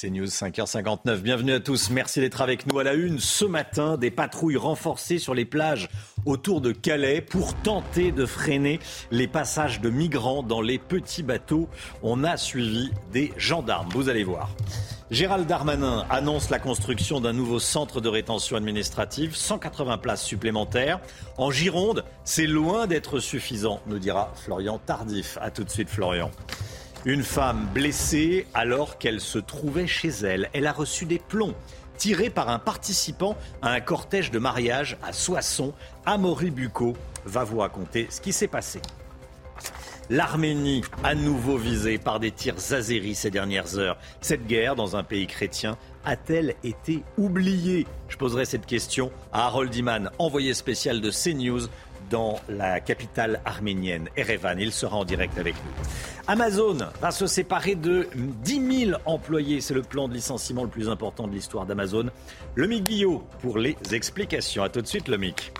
C'est News 5h59. Bienvenue à tous. Merci d'être avec nous à la une. Ce matin, des patrouilles renforcées sur les plages autour de Calais pour tenter de freiner les passages de migrants dans les petits bateaux. On a suivi des gendarmes. Vous allez voir. Gérald Darmanin annonce la construction d'un nouveau centre de rétention administrative, 180 places supplémentaires. En Gironde, c'est loin d'être suffisant, nous dira Florian Tardif. A tout de suite, Florian. Une femme blessée alors qu'elle se trouvait chez elle. Elle a reçu des plombs tirés par un participant à un cortège de mariage à Soissons. Amaury Bucco va vous raconter ce qui s'est passé. L'Arménie, à nouveau visée par des tirs azéris ces dernières heures. Cette guerre dans un pays chrétien a-t-elle été oubliée? Je poserai cette question à Harold Iman, envoyé spécial de CNews dans la capitale arménienne, Erevan. Il sera en direct avec nous. Amazon va se séparer de 10 000 employés. C'est le plan de licenciement le plus important de l'histoire d'Amazon. Le Guillot pour les explications. A tout de suite, le Mic.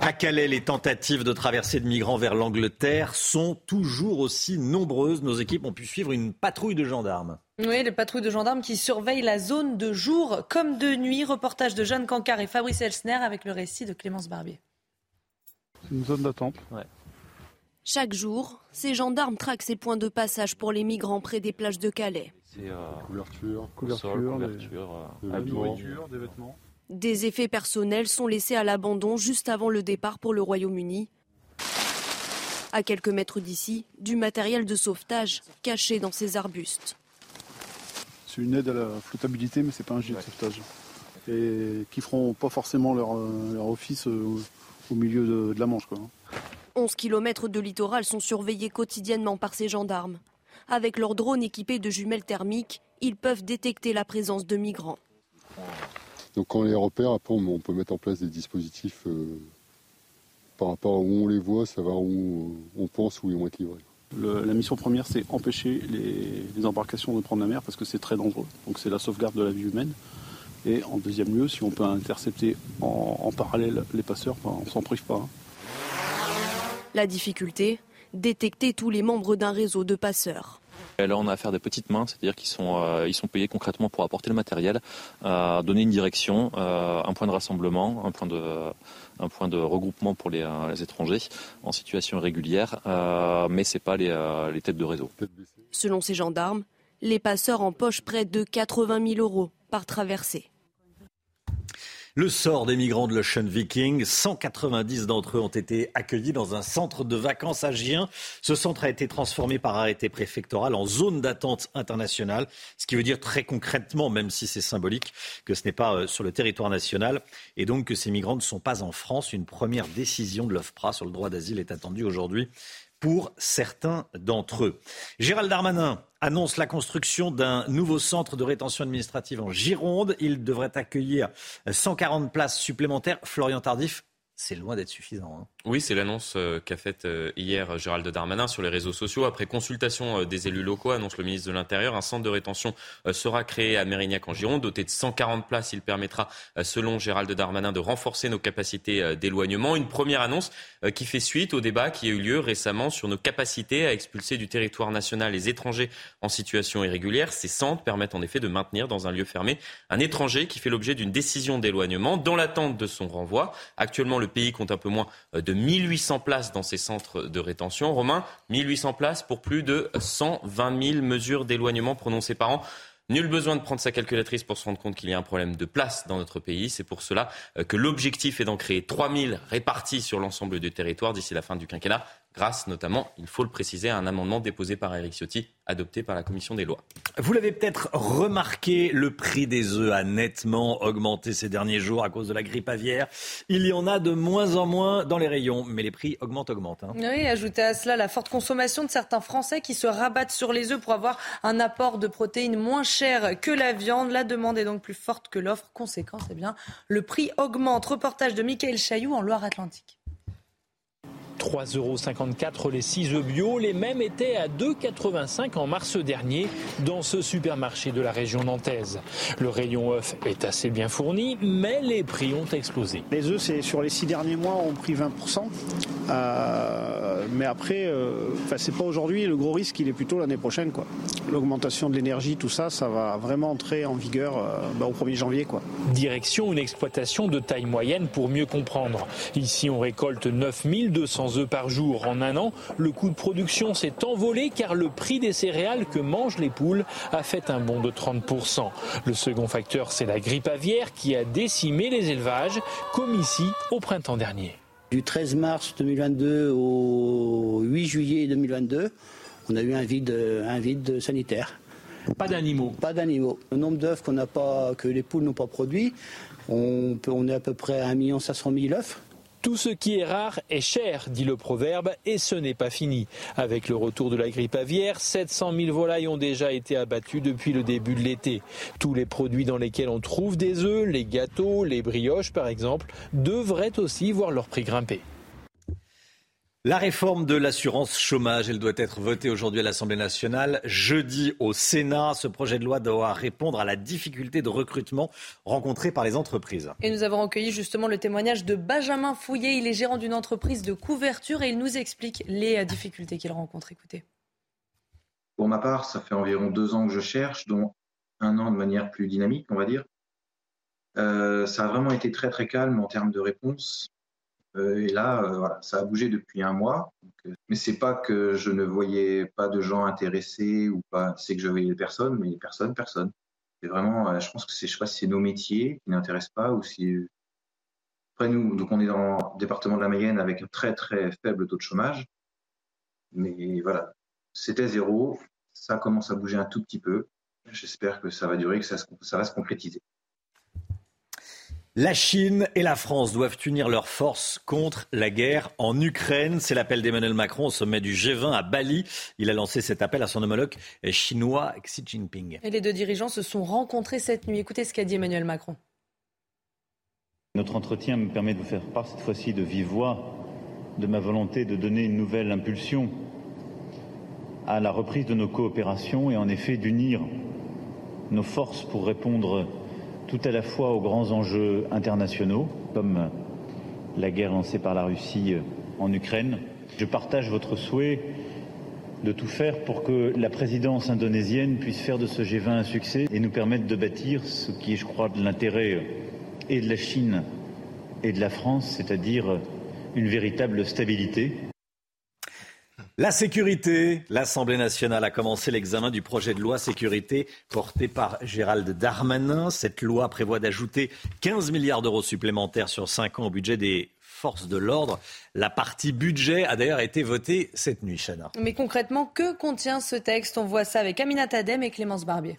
À Calais, les tentatives de traversée de migrants vers l'Angleterre sont toujours aussi nombreuses. Nos équipes ont pu suivre une patrouille de gendarmes. Oui, les patrouilles de gendarmes qui surveillent la zone de jour comme de nuit. Reportage de Jeanne Cancard et Fabrice Elsner avec le récit de Clémence Barbier. C'est une zone d'attente. Chaque jour, ces gendarmes traquent ces points de passage pour les migrants près des plages de Calais. C'est euh, couverture, couverture, couverture, euh, des vêtements. Des effets personnels sont laissés à l'abandon juste avant le départ pour le Royaume-Uni. À quelques mètres d'ici, du matériel de sauvetage caché dans ces arbustes. C'est une aide à la flottabilité, mais c'est pas un gilet de sauvetage. Et qui feront pas forcément leur, euh, office euh, au milieu de, la Manche. Quoi. 11 km de littoral sont surveillés quotidiennement par ces gendarmes. Avec leurs drones équipés de jumelles thermiques, ils peuvent détecter la présence de migrants. Donc quand on les repère, après on peut mettre en place des dispositifs euh, par rapport à où on les voit, savoir où on pense où ils vont être livrés. La mission première, c'est empêcher les, embarcations de prendre la mer parce que c'est très dangereux. Donc c'est la sauvegarde de la vie humaine. Et en deuxième lieu, si on peut intercepter en, parallèle les passeurs, ben, on s'en prive pas. Hein. La difficulté, détecter tous les membres d'un réseau de passeurs. Là, on a affaire des petites mains, c'est-à-dire qu'ils sont, euh, ils sont payés concrètement pour apporter le matériel, euh, donner une direction, euh, un point de rassemblement, un point de, un point de regroupement pour les, étrangers en situation irrégulière, mais ce n'est pas les, les têtes de réseau. Selon ces gendarmes, les passeurs empochent près de 80 000 euros par traversée. Le sort des migrants de l'Ocean Viking, 190 d'entre eux ont été accueillis dans un centre de vacances à Gien. Ce centre a été transformé par arrêté préfectoral en zone d'attente internationale, ce qui veut dire très concrètement, même si c'est symbolique, que ce n'est pas euh, sur le territoire national et donc que ces migrants ne sont pas en France. Une première décision de l'OFPRA sur le droit d'asile est attendue aujourd'hui pour certains d'entre eux. Gérald Darmanin annonce la construction d'un nouveau centre de rétention administrative en Gironde. Il devrait accueillir 140 places supplémentaires. Florian Tardif, c'est loin d'être suffisant. Hein. Oui, c'est l'annonce euh, qu'a faite euh, hier Gérald Darmanin sur les réseaux sociaux. Après consultation euh, des élus locaux, annonce le ministre de l'Intérieur, un centre de rétention sera créé à Mérignac en Gironde. Doté de 140 places, il permettra, selon Gérald Darmanin, de renforcer nos capacités d'éloignement. Une première annonce qui fait suite au débat qui a eu lieu récemment sur nos capacités à expulser du territoire national les étrangers en situation irrégulière. Ces centres permettent en effet de maintenir dans un lieu fermé un étranger qui fait l'objet d'une décision d'éloignement dans l'attente de son renvoi. Actuellement, le pays compte un peu moins de 1800 places dans ces centres de rétention. Romain, 1800 places pour plus de 120 000 mesures d'éloignement prononcées par an. Nul besoin de prendre sa calculatrice pour se rendre compte qu'il y a un problème de place dans notre pays. C'est pour cela euh, que l'objectif est d'en créer 3000 répartis sur l'ensemble du territoire d'ici la fin du quinquennat. Grâce notamment, il faut le préciser, à un amendement déposé par Eric Ciotti, adopté par la commission des lois. Vous l'avez peut-être remarqué, le prix des œufs a nettement augmenté ces derniers jours à cause de la grippe aviaire. Il y en a de moins en moins dans les rayons, mais les prix augmentent, augmentent. Hein. Oui, ajoutez à cela la forte consommation de certains Français qui se rabattent sur les œufs pour avoir un apport de protéines moins cher que la viande. La demande est donc plus forte que l'offre. Conséquence, eh bien, le prix augmente. Reportage de Michael Chailloux en Loire-Atlantique. 3,54 euros les 6 œufs bio. Les mêmes étaient à 2,85 en mars dernier dans ce supermarché de la région nantaise. Le rayon œuf est assez bien fourni, mais les prix ont explosé. Les œufs, c'est sur les 6 derniers mois, ont pris 20%. Euh, mais après, euh, c'est pas aujourd'hui. Le gros risque, il est plutôt l'année prochaine. L'augmentation de l'énergie, tout ça, ça va vraiment entrer en vigueur euh, bah, au 1er janvier. Quoi. Direction une exploitation de taille moyenne pour mieux comprendre. Ici, on récolte 9200 œufs par jour en un an, le coût de production s'est envolé car le prix des céréales que mangent les poules a fait un bond de 30%. Le second facteur, c'est la grippe aviaire qui a décimé les élevages, comme ici au printemps dernier. Du 13 mars 2022 au 8 juillet 2022, on a eu un vide, un vide sanitaire. Pas d'animaux. Pas d'animaux. Le nombre d'œufs qu'on n'a pas, que les poules n'ont pas produit, on, peut, on est à peu près à 1 500 000 œufs. Tout ce qui est rare est cher, dit le proverbe, et ce n'est pas fini. Avec le retour de la grippe aviaire, 700 000 volailles ont déjà été abattues depuis le début de l'été. Tous les produits dans lesquels on trouve des œufs, les gâteaux, les brioches par exemple, devraient aussi voir leur prix grimper. La réforme de l'assurance chômage, elle doit être votée aujourd'hui à l'Assemblée nationale. Jeudi au Sénat, ce projet de loi doit répondre à la difficulté de recrutement rencontrée par les entreprises. Et nous avons recueilli justement le témoignage de Benjamin Fouillet. Il est gérant d'une entreprise de couverture et il nous explique les euh, difficultés qu'il rencontre. Écoutez. Pour ma part, ça fait environ deux ans que je cherche, dont un an de manière plus dynamique, on va dire. Euh, ça a vraiment été très très calme en termes de réponse. Euh, et là, euh, voilà, ça a bougé depuis un mois. Euh, mais c'est pas que je ne voyais pas de gens intéressés ou pas, c'est que je voyais personne, mais personne, personne. C'est vraiment, je pense que c'est, je sais pas si c'est nos métiers qui n'intéressent pas ou si. Après nous, donc on est dans le département de la Mayenne avec un très très faible taux de chômage. Mais voilà, c'était zéro. Ça commence à bouger un tout petit peu. J'espère que ça va durer, que ça, ça va se concrétiser. La Chine et la France doivent unir leurs forces contre la guerre en Ukraine. C'est l'appel d'Emmanuel Macron au sommet du G20 à Bali. Il a lancé cet appel à son homologue chinois Xi Jinping. Et les deux dirigeants se sont rencontrés cette nuit. Écoutez ce qu'a dit Emmanuel Macron. Notre entretien me permet de vous faire part cette fois-ci de vive voix de ma volonté de donner une nouvelle impulsion à la reprise de nos coopérations et en effet d'unir nos forces pour répondre tout à la fois aux grands enjeux internationaux, comme la guerre lancée par la Russie en Ukraine. Je partage votre souhait de tout faire pour que la présidence indonésienne puisse faire de ce G20 un succès et nous permettre de bâtir ce qui est, je crois, de l'intérêt et de la Chine et de la France, c'est-à-dire une véritable stabilité. La sécurité. L'Assemblée nationale a commencé l'examen du projet de loi sécurité porté par Gérald Darmanin. Cette loi prévoit d'ajouter 15 milliards d'euros supplémentaires sur 5 ans au budget des forces de l'ordre. La partie budget a d'ailleurs été votée cette nuit, Chana. Mais concrètement, que contient ce texte? On voit ça avec Amina Tadem et Clémence Barbier.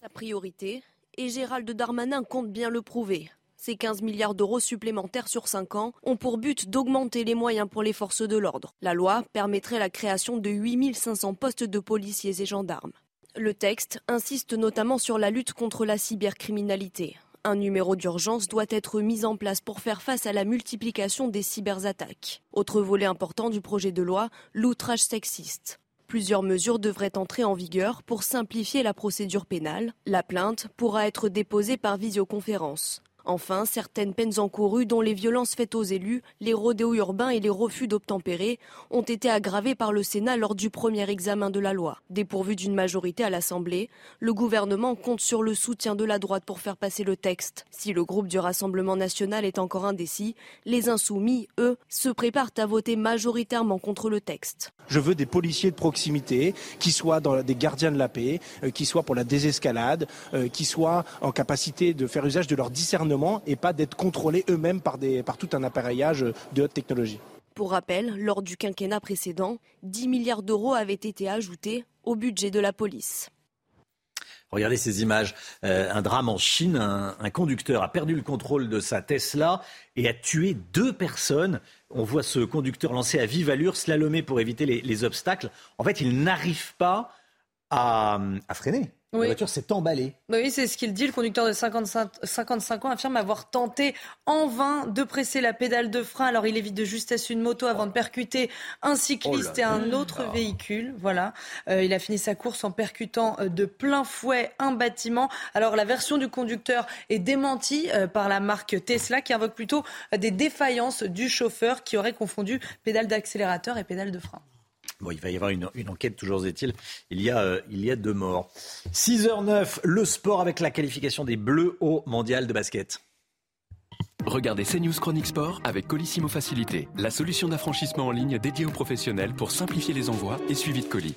Sa priorité, et Gérald Darmanin compte bien le prouver. Ces 15 milliards d'euros supplémentaires sur 5 ans ont pour but d'augmenter les moyens pour les forces de l'ordre. La loi permettrait la création de 8500 postes de policiers et gendarmes. Le texte insiste notamment sur la lutte contre la cybercriminalité. Un numéro d'urgence doit être mis en place pour faire face à la multiplication des cyberattaques. Autre volet important du projet de loi, l'outrage sexiste. Plusieurs mesures devraient entrer en vigueur pour simplifier la procédure pénale. La plainte pourra être déposée par visioconférence. Enfin, certaines peines encourues, dont les violences faites aux élus, les rodéos urbains et les refus d'obtempérer, ont été aggravées par le Sénat lors du premier examen de la loi. Dépourvu d'une majorité à l'Assemblée, le gouvernement compte sur le soutien de la droite pour faire passer le texte. Si le groupe du Rassemblement national est encore indécis, les insoumis, eux, se préparent à voter majoritairement contre le texte. Je veux des policiers de proximité qui soient des gardiens de la paix, euh, qui soient pour la désescalade, euh, qui soient en capacité de faire usage de leur discernement et pas d'être contrôlés eux-mêmes par, par tout un appareillage de haute technologie. Pour rappel, lors du quinquennat précédent, 10 milliards d'euros avaient été ajoutés au budget de la police. Regardez ces images. Euh, un drame en Chine. Un, conducteur a perdu le contrôle de sa Tesla et a tué deux personnes. On voit ce conducteur lancé à vive allure, slalomer pour éviter les, obstacles. En fait, il n'arrive pas à freiner. La voiture s'est emballée. Bah oui, c'est ce qu'il dit. Le conducteur de 55, 55, ans affirme avoir tenté en vain de presser la pédale de frein. Alors il évite de justesse une moto avant de percuter un cycliste oh et un autre véhicule. Voilà. Euh, il a fini sa course en percutant euh, de plein fouet un bâtiment. Alors la version du conducteur est démentie euh, par la marque Tesla qui invoque plutôt des défaillances du chauffeur qui aurait confondu pédale d'accélérateur et pédale de frein. Bon, il va y avoir une, enquête, toujours est-il. Il, y a, euh, il y a deux morts. 6h09, le sport avec la qualification des Bleus au mondial de basket. Regardez CNews Chronique Sport avec Colissimo Facilité, la solution d'affranchissement en ligne dédiée aux professionnels pour simplifier les envois et suivi de colis.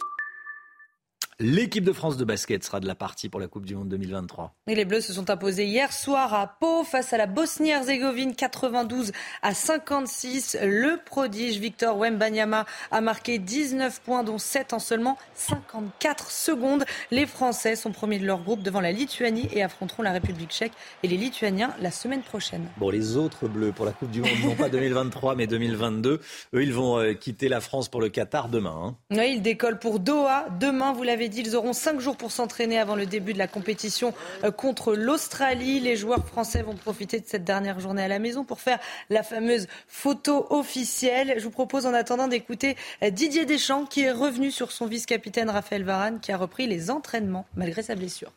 L'équipe de France de basket sera de la partie pour la Coupe du Monde 2023. Et les Bleus se sont imposés hier soir à Pau face à la Bosnie-Herzégovine 92 à 56. Le prodige Victor Wembanyama a marqué 19 points dont 7 en seulement 54 secondes. Les Français sont premiers de leur groupe devant la Lituanie et affronteront la République tchèque et les Lituaniens la semaine prochaine. Bon, les autres Bleus pour la Coupe du Monde, non pas 2023 mais 2022, eux ils vont euh, quitter la France pour le Qatar demain. Hein. Oui, ils décollent pour Doha. Demain, vous l'avez ils auront cinq jours pour s'entraîner avant le début de la compétition euh, contre l'Australie. Les joueurs français vont profiter de cette dernière journée à la maison pour faire la fameuse photo officielle. Je vous propose en attendant d'écouter euh, Didier Deschamps qui est revenu sur son vice-capitaine Raphaël Varane qui a repris les entraînements malgré sa blessure.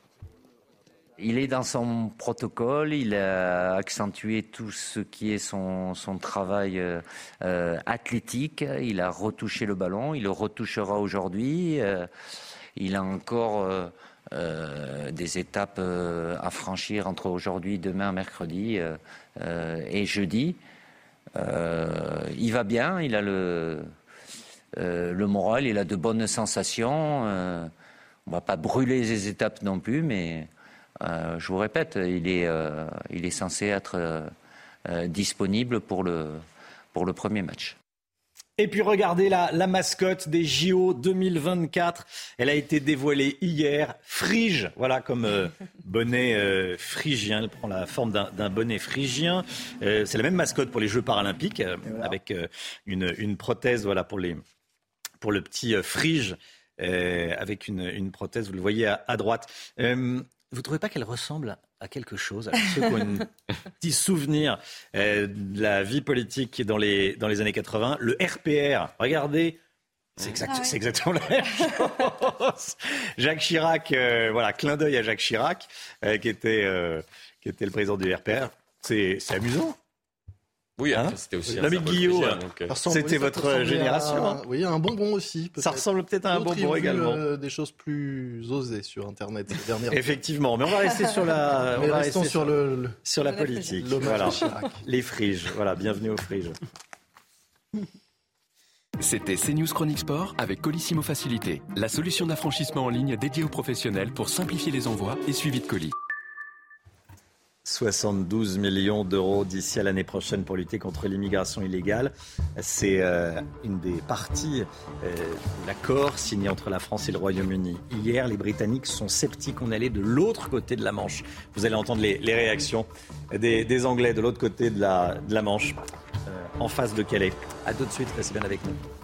Il est dans son protocole, il a accentué tout ce qui est son, travail euh, athlétique, il a retouché le ballon, il le retouchera aujourd'hui. Il a encore euh, euh, des étapes euh, à franchir entre aujourd'hui, demain, mercredi et jeudi. il va bien, il a le, moral, il a de bonnes sensations. on ne va pas brûler les étapes non plus, mais je vous répète, il est, il est censé être disponible pour le, pour le premier match. Et puis regardez la, la mascotte des JO 2024. Elle a été dévoilée hier. Frige, voilà comme euh, bonnet euh, phrygien. Elle prend la forme d'un bonnet phrygien. Euh, c'est la même mascotte pour les Jeux paralympiques avec une, une, prothèse voilà, pour, les, pour le petit frige. avec une, une, prothèse, vous le voyez à, à droite. Vous ne trouvez pas qu'elle ressemble à quelque chose, à ceux qui ont un petit souvenir euh, de la vie politique dans les, dans les années 80. Le RPR, regardez, c'est exact, ah exactement la même chose. Jacques Chirac, euh, voilà, clin d'œil à Jacques Chirac, euh, qui, était, qui était le président du RPR. C'est amusant. Oui, hein c'était aussi L'ami Guillaume, euh, c'était votre génération. Hein. Oui, un bonbon aussi. Ça ressemble peut-être à un bonbon également. Euh, des choses plus osées sur Internet ces dernières Effectivement, mais on va rester sur la, on va rester sur, le, sur la politique. Voilà. Les friges. Voilà, bienvenue aux friges. C'était CNews Chronique Sport avec Colissimo Facilité, la solution d'affranchissement en ligne dédiée aux professionnels pour simplifier les envois et suivi de colis. 72 millions d'euros d'ici à l'année prochaine pour lutter contre l'immigration illégale. C'est euh, une des parties euh, de l'accord signé entre la France et le Royaume-Uni. Hier, les Britanniques sont sceptiques. On allait de l'autre côté de la Manche. Vous allez entendre les, réactions des, Anglais de l'autre côté de la, Manche, euh, en face de Calais. A tout de suite, restez bien avec nous.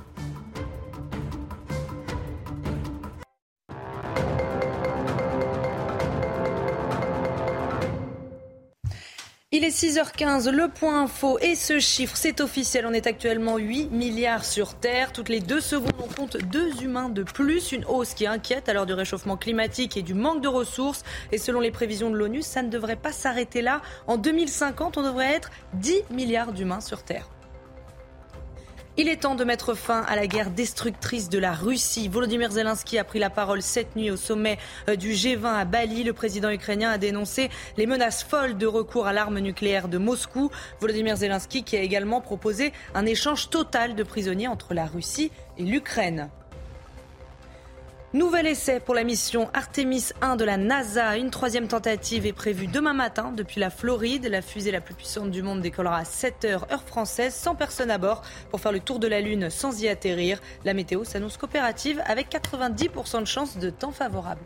6h15, le point info et ce chiffre, c'est officiel. On est actuellement 8 milliards sur Terre. Toutes les deux secondes, on compte deux humains de plus. Une hausse qui inquiète à l'heure du réchauffement climatique et du manque de ressources. Et selon les prévisions de l'ONU, ça ne devrait pas s'arrêter là. En 2050, on devrait être 10 milliards d'humains sur Terre. Il est temps de mettre fin à la guerre destructrice de la Russie. Volodymyr Zelensky a pris la parole cette nuit au sommet euh, du G20 à Bali. Le président ukrainien a dénoncé les menaces folles de recours à l'arme nucléaire de Moscou. Volodymyr Zelensky qui a également proposé un échange total de prisonniers entre la Russie et l'Ukraine. Nouvel essai pour la mission Artemis 1 de la NASA. Une troisième tentative est prévue demain matin depuis la Floride. La fusée la plus puissante du monde décollera à 7 heures heure française sans personne à bord pour faire le tour de la Lune sans y atterrir. La météo s'annonce coopérative avec 90% de chances de temps favorable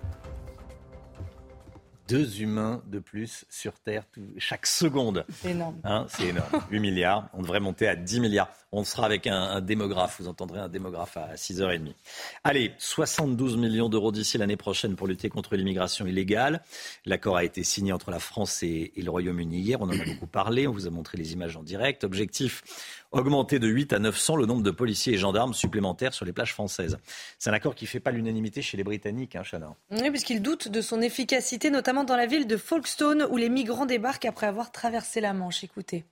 deux humains de plus sur Terre chaque seconde. C'est énorme. Hein, c'est énorme. 8 milliards. On devrait monter à 10 milliards. On sera avec un, démographe. Vous entendrez un démographe à 6h30. Allez, 72 millions d'euros d'ici l'année prochaine pour lutter contre l'immigration illégale. L'accord a été signé entre la France et, et le Royaume-Uni hier. On en a beaucoup parlé. On vous a montré les images en direct. Objectif augmenter de 8 à 900 le nombre de policiers et gendarmes supplémentaires sur les plages françaises. C'est un accord qui ne fait pas l'unanimité chez les Britanniques, hein, Chana. Oui, puisqu'ils doutent de son efficacité, notamment dans la ville de Folkestone, où les migrants débarquent après avoir traversé la Manche. Écoutez.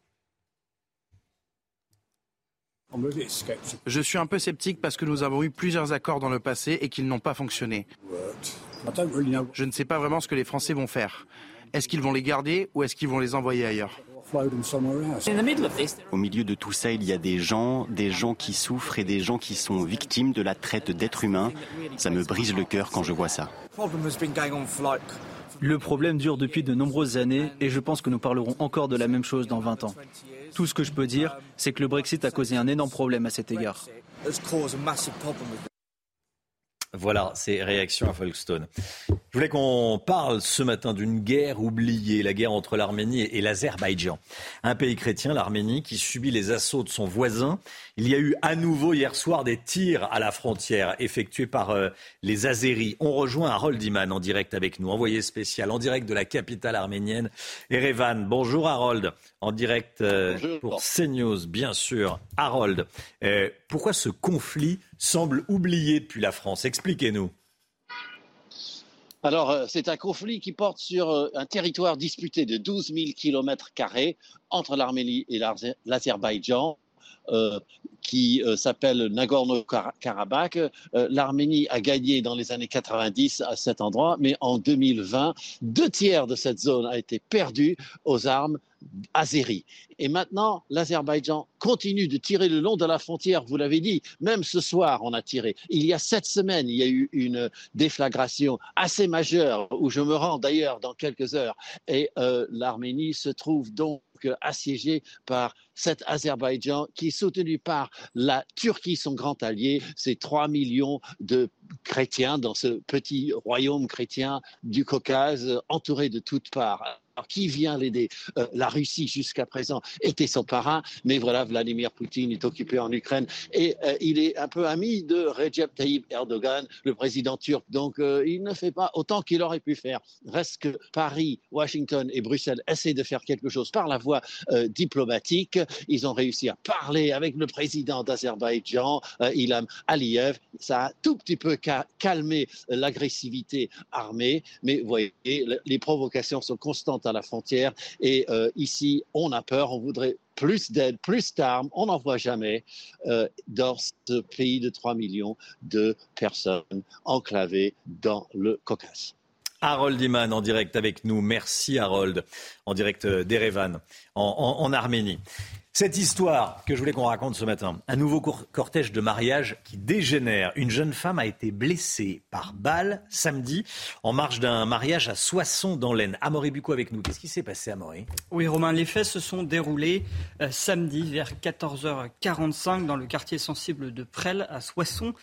Je suis un peu sceptique parce que nous avons eu plusieurs accords dans le passé et qu'ils n'ont pas fonctionné. Je ne sais pas vraiment ce que les Français vont faire. Est-ce qu'ils vont les garder ou est-ce qu'ils vont les envoyer ailleurs? Au milieu de tout ça, il y a des gens, des gens qui souffrent et des gens qui sont victimes de la traite d'êtres humains. Ça me brise le cœur quand je vois ça. Le problème dure depuis de nombreuses années et je pense que nous parlerons encore de la même chose dans 20 ans. Tout ce que je peux dire, c'est que le Brexit a causé un énorme problème à cet égard. Voilà ces réactions à Folkestone. Je voulais qu'on parle ce matin d'une guerre oubliée, la guerre entre l'Arménie et l'Azerbaïdjan. Un pays chrétien, l'Arménie, qui subit les assauts de son voisin. Il y a eu à nouveau hier soir des tirs à la frontière effectués par euh, les Azéris. On rejoint Harold Iman en direct avec nous, envoyé spécial, en direct de la capitale arménienne, Erevan. Bonjour Harold, en direct euh, pour CNews, bien sûr. Harold, euh, pourquoi ce conflit semble oublié depuis la France Expliquez-nous. Alors, euh, c'est un conflit qui porte sur euh, un territoire disputé de 12 000 kilomètres carrés entre l'Arménie et l'Azerbaïdjan. Euh, qui s'appelle Nagorno-Karabakh. L'Arménie a gagné dans les années 90 à cet endroit, mais en 2020, deux tiers de cette zone a été perdue aux armes azéri. Et maintenant, l'Azerbaïdjan continue de tirer le long de la frontière, vous l'avez dit, même ce soir, on a tiré. Il y a sept semaines, il y a eu une déflagration assez majeure, où je me rends d'ailleurs dans quelques heures, et euh, l'Arménie se trouve donc assiégée par cet Azerbaïdjan qui est soutenu par la Turquie, son grand allié. C'est 3 millions de chrétiens dans ce petit royaume chrétien du Caucase, entouré de toutes parts. Qui vient l'aider? Euh, La Russie, jusqu'à présent, était son parrain, mais voilà, Vladimir Poutine est occupé en Ukraine et euh, il est un peu ami de Recep Tayyip Erdogan, le président turc. Donc, euh, il ne fait pas autant qu'il aurait pu faire. Reste que Paris, Washington et Bruxelles essaient de faire quelque chose par la voie diplomatique. Ils ont réussi à parler avec le président d'Azerbaïdjan, Ilham Aliyev. Ça a tout petit peu calmé l'agressivité armée, mais vous voyez, les provocations sont constantes la frontière. Et euh, ici, on a peur, on voudrait plus d'aide, plus d'armes. On n'en voit jamais euh, dans ce pays de 3 millions de personnes enclavées dans le Caucase. Harold Iman en direct avec nous. Merci Harold, en direct d'Erevan, en Arménie. Cette histoire que je voulais qu'on raconte ce matin, un nouveau cortège de mariage qui dégénère. Une jeune femme a été blessée par balle samedi en marge d'un mariage à Soissons dans l'Aisne. Amaury Bucco avec nous. Qu'est-ce qui s'est passé, Amaury? Oui, Romain, les faits se sont déroulés euh, samedi vers 14h45 dans le quartier sensible de Presles à Soissons.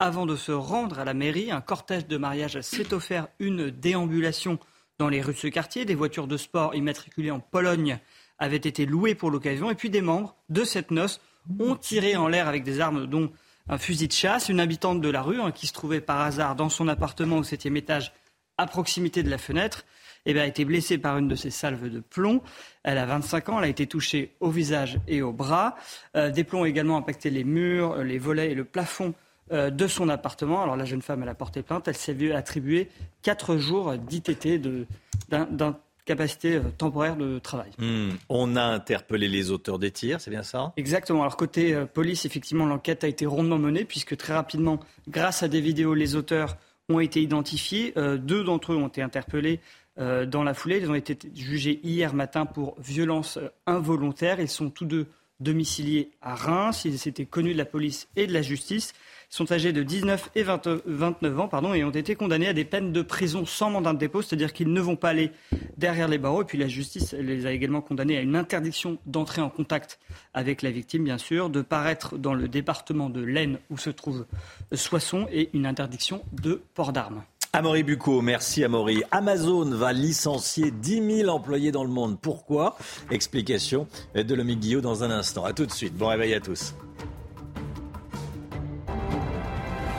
Avant de se rendre à la mairie, un cortège de mariage s'est offert une déambulation dans les rues de ce quartier. Des voitures de sport immatriculées en Pologne avait été loué pour l'occasion. Et puis des membres de cette noce ont tiré en l'air avec des armes, dont un fusil de chasse. Une habitante de la rue, hein, qui se trouvait par hasard dans son appartement au septième étage, à proximité de la fenêtre, eh a été blessée par une de ces salves de plomb. Elle a 25 ans, elle a été touchée au visage et au bras. Euh, des plombs ont également impacté les murs, les volets et le plafond de son appartement. Alors la jeune femme, elle a porté plainte. Elle s'est vue attribuer 4 jours d'ITT, d'incapacité euh, temporaire de travail. Hmm. On a interpellé les auteurs des tirs, c'est bien ça? Exactement. Alors côté police, effectivement, l'enquête a été rondement menée puisque très rapidement, grâce à des vidéos, les auteurs ont été identifiés. deux d'entre eux ont été interpellés euh, dans la foulée. Ils ont été jugés hier matin pour violence euh, involontaire. Ils sont tous deux domiciliés à Reims. Ils étaient connus de la police et de la justice. Sont âgés de 19 et 29 ans pardon, et ont été condamnés à des peines de prison sans mandat de dépôt, c'est-à-dire qu'ils ne vont pas aller derrière les barreaux. Et puis la justice les a également condamnés à une interdiction d'entrer en contact avec la victime, bien sûr, de paraître dans le département de l'Aisne où se trouve Soissons et une interdiction de port d'armes. Amaury Bucco, merci Amaury. Amazon va licencier 10 000 employés dans le monde. Pourquoi? Explication de Lomique Guillot dans un instant. A tout de suite. Bon réveil à tous.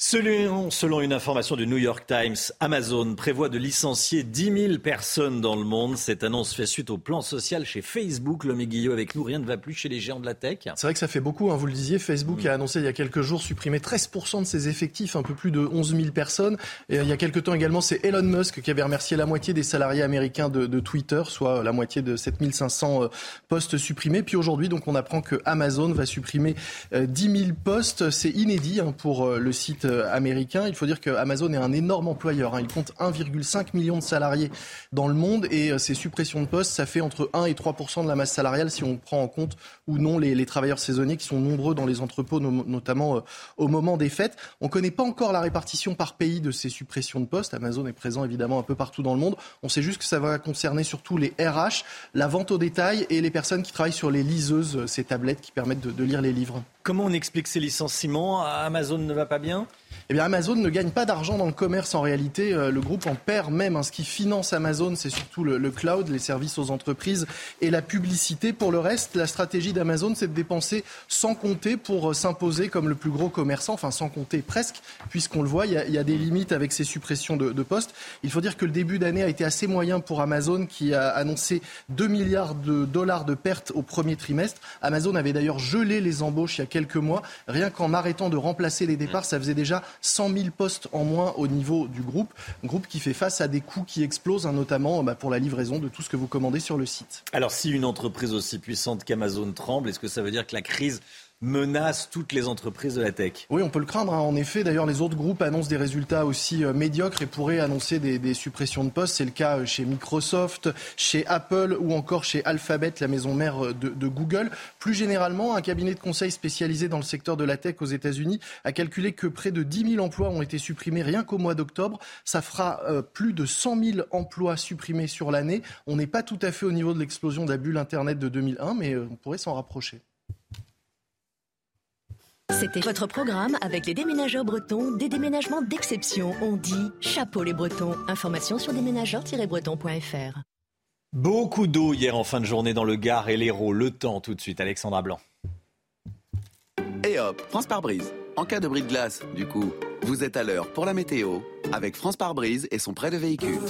Selon, une information du New York Times, Amazon prévoit de licencier 10 000 personnes dans le monde. Cette annonce fait suite au plan social chez Facebook. L'homme Guillot avec nous, rien ne va plus chez les géants de la tech. C'est vrai que ça fait beaucoup, hein, vous le disiez. Facebook a annoncé il y a quelques jours supprimer 13% de ses effectifs, un peu plus de 11 000 personnes. Et euh, il y a quelques temps également, c'est Elon Musk qui avait remercié la moitié des salariés américains de, Twitter, soit la moitié de 7500 euh, postes supprimés. Puis aujourd'hui, donc, on apprend que Amazon va supprimer 10 euh, 000 postes. C'est inédit hein, pour le site américain. Il faut dire que Amazon est un énorme employeur. Hein. Il compte 1,5 million de salariés dans le monde et euh, ces suppressions de postes, ça fait entre 1 et 3% de la masse salariale si on prend en compte ou non les, travailleurs saisonniers qui sont nombreux dans les entrepôts, notamment euh, au moment des fêtes. On ne connaît pas encore la répartition par pays de ces suppressions de postes. Amazon est présent évidemment un peu partout dans le monde. On sait juste que ça va concerner surtout les RH, la vente au détail et les personnes qui travaillent sur les liseuses, ces tablettes qui permettent de lire les livres. Comment on explique ces licenciements? Amazon ne va pas bien? Eh bien, Amazon ne gagne pas d'argent dans le commerce en réalité. Euh, le groupe en perd même. Hein. Ce qui finance Amazon, c'est surtout le, cloud, les services aux entreprises et la publicité. Pour le reste, la stratégie d'Amazon, c'est de dépenser sans compter pour euh, s'imposer comme le plus gros commerçant, enfin sans compter presque, puisqu'on le voit, il y, a, des limites avec ces suppressions de, postes. Il faut dire que le début d'année a été assez moyen pour Amazon, qui a annoncé 2 milliards de dollars de pertes au premier trimestre. Amazon avait d'ailleurs gelé les embauches il y a quelques mois. Rien qu'en arrêtant de remplacer les départs, ça faisait déjà 100 000 postes en moins au niveau du groupe. groupe qui fait face à des coûts qui explosent, hein, notamment bah, pour la livraison de tout ce que vous commandez sur le site. Alors si une entreprise aussi puissante qu'Amazon tremble, est-ce que ça veut dire que la crise menace toutes les entreprises de la tech. Oui, on peut le craindre. Hein. En effet, d'ailleurs, les autres groupes annoncent des résultats aussi euh, médiocres et pourraient annoncer des, suppressions de postes. C'est le cas euh, chez Microsoft, chez Apple ou encore chez Alphabet, la maison mère euh, de, Google. Plus généralement, un cabinet de conseil spécialisé dans le secteur de la tech aux États-Unis a calculé que près de 10 000 emplois ont été supprimés rien qu'au mois d'octobre. Ça fera plus de 100 000 emplois supprimés sur l'année. On n'est pas tout à fait au niveau de l'explosion de la bulle Internet de 2001, mais on pourrait s'en rapprocher. C'était votre programme avec les déménageurs bretons, des déménagements d'exception. On dit chapeau les bretons. Information sur déménageurs-bretons.fr. Beaucoup d'eau hier en fin de journée dans le Gard et l'Hérault. Le temps tout de suite, Alexandra Blanc. Et hop, France par brise. En cas de bris de glace, du coup, vous êtes à l'heure pour la météo avec France par brise et son prêt de véhicule.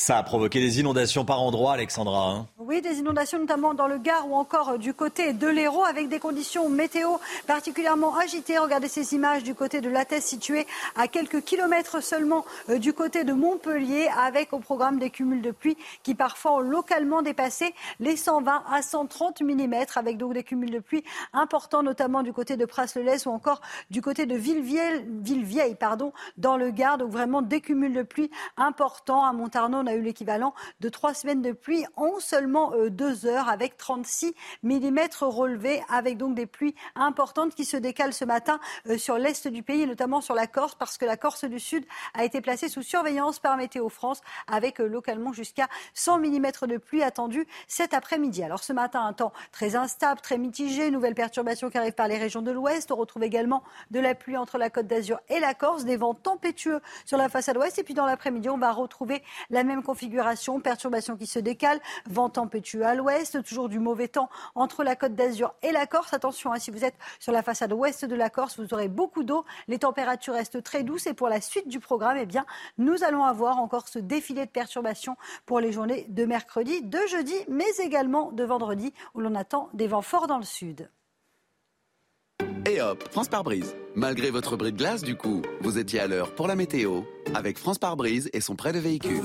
Ça a provoqué des inondations par endroits, Alexandra. Hein. oui, des inondations notamment dans le Gard ou encore euh, du côté de l'Hérault avec des conditions météo particulièrement agitées. Regardez ces images du côté de Lattès situé à quelques kilomètres seulement euh, du côté de Montpellier avec au programme des cumuls de pluie qui parfois ont localement dépassé les 120 à 130 mm avec donc des cumuls de pluie importants notamment du côté de Pras-le-Lez ou encore du côté de Villevieille, Villevieille pardon, dans le Gard. Donc vraiment des cumuls de pluie importants à Montarnon a eu l'équivalent de trois semaines de pluie en seulement euh, deux heures avec 36 mm relevés, avec donc des pluies importantes qui se décalent ce matin euh, sur l'est du pays, notamment sur la Corse, parce que la Corse du Sud a été placée sous surveillance par Météo France, avec euh, localement jusqu'à 100 mm de pluie attendue cet après-midi. Alors ce matin, un temps très instable, très mitigé, nouvelles perturbations qui arrivent par les régions de l'ouest. On retrouve également de la pluie entre la Côte d'Azur et la Corse, des vents tempétueux sur la façade ouest. Et puis dans l'après-midi, on va retrouver la même configuration, perturbation qui se décale, vent tempétueux à l'ouest, toujours du mauvais temps entre la côte d'Azur et la Corse. Attention, hein, si vous êtes sur la façade ouest de la Corse, vous aurez beaucoup d'eau. Les températures restent très douces et pour la suite du programme, eh nous allons avoir encore ce défilé de perturbations pour les journées de mercredi, de jeudi, mais également de vendredi où l'on attend des vents forts dans le sud. Et hop, France par brise. Malgré votre bris de glace, du coup, vous étiez à l'heure pour la météo avec France par brise et son prêt de véhicule.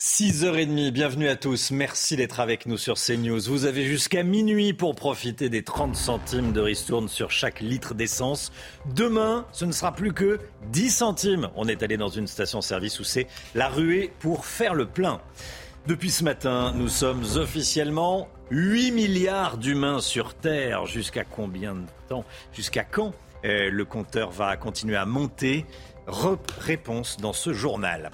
6h30, bienvenue à tous. Merci d'être avec nous sur CNews. Vous avez jusqu'à minuit pour profiter des 30 centimes de ristourne sur chaque litre d'essence. Demain, ce ne sera plus que 10 centimes. On est allé dans une station-service où c'est la ruée pour faire le plein. Depuis ce matin, nous sommes officiellement 8 milliards d'humains sur Terre. Jusqu'à combien de temps? Jusqu'à quand euh, le compteur va continuer à monter? Réponse dans ce journal.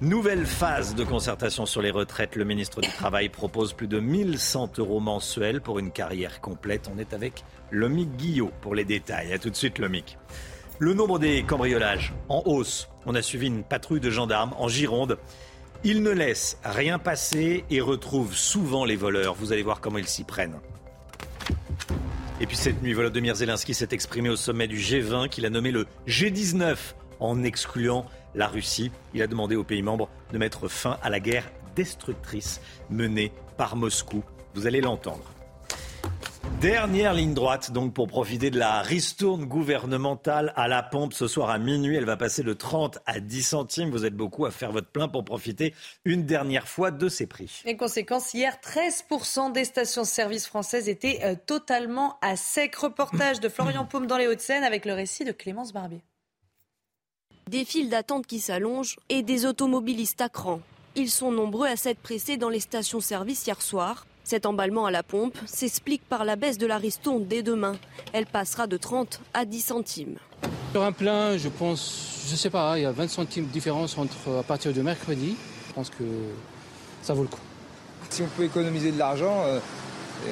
Nouvelle phase de concertation sur les retraites. Le ministre du Travail propose plus de 1100 euros mensuels pour une carrière complète. On est avec Lomic Guillot pour les détails. A tout de suite, Lomic. Le nombre des cambriolages en hausse. On a suivi une patrouille de gendarmes en Gironde. Ils ne laissent rien passer et retrouvent souvent les voleurs. Vous allez voir comment ils s'y prennent. Et puis cette nuit, Volodymyr Zelensky s'est exprimé au sommet du G20 qu'il a nommé le G19 en excluant la Russie. Il a demandé aux pays membres de mettre fin à la guerre destructrice menée par Moscou. Vous allez l'entendre. Dernière ligne droite, donc, pour profiter de la ristourne gouvernementale à la pompe ce soir à minuit. Elle va passer de 30 à 10 centimes. Vous êtes beaucoup à faire votre plein pour profiter une dernière fois de ces prix. Les conséquences, hier, 13% des stations-service françaises étaient euh, totalement à sec. Reportage de Florian Paume dans les Hauts-de-Seine avec le récit de Clémence Barbier. Des files d'attente qui s'allongent et des automobilistes à cran. Ils sont nombreux à s'être pressés dans les stations-service hier soir. Cet emballement à la pompe s'explique par la baisse de la ristourne dès demain. Elle passera de 30 à 10 centimes. Sur un plein, je pense, je ne sais pas, il y a 20 centimes de différence entre à partir de mercredi. Je pense que ça vaut le coup. Si on peut économiser de l'argent, euh, euh,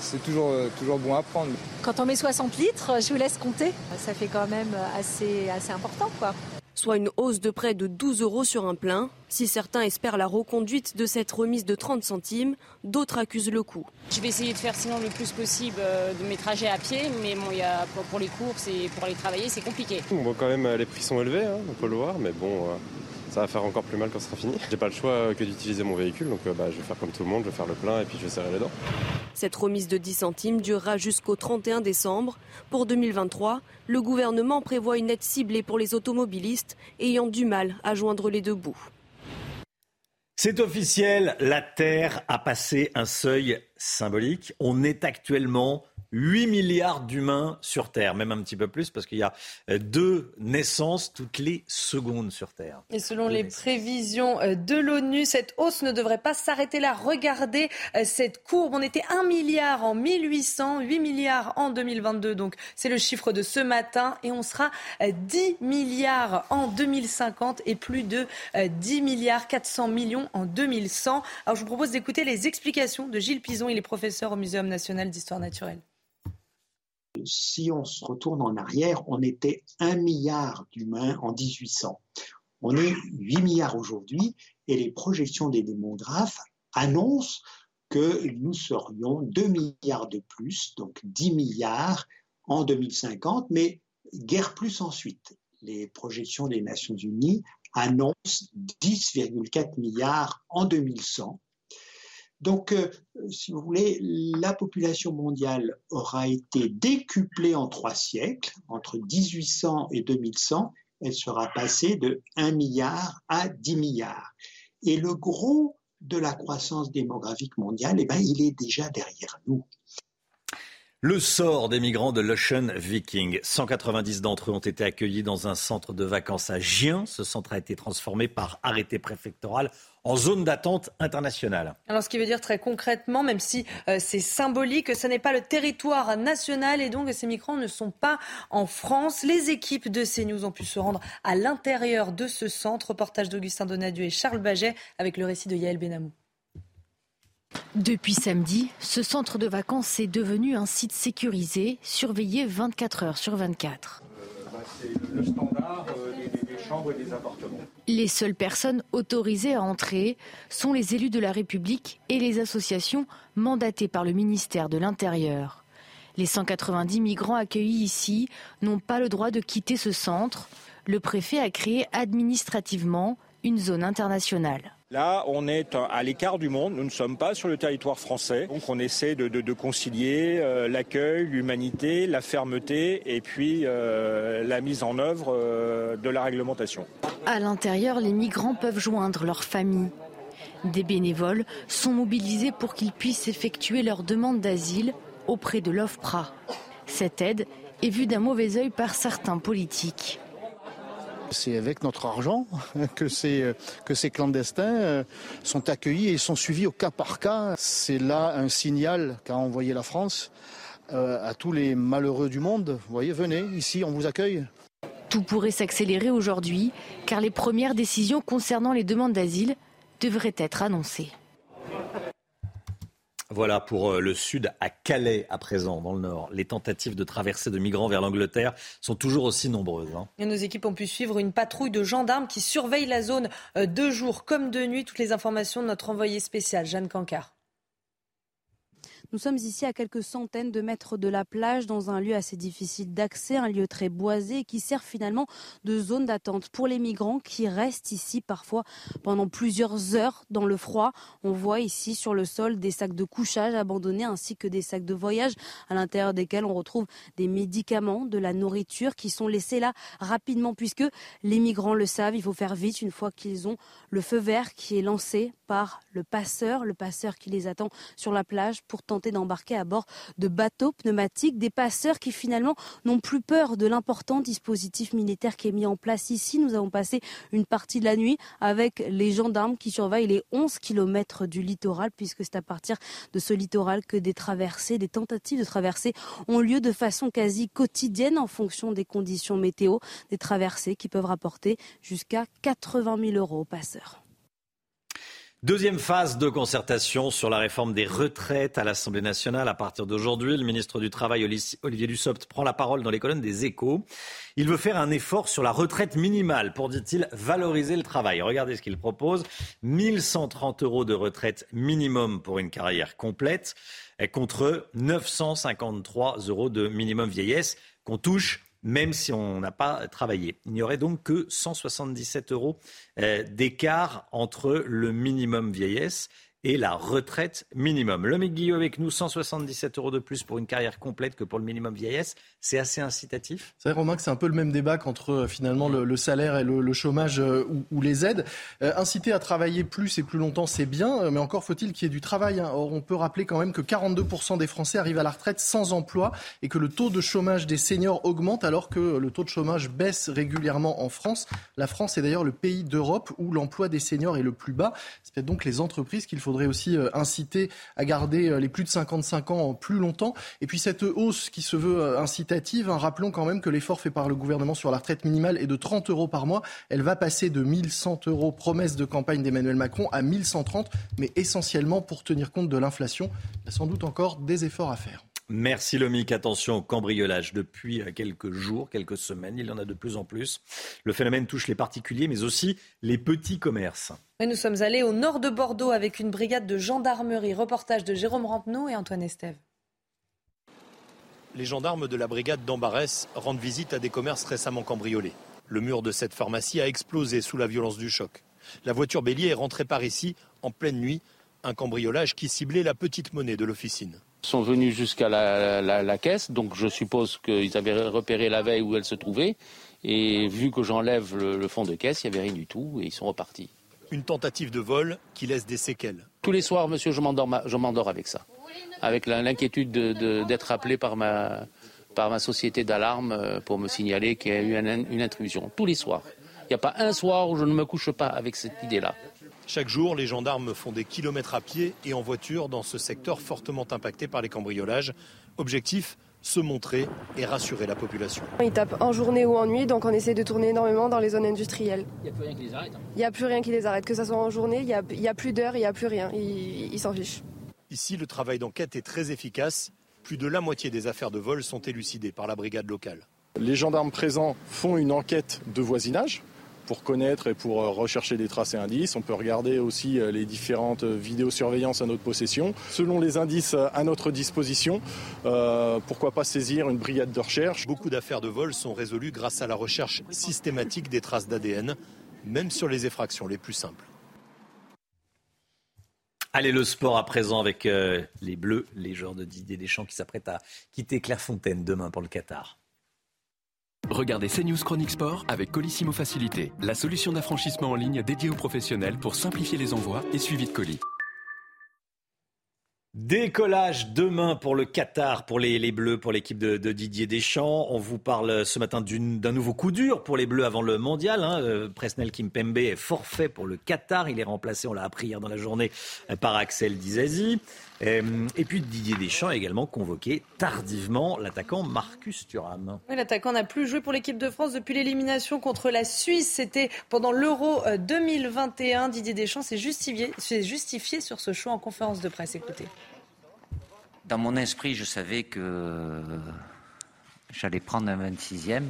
c'est toujours, euh, toujours bon à prendre. Quand on met 60 litres, je vous laisse compter. Ça fait quand même assez, assez important, quoi soit une hausse de près de 12 euros sur un plein. Si certains espèrent la reconduite de cette remise de 30 centimes, d'autres accusent le coup. Je vais essayer de faire sinon le plus possible euh, de mes trajets à pied, mais bon, y a, pour les courses et pour aller travailler, c'est compliqué. On voit quand même euh, les prix sont élevés, hein, on peut le voir, mais bon, euh, ça va faire encore plus mal quand ce sera fini. J'ai pas le choix que d'utiliser mon véhicule, donc bah, je vais faire comme tout le monde, je vais faire le plein et puis je vais serrer les dents. Cette remise de 10 centimes durera jusqu'au 31 décembre. Pour 2023, le gouvernement prévoit une aide ciblée pour les automobilistes ayant du mal à joindre les deux bouts. C'est officiel, la Terre a passé un seuil symbolique. On est actuellement 8 milliards d'humains sur Terre, même un petit peu plus, parce qu'il y a euh, deux naissances toutes les secondes sur Terre. Et selon les prévisions euh, de l'ONU, cette hausse ne devrait pas s'arrêter là. Regardez euh, cette courbe. On était 1 milliard en 1800, 8 milliards en 2022. Donc c'est le chiffre de ce matin. Et on sera 10 milliards en 2050 et plus de 10 milliards 400 millions en 2100. Alors je vous propose d'écouter les explications de Gilles Pison. Il est professeur au Muséum national d'histoire naturelle si on se retourne en arrière, on était un milliard d'humains en 1800. On est 8 milliards aujourd'hui et les projections des démographes annoncent que nous serions 2 milliards de plus, donc 10 milliards en 2050, mais guère plus ensuite. Les projections des Nations Unies annoncent 10,4 milliards en 2100 donc, euh, si vous voulez, la population mondiale aura été décuplée en trois siècles, entre 1800 et 2100, elle sera passée de 1 milliard à 10 milliards. Et le gros de la croissance démographique mondiale, eh ben, il est déjà derrière nous. Le sort des migrants de l'Ocean Viking. 190 d'entre eux ont été accueillis dans un centre de vacances à Gien. Ce centre a été transformé par arrêté préfectoral en zone d'attente internationale. Alors ce qui veut dire très concrètement, même si euh, c'est symbolique, que ce n'est pas le territoire national et donc ces migrants ne sont pas en France. Les équipes de CNews ont pu se rendre à l'intérieur de ce centre. Reportage d'Augustin Donadieu et Charles Baget avec le récit de Yael Benamou. Depuis samedi, ce centre de vacances est devenu un site sécurisé, surveillé 24 heures sur 24. c'est le standard, euh, Les seules personnes autorisées à entrer sont les élus de la République et les associations mandatées par le ministère de l'Intérieur. Les 190 migrants accueillis ici n'ont pas le droit de quitter ce centre. Le préfet a créé administrativement une zone internationale. Là, on est à l'écart du monde, nous ne sommes pas sur le territoire français, donc on essaie de, concilier euh, l'accueil, l'humanité, la fermeté et puis euh, la mise en œuvre euh, de la réglementation. À l'intérieur, les migrants peuvent joindre leur famille. Des bénévoles sont mobilisés pour qu'ils puissent effectuer leur demande d'asile auprès de l'OFPRA. Cette aide est vue d'un mauvais œil par certains politiques. C'est avec notre argent que ces, que ces clandestins euh, sont accueillis et sont suivis au cas par cas. C'est là un signal qu'a envoyé la France euh, à tous les malheureux du monde. Vous voyez, venez, ici, on vous accueille. Tout pourrait s'accélérer aujourd'hui, car les premières décisions concernant les demandes d'asile devraient être annoncées. Voilà pour euh, le sud à Calais à présent, dans le nord. Les tentatives de traversée de migrants vers l'Angleterre sont toujours aussi nombreuses. Hein. nos équipes ont pu suivre une patrouille de gendarmes qui surveillent la zone euh, de jour comme de nuit. Toutes les informations de notre envoyé spécial, Jeanne Cancard. Nous sommes ici à quelques centaines de mètres de la plage, dans un lieu assez difficile d'accès, un lieu très boisé qui sert finalement de zone d'attente pour les migrants qui restent ici parfois pendant plusieurs heures dans le froid. On voit ici sur le sol des sacs de couchage abandonnés ainsi que des sacs de voyage à l'intérieur desquels on retrouve des médicaments, de la nourriture qui sont laissés là rapidement puisque les migrants le savent, il faut faire vite une fois qu'ils ont le feu vert qui est lancé par le passeur, le passeur qui les attend sur la plage pour tenter d'embarquer à bord de bateaux pneumatiques, des passeurs qui finalement n'ont plus peur de l'important dispositif militaire qui est mis en place ici. Nous avons passé une partie de la nuit avec les gendarmes qui surveillent les 11 kilomètres du littoral, puisque c'est à partir de ce littoral que des traversées, des tentatives de traversées ont lieu de façon quasi quotidienne en fonction des conditions météo, des traversées qui peuvent rapporter jusqu'à 80 000 euros aux passeurs. Deuxième phase de concertation sur la réforme des retraites à l'Assemblée nationale. À partir d'aujourd'hui, le ministre du Travail, Olivier Dussopt, prend la parole dans les colonnes des échos. Il veut faire un effort sur la retraite minimale pour, dit-il, valoriser le travail. Regardez ce qu'il propose. 1130 euros de retraite minimum pour une carrière complète contre 953 euros de minimum vieillesse qu'on touche même si on n'a pas travaillé. Il n'y aurait donc que 177 euros euh, d'écart entre le minimum vieillesse et la retraite minimum. L'homme Guillaume avec nous, 177 euros de plus pour une carrière complète que pour le minimum vieillesse. C'est assez incitatif? C'est vrai, Romain, que c'est un peu le même débat qu'entre euh, finalement le, salaire et le, chômage euh, ou, les aides. Euh, inciter à travailler plus et plus longtemps, c'est bien, mais encore faut-il qu'il y ait du travail. Hein. Or, on peut rappeler quand même que 42% des Français arrivent à la retraite sans emploi et que le taux de chômage des seniors augmente alors que le taux de chômage baisse régulièrement en France. La France est d'ailleurs le pays d'Europe où l'emploi des seniors est le plus bas. C'est donc les entreprises qu'il faudrait aussi inciter à garder les plus de 55 ans plus longtemps. Et puis cette hausse qui se veut inciter Hein. Rappelons quand même que l'effort fait par le gouvernement sur la retraite minimale est de 30 euros par mois. Elle va passer de 1100 euros promesse de campagne d'Emmanuel Macron à 1130, mais essentiellement pour tenir compte de l'inflation. Il y a sans doute encore des efforts à faire. Merci Lomic. Attention au cambriolage. Depuis euh, quelques jours, quelques semaines, il y en a de plus en plus. Le phénomène touche les particuliers, mais aussi les petits commerces. nous sommes allés au nord de Bordeaux avec une brigade de gendarmerie. Reportage de Jérôme Rampenou et Antoine Estève les gendarmes de la brigade d'Ambarès rendent visite à des commerces récemment cambriolés. Le mur de cette pharmacie a explosé sous la violence du choc. La voiture bélier est rentrée par ici en pleine nuit, un cambriolage qui ciblait la petite monnaie de l'officine. Sont venus jusqu'à la, caisse, donc je suppose qu'ils avaient repéré la veille où elle se trouvait. Et vu que j'enlève le, le fond de caisse, il n'y avait rien du tout et ils sont repartis. Une tentative de vol qui laisse des séquelles. Tous les soirs, monsieur, je m'endors avec ça avec l'inquiétude d'être appelé par ma, par ma société d'alarme euh, pour me signaler qu'il y a eu une intrusion. Tous les soirs. Il n'y a pas un soir où je ne me couche pas avec cette idée-là. Chaque jour, les gendarmes font des kilomètres à pied et en voiture dans ce secteur fortement impacté par les cambriolages. Objectif se montrer et rassurer la population. Ils tapent en journée ou en nuit, donc on essaie de tourner énormément dans les zones industrielles. Il n'y a plus rien qui les arrête. Hein. Il n'y a plus rien qui les arrête, que ce soit en journée, il n'y a, a, plus d'heures, il n'y a plus rien. ils s'en fichent. Ici, le travail d'enquête est très efficace. Plus de la moitié des affaires de vol sont élucidées par la brigade locale. Les gendarmes présents font une enquête de voisinage pour connaître et pour rechercher des traces et indices. On peut regarder aussi les différentes vidéosurveillances à notre possession. Selon les indices à notre disposition, pourquoi pas saisir une brigade de recherche? Beaucoup d'affaires de vol sont résolues grâce à la recherche systématique des traces d'ADN, même sur les effractions les plus simples. Allez, le sport à présent avec euh, les Bleus, les joueurs de Didier Deschamps qui s'apprêtent à quitter Clairefontaine demain pour le Qatar. Regardez CNews Chronique Sport avec Colissimo Facilité, la solution d'affranchissement en ligne dédiée aux professionnels pour simplifier les envois et suivi de colis. Décollage demain pour le Qatar, pour les, Bleus, pour l'équipe de, Didier Deschamps. On vous parle ce matin d'un nouveau coup dur pour les Bleus avant le mondial. Hein. Euh, Presnel Kimpembe est forfait pour le Qatar. Il est remplacé, on l'a appris hier dans la journée, par Axel Dizazi. Euh, et puis Didier Deschamps a également convoqué tardivement l'attaquant Marcus Thuram. l'attaquant n'a plus joué pour l'équipe de France depuis l'élimination contre la Suisse. C'était pendant l'Euro 2021. Didier Deschamps s'est justifié, justifié sur ce choix en conférence de presse. Écoutez. Dans mon esprit, je savais que j'allais prendre un 26e,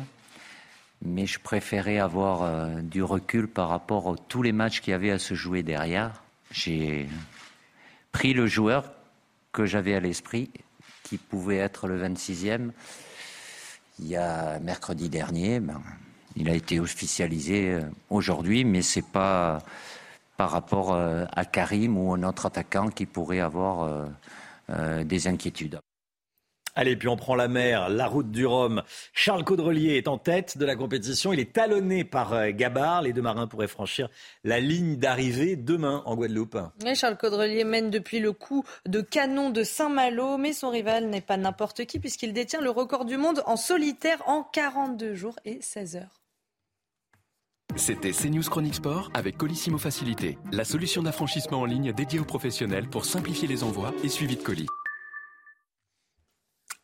mais je préférais avoir euh, du recul par rapport à tous les matchs qu'il y avait à se jouer derrière. J'ai pris le joueur que j'avais à l'esprit, qui pouvait être le 26e. Il y a mercredi dernier, ben, il a été officialisé euh, aujourd'hui, mais c'est pas par rapport euh, à Karim ou à notre attaquant qui pourrait avoir euh, des inquiétudes. Allez, puis on prend la mer, la route du Rhum. Charles Caudrelier est en tête de la compétition. Il est talonné par euh, Gabard. Les deux marins pourraient franchir la ligne d'arrivée demain en Guadeloupe. Charles Caudrelier mène depuis le coup de canon de Saint-Malo, mais son rival n'est pas n'importe qui puisqu'il détient le record du monde en solitaire en 42 jours et 16 heures. C'était CNews Chronique Sport avec Colissimo Facilité, la solution d'affranchissement en ligne dédiée aux professionnels pour simplifier les envois et suivi de colis.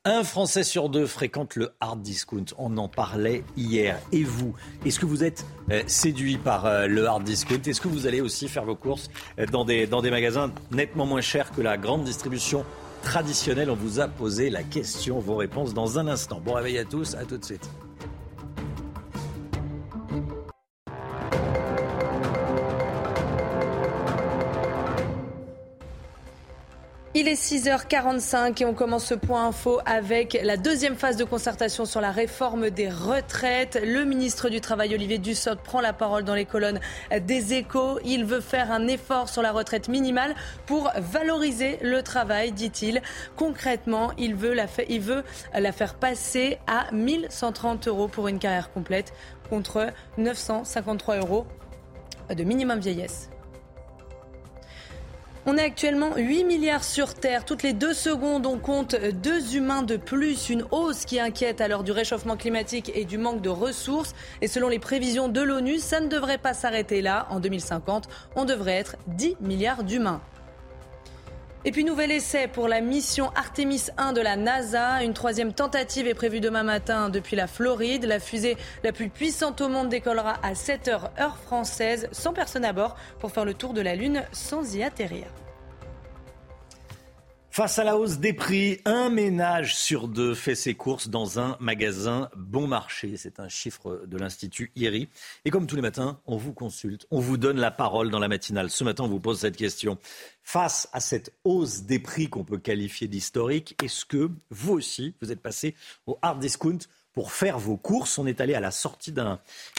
Un Français sur deux fréquente le hard discount. On en parlait hier. Et vous, est-ce que vous êtes euh, séduit par euh, le hard discount? Est-ce que vous allez aussi faire vos courses euh, dans des, dans des magasins nettement moins chers que la grande distribution traditionnelle? On vous a posé la question. Vos réponses dans un instant. Bon réveil à tous. À tout de suite. Il est 6h45 et on commence ce point info avec la deuxième phase de concertation sur la réforme des retraites. Le ministre du Travail, Olivier Dussopt, prend la parole dans les colonnes des échos. Il veut faire un effort sur la retraite minimale pour valoriser le travail, dit-il. Concrètement, il veut, la il veut la faire passer à 1130 euros pour une carrière complète contre 953 euros de minimum vieillesse. On est actuellement 8 milliards sur Terre. Toutes les deux secondes, on compte deux humains de plus. Une hausse qui inquiète l'heure du réchauffement climatique et du manque de ressources. Et selon les prévisions de l'ONU, ça ne devrait pas s'arrêter là. En 2050, on devrait être 10 milliards d'humains. Et puis nouvel essai pour la mission Artemis 1 de la NASA. Une troisième tentative est prévue demain matin depuis la Floride. La fusée la plus puissante au monde décollera à 7 heures heure française, sans personne à bord, pour faire le tour de la Lune sans y atterrir. Face à la hausse des prix, un ménage sur deux fait ses courses dans un magasin bon marché. C'est un chiffre de l'Institut IRI. Et comme tous les matins, on vous consulte, on vous donne la parole dans la matinale. Ce matin, on vous pose cette question. Face à cette hausse des prix qu'on peut qualifier d'historique, est-ce que vous aussi, vous êtes passé au hard discount pour faire vos courses? On est allé à la sortie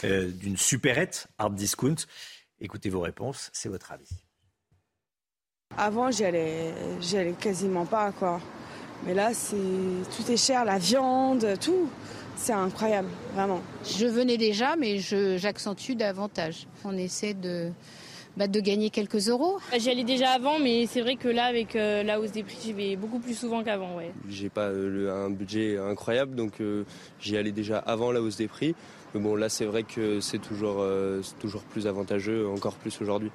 euh, d'une supérette hard discount. Écoutez vos réponses, c'est votre avis. Avant, j'y allais, quasiment pas, quoi. Mais là, c'est tout est cher, la viande, tout. C'est incroyable, vraiment. Je venais déjà, mais j'accentue davantage. On essaie de, bah, de gagner quelques euros. Bah, j'y allais déjà avant, mais c'est vrai que là, avec euh, la hausse des prix, j'y vais beaucoup plus souvent qu'avant. Ouais. J'ai pas euh, un budget incroyable, donc euh, j'y allais déjà avant la hausse des prix. Mais bon, là, c'est vrai que c'est toujours, toujours plus avantageux, encore plus aujourd'hui.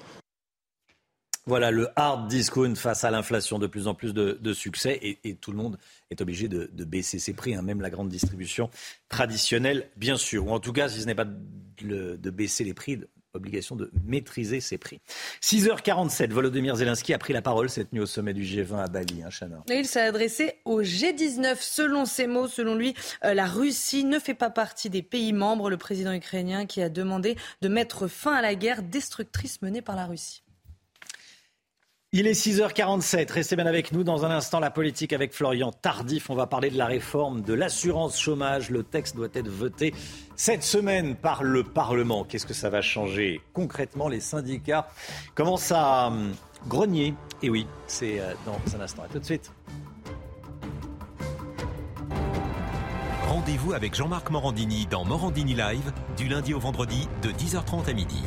Voilà le hard discount face à l'inflation, de plus en plus de, succès et, tout le monde est obligé de, baisser ses prix, hein, même la grande distribution traditionnelle, bien sûr. Ou en tout cas, si ce n'est pas de, baisser les prix, obligation de maîtriser ses prix. 6h47, Volodymyr Zelensky a pris la parole cette nuit au sommet du G20 à Bali, hein, il s'est adressé au G19. Selon ses mots, selon lui, euh, la Russie ne fait pas partie des pays membres. Le président ukrainien qui a demandé de mettre fin à la guerre destructrice menée par la Russie. Il est 6h47. Restez bien avec nous. Dans un instant, la politique avec Florian Tardif. On va parler de la réforme de l'assurance chômage. Le texte doit être voté cette semaine par le Parlement. Qu'est-ce que ça va changer concrètement? Les syndicats commencent à hum, grogner. Et oui, c'est euh, dans un instant. À tout de suite. Rendez-vous avec Jean-Marc Morandini dans Morandini Live du lundi au vendredi de 10h30 à midi.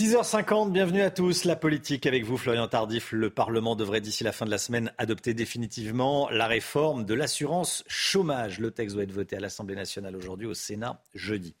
6h50, bienvenue à tous. La politique avec vous, Florian Tardif. Le Parlement devrait d'ici la fin de la semaine adopter définitivement la réforme de l'assurance chômage. Le texte doit être voté à l'Assemblée nationale aujourd'hui, au Sénat jeudi.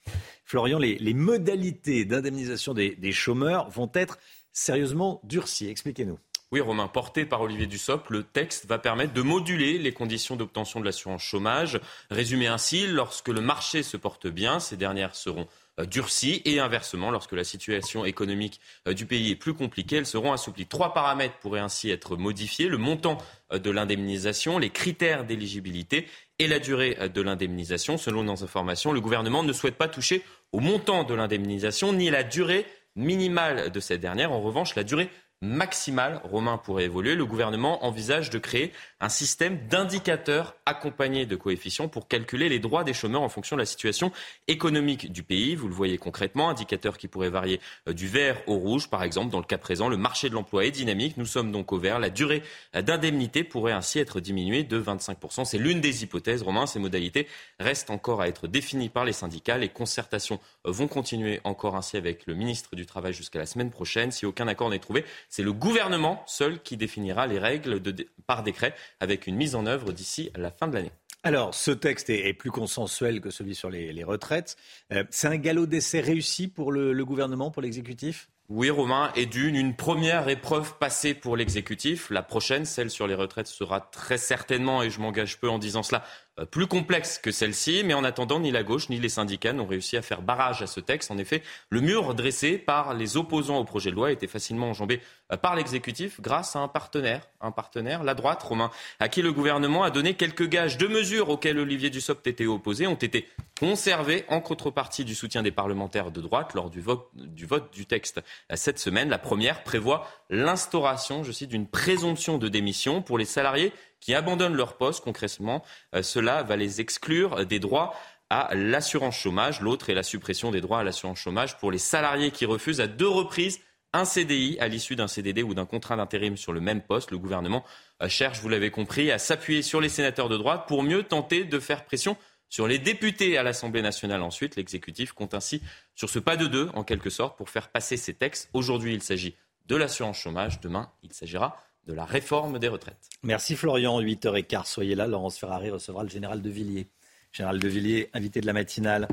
Florian, les, modalités d'indemnisation des, chômeurs vont être sérieusement durcies. Expliquez-nous. Oui, Romain, porté par Olivier Dussopt, le texte va permettre de moduler les conditions d'obtention de l'assurance chômage. Résumé ainsi, lorsque le marché se porte bien, ces dernières seront durcies et inversement, lorsque la situation économique euh, du pays est plus compliquée, elles seront assouplies. Trois paramètres pourraient ainsi être modifiés le montant euh, de l'indemnisation, les critères d'éligibilité et la durée de l'indemnisation. Selon nos informations, le gouvernement ne souhaite pas toucher au montant de l'indemnisation ni la durée minimale de cette dernière. En revanche, la durée maximale, Romain pourrait évoluer. Le gouvernement envisage de créer un système d'indicateurs accompagnés de coefficients pour calculer les droits des chômeurs en fonction de la situation économique du pays. Vous le voyez concrètement, indicateurs qui pourraient varier euh, du vert au rouge, par exemple. Dans le cas présent, le marché de l'emploi est dynamique. Nous sommes donc au vert. La durée euh, d'indemnité pourrait ainsi être diminuée de 25%. C'est l'une des hypothèses, Romain. Ces modalités restent encore à être définies par les syndicats. Les concertations euh, vont continuer encore ainsi avec le ministre du Travail jusqu'à la semaine prochaine. Si aucun accord n'est trouvé, c'est le gouvernement seul qui définira les règles par décret avec une mise en œuvre d'ici la fin de l'année. Alors, ce texte est, plus consensuel que celui sur les, retraites. Euh, c'est un galop d'essai réussi pour le gouvernement, pour l'exécutif? Oui, Romain, et d'une, une première épreuve passée pour l'exécutif. La prochaine, celle sur les retraites, sera très certainement, et je m'engage peu en disant cela, plus complexe que celle-ci, mais en attendant, ni la gauche ni les syndicats n'ont réussi à faire barrage à ce texte. En effet, le mur dressé par les opposants au projet de loi était facilement enjambé euh, par l'exécutif grâce à un partenaire, un partenaire, la droite, Romain, à qui le gouvernement a donné quelques gages de mesures auxquelles Olivier Dussopt était opposé, ont été conservés en contrepartie du soutien des parlementaires de droite lors du vote du, vote du texte euh, cette semaine. La première prévoit l'instauration, je cite, d'une présomption de démission pour les salariés qui abandonnent leur poste concrètement. Euh, cela va les exclure des droits à l'assurance chômage. L'autre est la suppression des droits à l'assurance chômage pour les salariés qui refusent à deux reprises un CDI à l'issue d'un CDD ou d'un contrat d'intérim sur le même poste. Le gouvernement euh, cherche, vous l'avez compris, à s'appuyer sur les sénateurs de droite pour mieux tenter de faire pression sur les députés à l'Assemblée nationale. Ensuite, l'exécutif compte ainsi sur ce pas de deux, en quelque sorte, pour faire passer ces textes. Aujourd'hui, il s'agit de l'assurance chômage. Demain, il s'agira de la réforme des retraites. Merci Florian, 8h15, soyez là. Laurence Ferrari recevra le général de Villiers. Général de Villiers, invité de la matinale.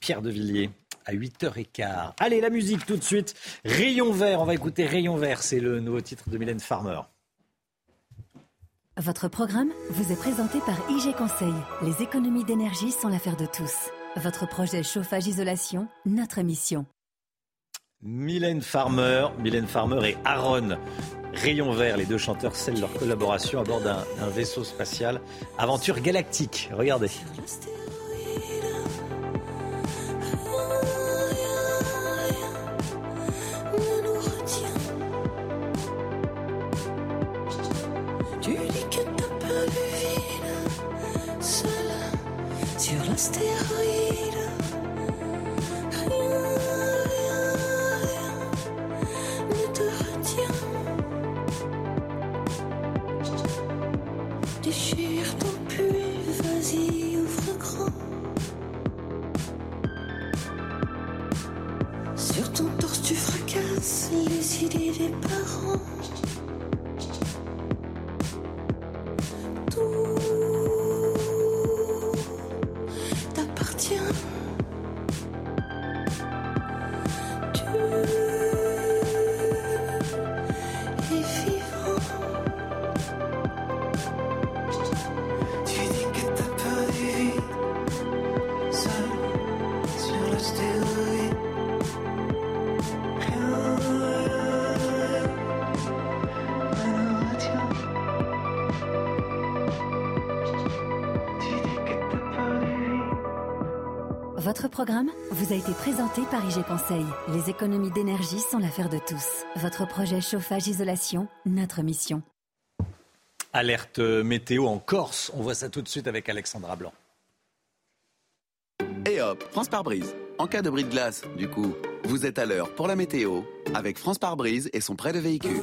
Pierre de Villiers à 8h15. Allez, la musique tout de suite. Rayon vert, on va écouter Rayon vert, c'est le nouveau titre de Mylène Farmer. Votre programme vous est présenté par IG Conseil. Les économies d'énergie sont l'affaire de tous. Votre projet chauffage-isolation, notre mission. Mylène Farmer, et Aaron Rayon Vert, les deux chanteurs scellent leur collaboration à bord d'un vaisseau spatial. Aventure galactique, regardez. sur l'astéroïde. Votre programme vous a été présenté par IG Conseil. Les économies d'énergie sont l'affaire de tous. Votre projet chauffage-isolation, notre mission. Alerte météo en Corse. On voit ça tout de suite avec Alexandra Blanc. Et hop, France par brise. En cas de bris de glace, du coup, vous êtes à l'heure pour la météo avec France par brise et son prêt de véhicule.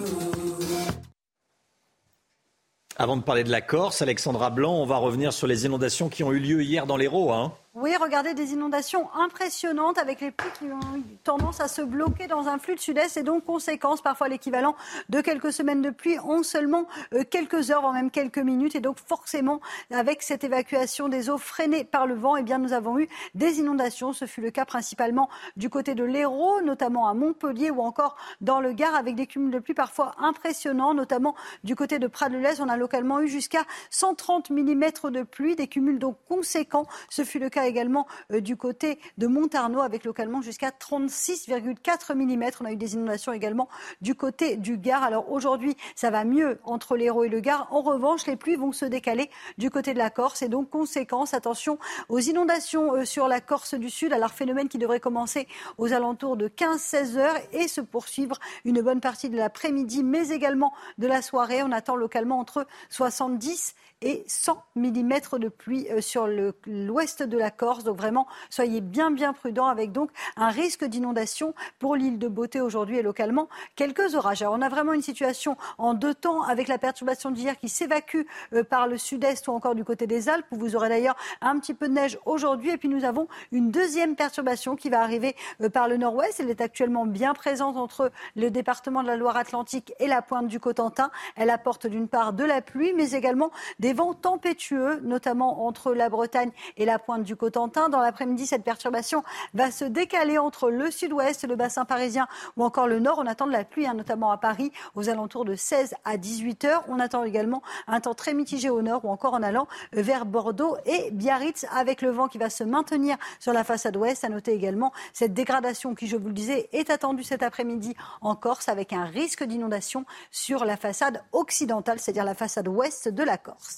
Avant de parler de la Corse, Alexandra Blanc, on va revenir sur les inondations qui ont eu lieu hier dans l'Hérault. Hein. Oui, regardez des inondations impressionnantes avec les pluies qui ont tendance à se bloquer dans un flux de sud-est et donc conséquence, parfois l'équivalent de quelques semaines de pluie en seulement euh, quelques heures, voire même quelques minutes. Et donc forcément, avec cette évacuation des eaux freinées par le vent, eh bien, nous avons eu des inondations. Ce fut le cas principalement du côté de l'Hérault, notamment à Montpellier ou encore dans le Gard, avec des cumuls de pluie parfois impressionnants, notamment du côté de Prat-de-Lez. On a localement eu jusqu'à 130 mm de pluie, des cumuls donc conséquents. Ce fut le cas également euh, du côté de Montarno avec localement jusqu'à 36,4 mm. On a eu des inondations également du côté du Gard. Alors aujourd'hui, ça va mieux entre l'Hérault et le Gard. En revanche, les pluies vont se décaler du côté de la Corse et donc conséquence, attention aux inondations euh, sur la Corse du Sud. Alors phénomène qui devrait commencer aux alentours de 15-16 heures et se poursuivre une bonne partie de l'après-midi, mais également de la soirée. On attend localement entre 70 et 100 mm de pluie euh, sur l'ouest de la Corse. Donc vraiment, soyez bien bien prudents avec donc un risque d'inondation pour l'île de Beauté aujourd'hui et localement quelques orages. Alors on a vraiment une situation en deux temps avec la perturbation d'hier qui s'évacue euh, par le sud-est ou encore du côté des Alpes où vous aurez d'ailleurs un petit peu de neige aujourd'hui et puis nous avons une deuxième perturbation qui va arriver euh, par le nord-ouest. Elle est actuellement bien présente entre le département de la Loire-Atlantique et la pointe du Cotentin. Elle apporte d'une part de la pluie mais également des vents tempétueux, notamment entre la Bretagne et la pointe du Cotentin. Dans l'après-midi, cette perturbation va se décaler entre le sud-ouest, le bassin parisien ou encore le nord. On attend de la pluie, hein, notamment à Paris, aux alentours de 16 à 18 heures. On attend également un temps très mitigé au nord ou encore en allant vers Bordeaux et Biarritz avec le vent qui va se maintenir sur la façade ouest. À noter également cette dégradation qui, je vous le disais, est attendue cet après-midi en Corse avec un risque d'inondation sur la façade occidentale, c'est-à-dire la façade ouest de la Corse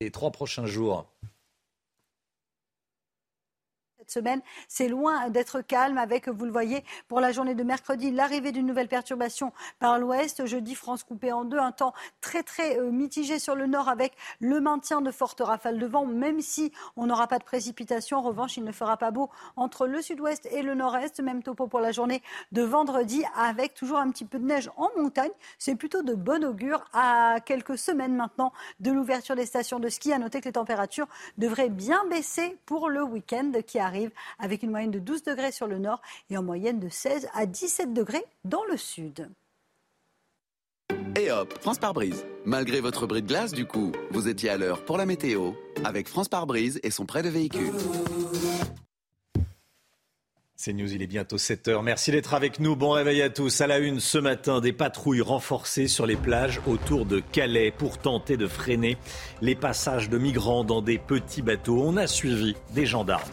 les trois prochains jours semaine. C'est loin d'être calme avec, vous le voyez, pour la journée de mercredi, l'arrivée d'une nouvelle perturbation par l'ouest. Jeudi, France coupée en deux. Un temps très, très euh, mitigé sur le nord avec le maintien de fortes rafales de vent, même si on n'aura pas de précipitation. En revanche, il ne fera pas beau entre le sud-ouest et le nord-est. Même topo pour la journée de vendredi avec toujours un petit peu de neige en montagne. C'est plutôt de bon augure à quelques semaines maintenant de l'ouverture des stations de ski. À noter que les températures devraient bien baisser pour le week-end qui arrive arrive avec une moyenne de 12 degrés sur le nord et en moyenne de 16 à 17 degrés dans le sud. Et hop, France par brise. Malgré votre bris de glace, du coup, vous étiez à l'heure pour la météo avec France par brise et son prêt de véhicule. C'est News, il est bientôt 7 heures. Merci d'être avec nous. Bon réveil à tous. À la une ce matin, des patrouilles renforcées sur les plages autour de Calais pour tenter de freiner les passages de migrants dans des petits bateaux. On a suivi des gendarmes.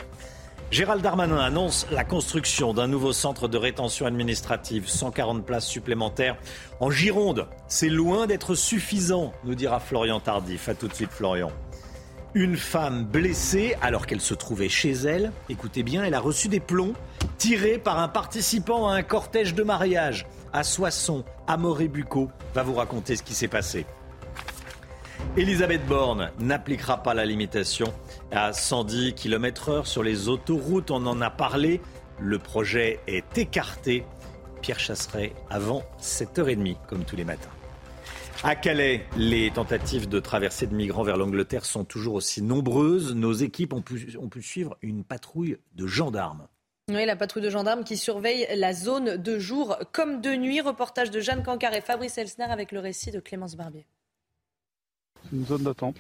Gérald Darmanin annonce la construction d'un nouveau centre de rétention administrative, 140 places supplémentaires en Gironde. C'est loin d'être suffisant, nous dira Florian Tardif. A tout de suite Florian. Une femme blessée alors qu'elle se trouvait chez elle, écoutez bien, elle a reçu des plombs tirés par un participant à un cortège de mariage à Soissons, à Morébucco. Va vous raconter ce qui s'est passé. Elisabeth Borne n'appliquera pas la limitation à 110 km/h sur les autoroutes. On en a parlé. Le projet est écarté. Pierre Chasseret avant 7h30, comme tous les matins. À Calais, les tentatives de traversée de migrants vers l'Angleterre sont toujours aussi nombreuses. Nos équipes ont pu, suivre une patrouille de gendarmes. Oui, la patrouille de gendarmes qui surveille la zone de jour comme de nuit. Reportage de Jeanne Cancar et Fabrice Elsner avec le récit de Clémence Barbier. C'est une zone d'attente.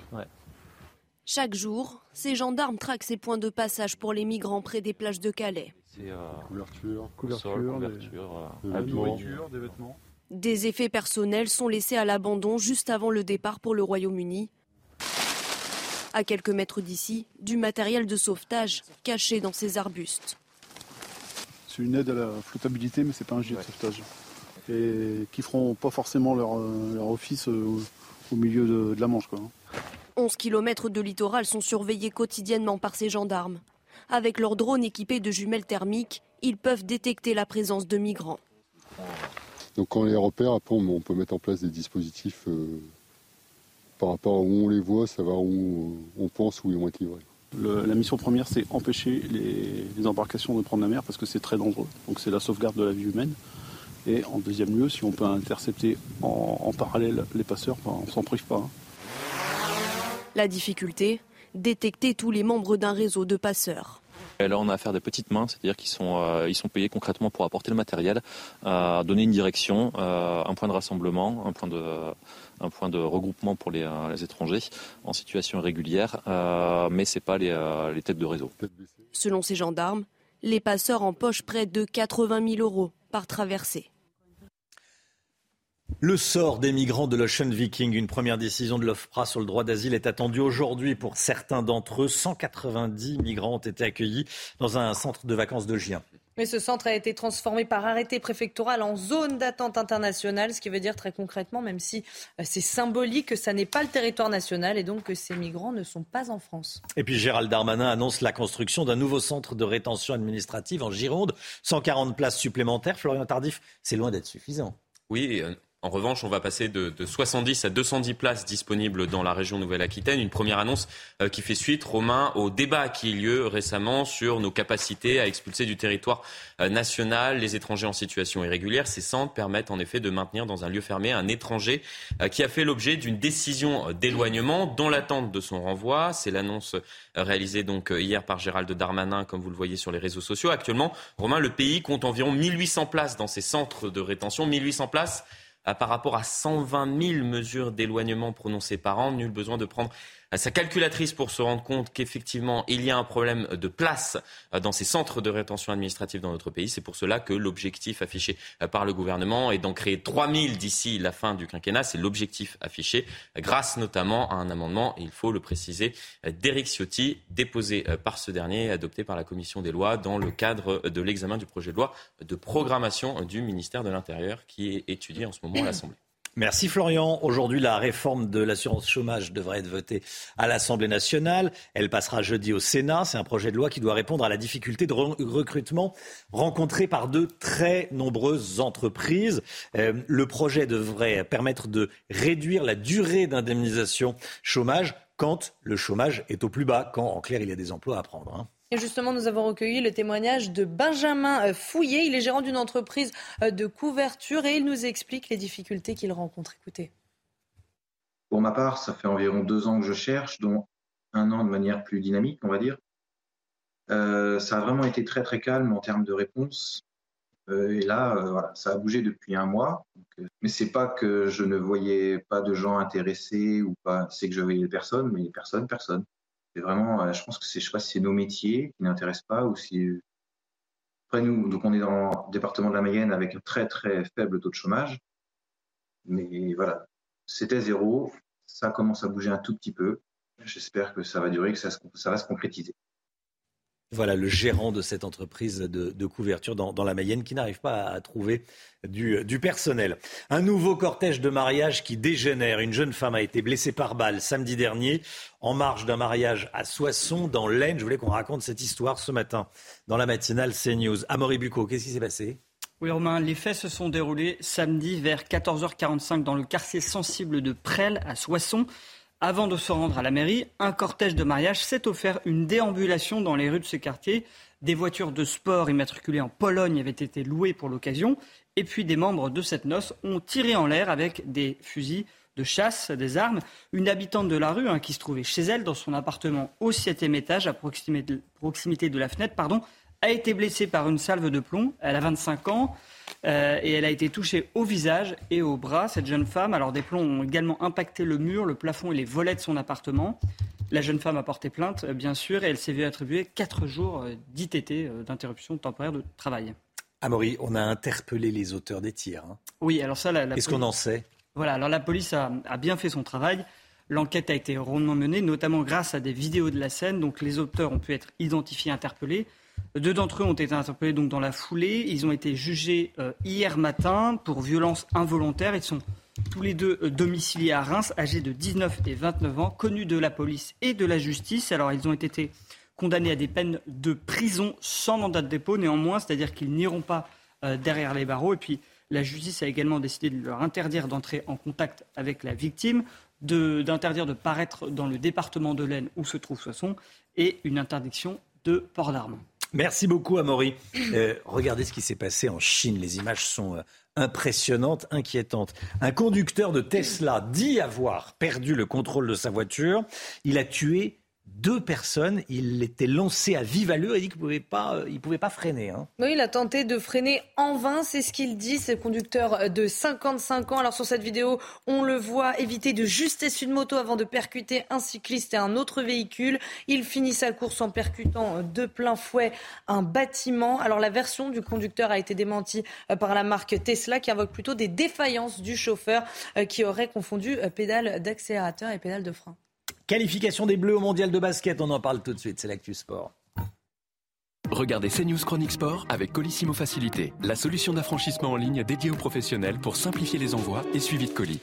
Chaque jour, ces gendarmes traquent ces points de passage pour les migrants près des plages de Calais. C'est euh, couverture, couverture, euh, des, nourriture, des vêtements. Des effets personnels sont laissés à l'abandon juste avant le départ pour le Royaume-Uni. À quelques mètres d'ici, du matériel de sauvetage caché dans ces arbustes. C'est une aide à la flottabilité, mais c'est pas un gilet de sauvetage. Et qui feront pas forcément leur, euh, leur office au milieu de, la Manche. Quoi. 11 km de littoral sont surveillés quotidiennement par ces gendarmes. Avec leurs drones équipés de jumelles thermiques, ils peuvent détecter la présence de migrants. Donc quand on les repère, après on peut mettre en place des dispositifs euh, par rapport à où on les voit, savoir où on pense où ils vont être livrés. la mission première, c'est empêcher les, embarcations de prendre la mer parce que c'est très dangereux. Donc c'est la sauvegarde de la vie humaine. Et en deuxième lieu, si on peut intercepter en, parallèle les passeurs, ben, on s'en prive pas. Hein. La difficulté, détecter tous les membres d'un réseau de passeurs. là, on a affaire des petites mains, c'est-à-dire qu'ils sont, euh, ils sont payés concrètement pour apporter le matériel, euh, donner une direction, euh, un point de rassemblement, un point de, un point de regroupement pour les, étrangers en situation irrégulière, mais ce n'est pas les, les têtes de réseau. Selon ces gendarmes, les passeurs empochent près de 80 000 euros par traversée. Le sort des migrants de l'Ocean Viking, une première décision de l'OFPRA sur le droit d'asile est attendue aujourd'hui pour certains d'entre eux. 190 migrants ont été accueillis dans un centre de vacances de Gien. Mais ce centre a été transformé par arrêté préfectoral en zone d'attente internationale, ce qui veut dire très concrètement, même si euh, c'est symbolique, que ça n'est pas le territoire national et donc que ces migrants ne sont pas en France. Et puis Gérald Darmanin annonce la construction d'un nouveau centre de rétention administrative en Gironde, 140 places supplémentaires. Florian Tardif, c'est loin d'être suffisant. Oui, euh, en revanche, on va passer de, 70 à 210 places disponibles dans la région Nouvelle-Aquitaine. Une première annonce euh, qui fait suite, Romain, au débat qui a eu lieu récemment sur nos capacités à expulser du territoire euh, national les étrangers en situation irrégulière. Ces centres permettent en effet de maintenir dans un lieu fermé un étranger euh, qui a fait l'objet d'une décision d'éloignement dans l'attente de son renvoi. C'est l'annonce réalisée donc hier par Gérald Darmanin, comme vous le voyez sur les réseaux sociaux. Actuellement, Romain, le pays compte environ 1800 places dans ces centres de rétention. 1800 places par rapport à 120 000 mesures d'éloignement prononcées par an. Nul besoin de prendre à sa calculatrice pour se rendre compte qu'effectivement, il y a un problème de place euh, dans ces centres de rétention administrative dans notre pays. C'est pour cela que l'objectif affiché euh, par le gouvernement est d'en créer 3000 d'ici la fin du quinquennat. C'est l'objectif affiché grâce notamment à un amendement, il faut le préciser, d'Éric Ciotti, déposé euh, par ce dernier et adopté par la commission des lois dans le cadre de l'examen du projet de loi de programmation du ministère de l'Intérieur qui est étudié en ce moment à l'Assemblée. Merci Florian. Aujourd'hui, la réforme de l'assurance chômage devrait être votée à l'Assemblée nationale. Elle passera jeudi au Sénat. C'est un projet de loi qui doit répondre à la difficulté de recrutement rencontrée par de très nombreuses entreprises. Euh, le projet devrait permettre de réduire la durée d'indemnisation chômage quand le chômage est au plus bas, quand en clair il y a des emplois à prendre. Hein. Et justement, nous avons recueilli le témoignage de Benjamin euh, Fouillé. Il est gérant d'une entreprise euh, de couverture et il nous explique les difficultés qu'il rencontre. Écoutez. Pour ma part, ça fait environ deux ans que je cherche, dont un an de manière plus dynamique, on va dire. Euh, ça a vraiment été très très calme en termes de réponse. et là, voilà, ça a bougé depuis un mois. Donc, mais c'est pas que je ne voyais pas de gens intéressés ou pas, c'est que je voyais personne, mais personne, personne. C'est vraiment, euh, je pense que c'est, je sais pas si c'est nos métiers qui n'intéressent pas ou si. Après, nous, donc on est dans le département de la Mayenne avec un très très faible taux de chômage. Mais voilà, c'était zéro. Ça commence à bouger un tout petit peu. J'espère que ça va durer, que ça, ça va se concrétiser. Voilà le gérant de cette entreprise de, couverture dans, la Mayenne qui n'arrive pas à, trouver du, personnel. Un nouveau cortège de mariage qui dégénère. Une jeune femme a été blessée par balle samedi dernier en marge d'un mariage à Soissons dans l'Aisne. Je voulais qu'on raconte cette histoire ce matin dans la matinale CNews. Amaury Bucco, qu'est-ce qui s'est passé? Oui, Romain, les faits se sont déroulés samedi vers 14h45 dans le quartier sensible de Presles à Soissons. Avant de se rendre à la mairie, un cortège de mariage s'est offert une déambulation dans les rues de ce quartier. Des voitures de sport immatriculées en Pologne avaient été louées pour l'occasion. Et puis des membres de cette noce ont tiré en l'air avec des fusils de chasse, des armes. Une habitante de la rue, hein, qui se trouvait chez elle dans son appartement au septième étage, à proximité de, proximité la fenêtre, pardon, a été blessée par une salve de plomb. Elle a 25 ans. Euh, et elle a été touchée au visage et au bras, cette jeune femme. Alors des plombs ont également impacté le mur, le plafond et les volets de son appartement. La jeune femme a porté plainte, euh, bien sûr, et elle s'est vue attribuer 4 jours euh, d'ITT, d'interruption temporaire de travail. Amaury, on a interpellé les auteurs des tirs. Hein. Oui, alors ça, la, Qu'est-ce qu'on en sait? Voilà, alors la police a, a bien fait son travail. L'enquête a été rondement menée, notamment grâce à des vidéos de la scène. Donc les auteurs ont pu être identifiés, interpellés. Deux d'entre eux ont été interpellés donc dans la foulée. Ils ont été jugés euh, hier matin pour violence involontaire. Ils sont tous les deux euh, domiciliés à Reims, âgés de 19 et 29 ans, connus de la police et de la justice. Alors ils ont été condamnés à des peines de prison sans mandat de dépôt néanmoins, c'est-à-dire qu'ils n'iront pas euh, derrière les barreaux. Et puis la justice a également décidé de leur interdire d'entrer en contact avec la victime, d'interdire de, paraître dans le département de l'Aisne où se trouve Soissons et une interdiction de port d'armes. Merci beaucoup, Amaury. Euh, regardez ce qui s'est passé en Chine. Les images sont euh, impressionnantes, inquiétantes. Un conducteur de Tesla dit avoir perdu le contrôle de sa voiture. Il a tué deux personnes. Il était lancé à vive allure et dit qu'il ne pouvait pas, euh, pouvait pas freiner. Hein. Oui, il a tenté de freiner en vain, c'est ce qu'il dit. Le conducteur de 55 ans. Alors sur cette vidéo, on le voit éviter de justesse une moto avant de percuter un cycliste et un autre véhicule. Il finit sa course en percutant de plein fouet un bâtiment. Alors la version du conducteur a été démentie euh, par la marque Tesla qui invoque plutôt des défaillances du chauffeur euh, qui aurait confondu pédale d'accélérateur et pédale de frein. Qualification des Bleus au mondial de basket, on en parle tout de suite, c'est l'actu sport. Regardez CNews Chronique Sport avec Colissimo Facilité, la solution d'affranchissement en ligne dédiée aux professionnels pour simplifier les envois et suivi de colis.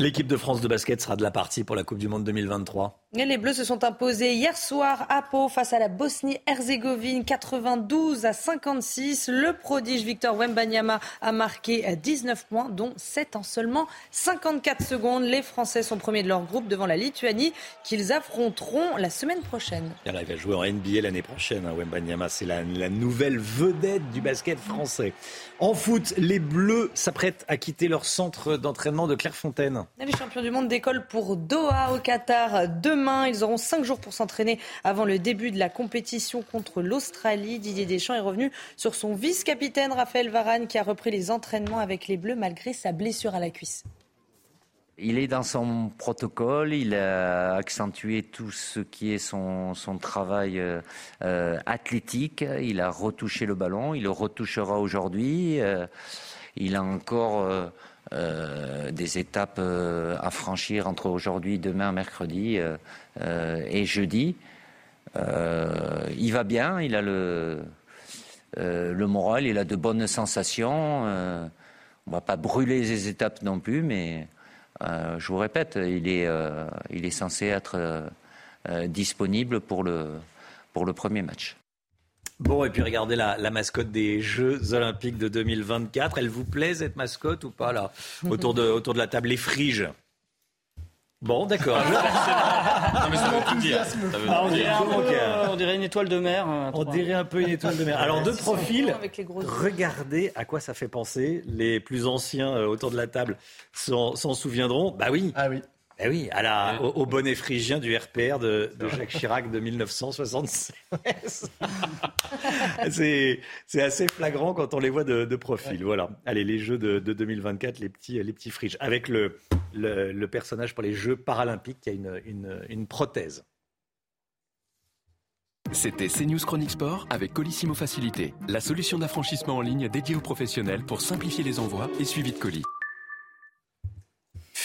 L'équipe de France de basket sera de la partie pour la Coupe du Monde 2023. les Bleus se sont imposés hier soir à Pau face à la Bosnie-Herzégovine 92 à 56. Le prodige Victor Wembanyama a marqué 19 points, dont 7 en seulement 54 secondes. Les Français sont premiers de leur groupe devant la Lituanie qu'ils affronteront la semaine prochaine. il va jouer en NBA l'année prochaine. Hein, Wembanyama, c'est la, la nouvelle vedette du basket français. En foot, les Bleus s'apprêtent à quitter leur centre d'entraînement de Clairefontaine. Les champions du monde décollent pour Doha au Qatar demain. Ils auront cinq jours pour s'entraîner avant le début de la compétition contre l'Australie. Didier Deschamps est revenu sur son vice-capitaine Raphaël Varane qui a repris les entraînements avec les Bleus malgré sa blessure à la cuisse. Il est dans son protocole, il a accentué tout ce qui est son, travail euh, euh, athlétique, il a retouché le ballon, il le retouchera aujourd'hui, euh, il a encore des étapes à franchir entre aujourd'hui, demain, mercredi et jeudi. il va bien, il a le, le moral, il a de bonnes sensations. on va pas brûler les étapes non plus, mais euh, je vous répète, il est, euh, il est censé être euh, disponible pour le, pour le premier match. Bon, et puis regardez la, la, mascotte des Jeux Olympiques de 2024. Elle vous plaît, cette mascotte, ou pas, là? Autour de, autour de la table, les friges Bon, d'accord. on, dirait une étoile de mer. On dirait un peu une étoile de mer. Alors, deux profils. Regardez à quoi ça fait penser. Les plus anciens euh, autour de la table s'en souviendront. Bah oui. Ah oui. Eh oui, à la, au, bonnet phrygien du RPR de, Jacques Chirac de 1976. c'est, assez flagrant quand on les voit de, profil. Voilà. Allez, les Jeux de, 2024, les petits, les petits friges. Avec le, le, personnage pour les Jeux paralympiques qui a une, une, une prothèse. C'était CNews Chronique Sport avec Colissimo Facilité, la solution d'affranchissement en ligne dédiée aux professionnels pour simplifier les envois et suivi de colis.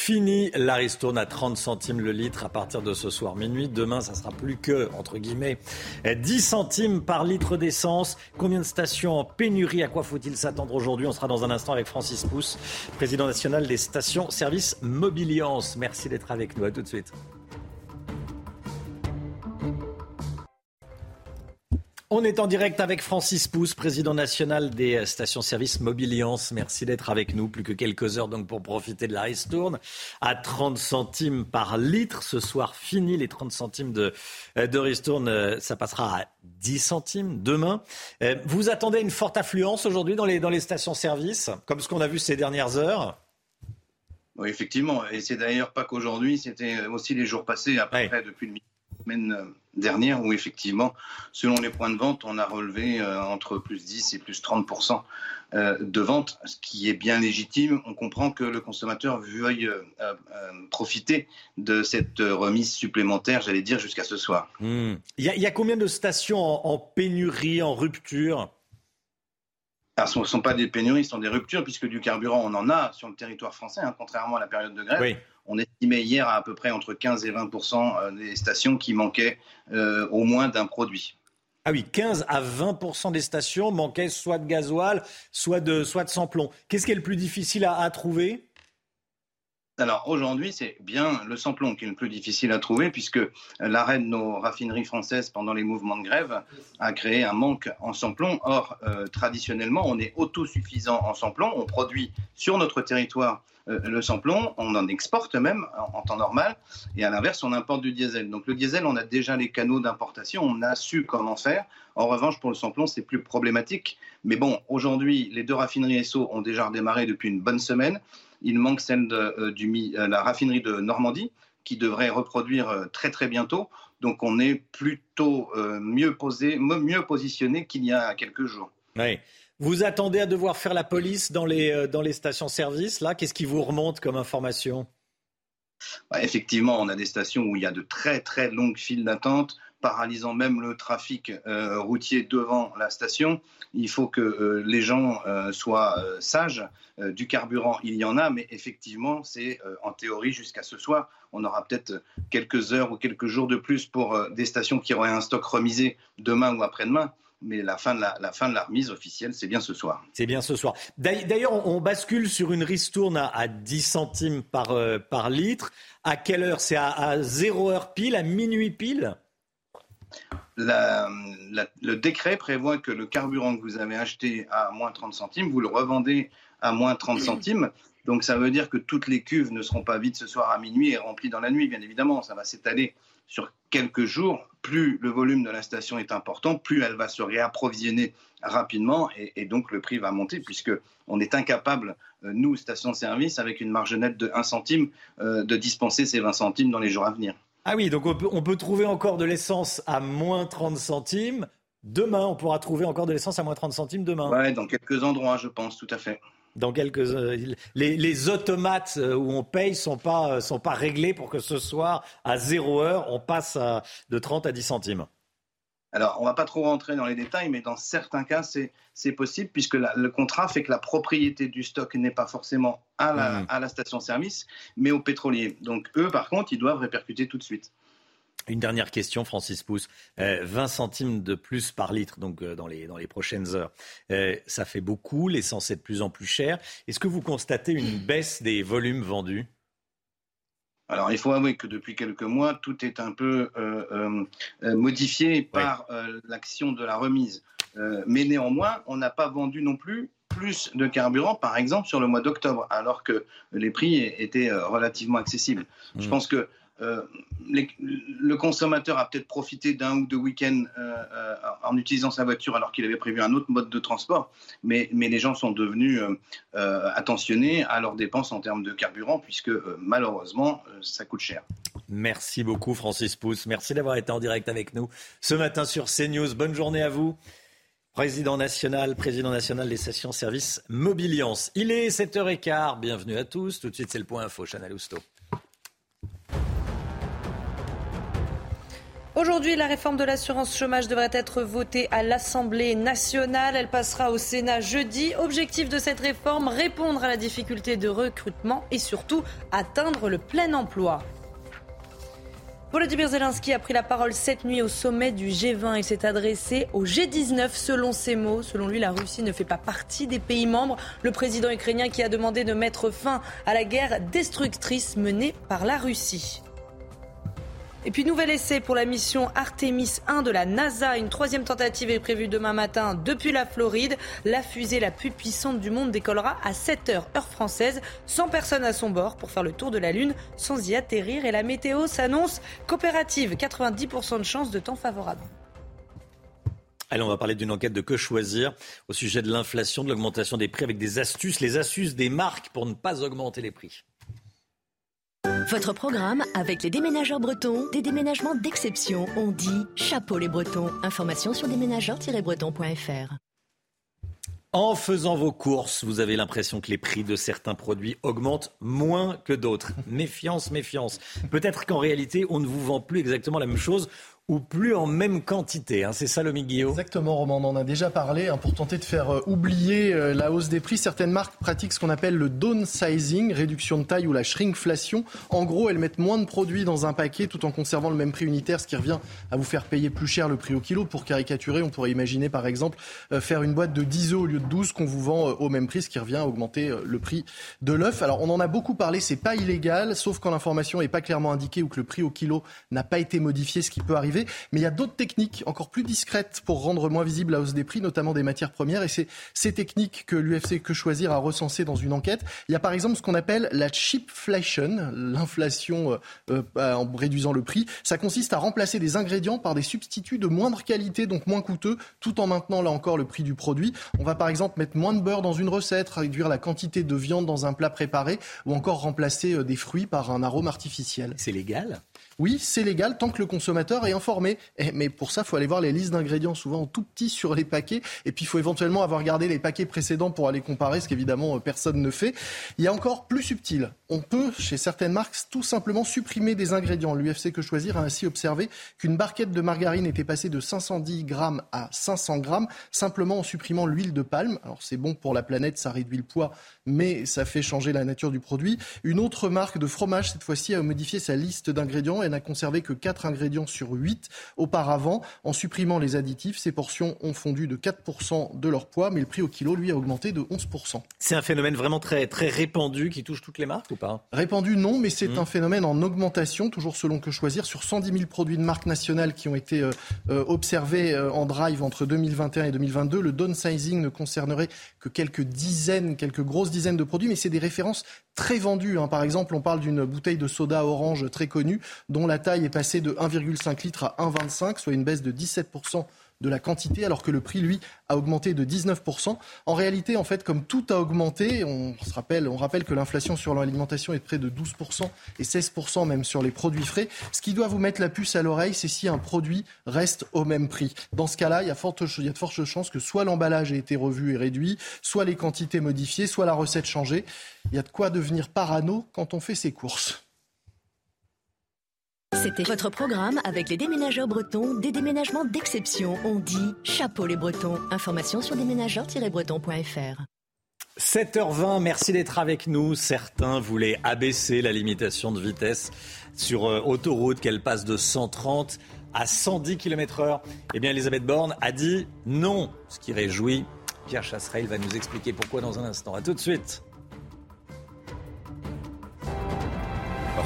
Fini la ristourne à 30 centimes le litre à partir de ce soir minuit. Demain, ça sera plus que, entre guillemets, 10 centimes par litre d'essence. Combien de stations en pénurie? À quoi faut-il s'attendre aujourd'hui? On sera dans un instant avec Francis Pousse, président national des stations service Mobiliance. Merci d'être avec nous. À tout de suite. On est en direct avec Francis Pousse, président national des stations-service Mobiliance. Merci d'être avec nous. Plus que quelques heures donc pour profiter de la ristourne à 30 centimes par litre. Ce soir, fini les 30 centimes de, de ristourne. Ça passera à 10 centimes demain. Euh, vous attendez une forte affluence aujourd'hui dans les, dans les stations-service, comme ce qu'on a vu ces dernières heures? Oui, effectivement. Et c'est d'ailleurs pas qu'aujourd'hui, c'était aussi les jours passés, à peu près depuis le semaine euh, dernière où effectivement, selon les points de vente, on a relevé euh, entre plus 10 et plus 30 euh, de vente, ce qui est bien légitime. On comprend que le consommateur veuille profiter de cette remise supplémentaire, j'allais dire, jusqu'à ce soir. Hmm. Il y, a combien de stations en, pénurie, en rupture? Ce ne sont pas des pénuries, ce sont des ruptures, puisque du carburant, on en a sur le territoire français, hein, contrairement à la période de grève. Oui on estimait hier à, à peu près entre 15 et 20 euh, des stations qui manquaient euh, au moins d'un produit. Ah oui, 15 à 20 des stations manquaient soit de gasoil, soit de, soit de sans-plomb. Qu'est-ce qui est le plus difficile à, trouver? Alors aujourd'hui, c'est bien le samplon qui est le plus difficile à trouver puisque l'arrêt de nos raffineries françaises pendant les mouvements de grève a créé un manque en samplon. Or, euh, traditionnellement, on est autosuffisant en samplon. On produit sur notre territoire le samplon, on en exporte même en, temps normal, et à l'inverse, on importe du diesel. Donc le diesel, on a déjà les canaux d'importation, on a su comment faire. En revanche, pour le samplon, c'est plus problématique. Mais bon, aujourd'hui, les deux raffineries SO ont déjà redémarré depuis une bonne semaine. Il manque celle de euh, euh, la raffinerie de Normandie, qui devrait reproduire très très bientôt. Donc on est plutôt mieux, posé, mieux positionné qu'il y a quelques jours. Oui. Vous attendez à devoir faire la police dans les, euh, dans les stations-service, là Qu'est-ce qui vous remonte comme information? Bah, Effectivement, on a des stations où il y a de très très longues files d'attente, paralysant même le trafic euh, routier devant la station. Il faut que euh, les gens soient sages. du carburant, il y en a, mais effectivement, c'est en théorie jusqu'à ce soir. On aura peut-être quelques heures ou quelques jours de plus pour des stations qui auraient un stock remisé demain ou après-demain mais la fin de la, fin de la remise officielle, c'est bien ce soir. C'est bien ce soir. D'ailleurs, on, bascule sur une ristourne à, à 10 centimes par, euh, par litre. À quelle heure? C'est à, 0 heure pile, à minuit pile? Le décret prévoit que le carburant que vous avez acheté à moins 30 centimes, vous le revendez à moins 30 centimes. Donc ça veut dire que toutes les cuves ne seront pas vides ce soir à minuit et remplies dans la nuit, bien évidemment. Ça va s'étaler sur quelques jours, plus le volume de la station est important, plus elle va se réapprovisionner rapidement et, donc le prix va monter puisque on est incapable, euh, nous, station-service, avec une marge nette de 1 centime, euh, de dispenser ces 20 centimes dans les jours à venir. Ah oui, donc on peut, trouver encore de l'essence à moins 30 centimes. Demain, on pourra trouver encore de l'essence à moins 30 centimes demain. Oui, dans quelques endroits, je pense, tout à fait dans quelques euh, les, automates euh, où on paye sont pas euh, sont pas réglés pour que ce soir à zéro heure on passe de 30 à 10 centimes. Alors, on va pas trop rentrer dans les détails, mais dans certains cas, c'est possible puisque le contrat fait que la propriété du stock n'est pas forcément à la, mmh. à la station-service, mais au pétrolier. Donc, eux, par contre, ils doivent répercuter tout de suite. Une dernière question, Francis Pousse. 20 euh, centimes de plus par litre donc, euh, dans, les, dans les prochaines heures. Euh, ça fait beaucoup, l'essence est de plus en plus chère. Est-ce que vous constatez une baisse des volumes vendus? Alors, il faut avouer que depuis quelques mois, tout est un peu modifié par l'action de la remise. mais néanmoins, on n'a pas vendu non plus plus de carburant, par exemple, sur le mois d'octobre, alors que les prix étaient relativement accessibles. Je mmh. pense que euh, le consommateur a peut-être profité d'un ou deux week-ends euh, euh, en utilisant sa voiture alors qu'il avait prévu un autre mode de transport, mais, les gens sont devenus attentionnés à leurs dépenses en termes de carburant, puisque malheureusement, ça coûte cher. Merci beaucoup Francis Pousse, merci d'avoir été en direct avec nous ce matin sur CNews. Bonne journée à vous. Président national, président national des stations-service Mobiliance. Il est 7h15, bienvenue à tous. Tout de suite, c'est le point info, Chanel Housteau. Aujourd'hui, la réforme de l'assurance chômage devrait être votée à l'Assemblée nationale. Elle passera au Sénat jeudi. Objectif de cette réforme, répondre à la difficulté de recrutement et surtout atteindre le plein emploi. Volodymyr Zelensky a pris la parole cette nuit au sommet du G20. Il s'est adressé au G19 selon ses mots. Selon lui, la Russie ne fait pas partie des pays membres. Le président ukrainien qui a demandé de mettre fin à la guerre destructrice menée par la Russie. Et puis nouvel essai pour la mission Artemis 1 de la NASA. Une troisième tentative est prévue demain matin depuis la Floride. La fusée la plus puissante du monde décollera à 7 heures heure française, sans personne à son bord pour faire le tour de la Lune sans y atterrir. Et la météo s'annonce coopérative. 90% de chances de temps favorable. Allez, on va parler d'une enquête de Que choisir au sujet de l'inflation, de l'augmentation des prix avec des astuces, les astuces des marques pour ne pas augmenter les prix. Votre programme avec les déménageurs bretons, des déménagements d'exception. On dit chapeau les bretons. Information sur déménageurs-bretons.fr. En faisant vos courses, vous avez l'impression que les prix de certains produits augmentent moins que d'autres. méfiance, méfiance. Peut-être qu'en réalité, on ne vous vend plus exactement la même chose ou plus en même quantité. Hein. C'est ça Guillaume Exactement, Roman. On en a déjà parlé. Hein, pour tenter de faire euh, oublier euh, la hausse des prix, certaines marques pratiquent ce qu'on appelle le downsizing, réduction de taille ou la shrinkflation. En gros, elles mettent moins de produits dans un paquet tout en conservant le même prix unitaire, ce qui revient à vous faire payer plus cher le prix au kilo. Pour caricaturer, on pourrait imaginer par exemple euh, faire une boîte de 10 œufs au lieu de 12 qu'on vous vend au même prix, ce qui revient à augmenter le prix de l'œuf. Alors on en a beaucoup parlé, c'est pas illégal, sauf quand l'information n'est pas clairement indiquée ou que le prix au kilo n'a pas été modifié, ce qui peut arriver. Mais il y a d'autres techniques encore plus discrètes pour rendre moins visible la hausse des prix, notamment des matières premières. Et c'est ces techniques que l'UFC Que Choisir a recensées dans une enquête. Il y a par exemple ce qu'on appelle la cheapflation, l'inflation euh, euh, en réduisant le prix. Ça consiste à remplacer des ingrédients par des substituts de moindre qualité, donc moins coûteux, tout en maintenant là encore le prix du produit. On va par exemple mettre moins de beurre dans une recette, réduire la quantité de viande dans un plat préparé, ou encore remplacer euh, des fruits par un arôme artificiel. C'est légal? Oui, c'est légal tant que le consommateur est informé. Eh, mais pour ça, il faut aller voir les listes d'ingrédients, souvent tout petits sur les paquets. Et puis, il faut éventuellement avoir regardé les paquets précédents pour aller comparer, ce qu'évidemment euh, personne ne fait. Il y a encore plus subtil. On peut, chez certaines marques, tout simplement supprimer des ingrédients. L'UFC Que Choisir a ainsi observé qu'une barquette de margarine était passée de 510 grammes à 500 grammes, simplement en supprimant l'huile de palme. Alors, c'est bon pour la planète, ça réduit le poids, mais ça fait changer la nature du produit. Une autre marque de fromage, cette fois-ci, a modifié sa liste d'ingrédients elle n'a conservé que 4 ingrédients sur 8 auparavant. En supprimant les additifs, ces portions ont fondu de 4% de leur poids, mais le prix au kilo, lui, a augmenté de 11%. C'est un phénomène vraiment très, très répandu qui touche toutes les marques ou pas? Répandu, non, mais c'est mmh. un phénomène en augmentation, toujours selon que choisir. Sur 110 000 produits de marque nationale qui ont été euh, euh, observés euh, en drive entre 2021 et 2022, le downsizing ne concernerait que quelques dizaines, quelques grosses dizaines de produits, mais c'est des références très vendues. Hein. Par exemple, on parle d'une bouteille de soda orange très connue dont la taille est passée de 1,5 litre à 1,25, soit une baisse de 17% de la quantité, alors que le prix, lui, a augmenté de 19%. En réalité, en fait, comme tout a augmenté, on, se rappelle, que l'inflation sur l'alimentation est près de 12% et 16% même sur les produits frais. Ce qui doit vous mettre la puce à l'oreille, c'est si un produit reste au même prix. Dans ce cas-là, il il y a de fortes chances que soit l'emballage ait été revu et réduit, soit les quantités modifiées, soit la recette changée. Il y a de quoi devenir parano quand on fait ses courses. C'était votre programme avec les déménageurs bretons, des déménagements d'exception. On dit chapeau les bretons. Information sur déménageurs-bretons.fr. 7h20, merci d'être avec nous. Certains voulaient abaisser la limitation de vitesse sur euh, autoroute, qu'elle passe de 130 à 110 km/h. Eh bien, Elisabeth Borne a dit non, ce qui réjouit. Pierre Chasserel va nous expliquer pourquoi dans un instant. A tout de suite.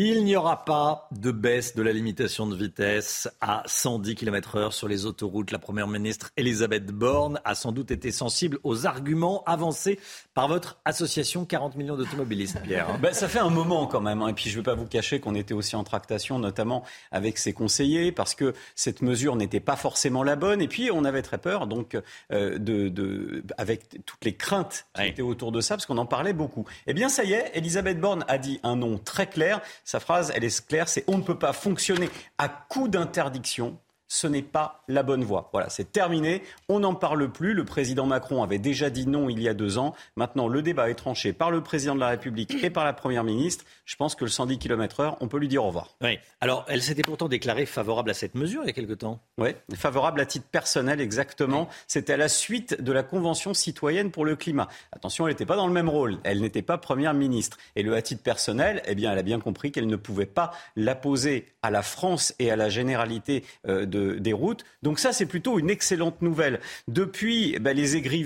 Il n'y aura pas de baisse de la limitation de vitesse à 110 km/h sur les autoroutes. La Première ministre Elisabeth Borne a sans doute été sensible aux arguments avancés par votre association 40 millions d'automobilistes, Pierre. Ben, ça fait un moment quand même. Hein. Et puis je ne vais pas vous cacher qu'on était aussi en tractation, notamment avec ses conseillers, parce que cette mesure n'était pas forcément la bonne. Et puis on avait très peur, donc, euh, de, avec toutes les craintes qui étaient autour de ça, parce qu'on en parlait beaucoup. Eh bien, ça y est, Elisabeth Borne a dit un nom très clair sa phrase, elle est claire, c'est on ne peut pas fonctionner à coup d'interdiction ce n'est pas la bonne voie. Voilà, c'est terminé. On n'en parle plus. Le président Macron avait déjà dit non il y a deux ans. Maintenant, le débat est tranché par le président de la République et par la première ministre. Je pense que le 110 km/h, on peut lui dire au revoir. Oui. Alors, elle s'était pourtant déclarée favorable à cette mesure il y a quelque temps. Oui, favorable à titre personnel, exactement. C'était à la suite de la Convention citoyenne pour le climat. Attention, elle n'était pas dans le même rôle. Elle n'était pas première ministre. Et le à titre personnel, eh bien, elle a bien compris qu'elle ne pouvait pas la poser à la France et à la généralité euh, de des routes. Donc ça, c'est plutôt une excellente nouvelle. Depuis, eh ben, les aigris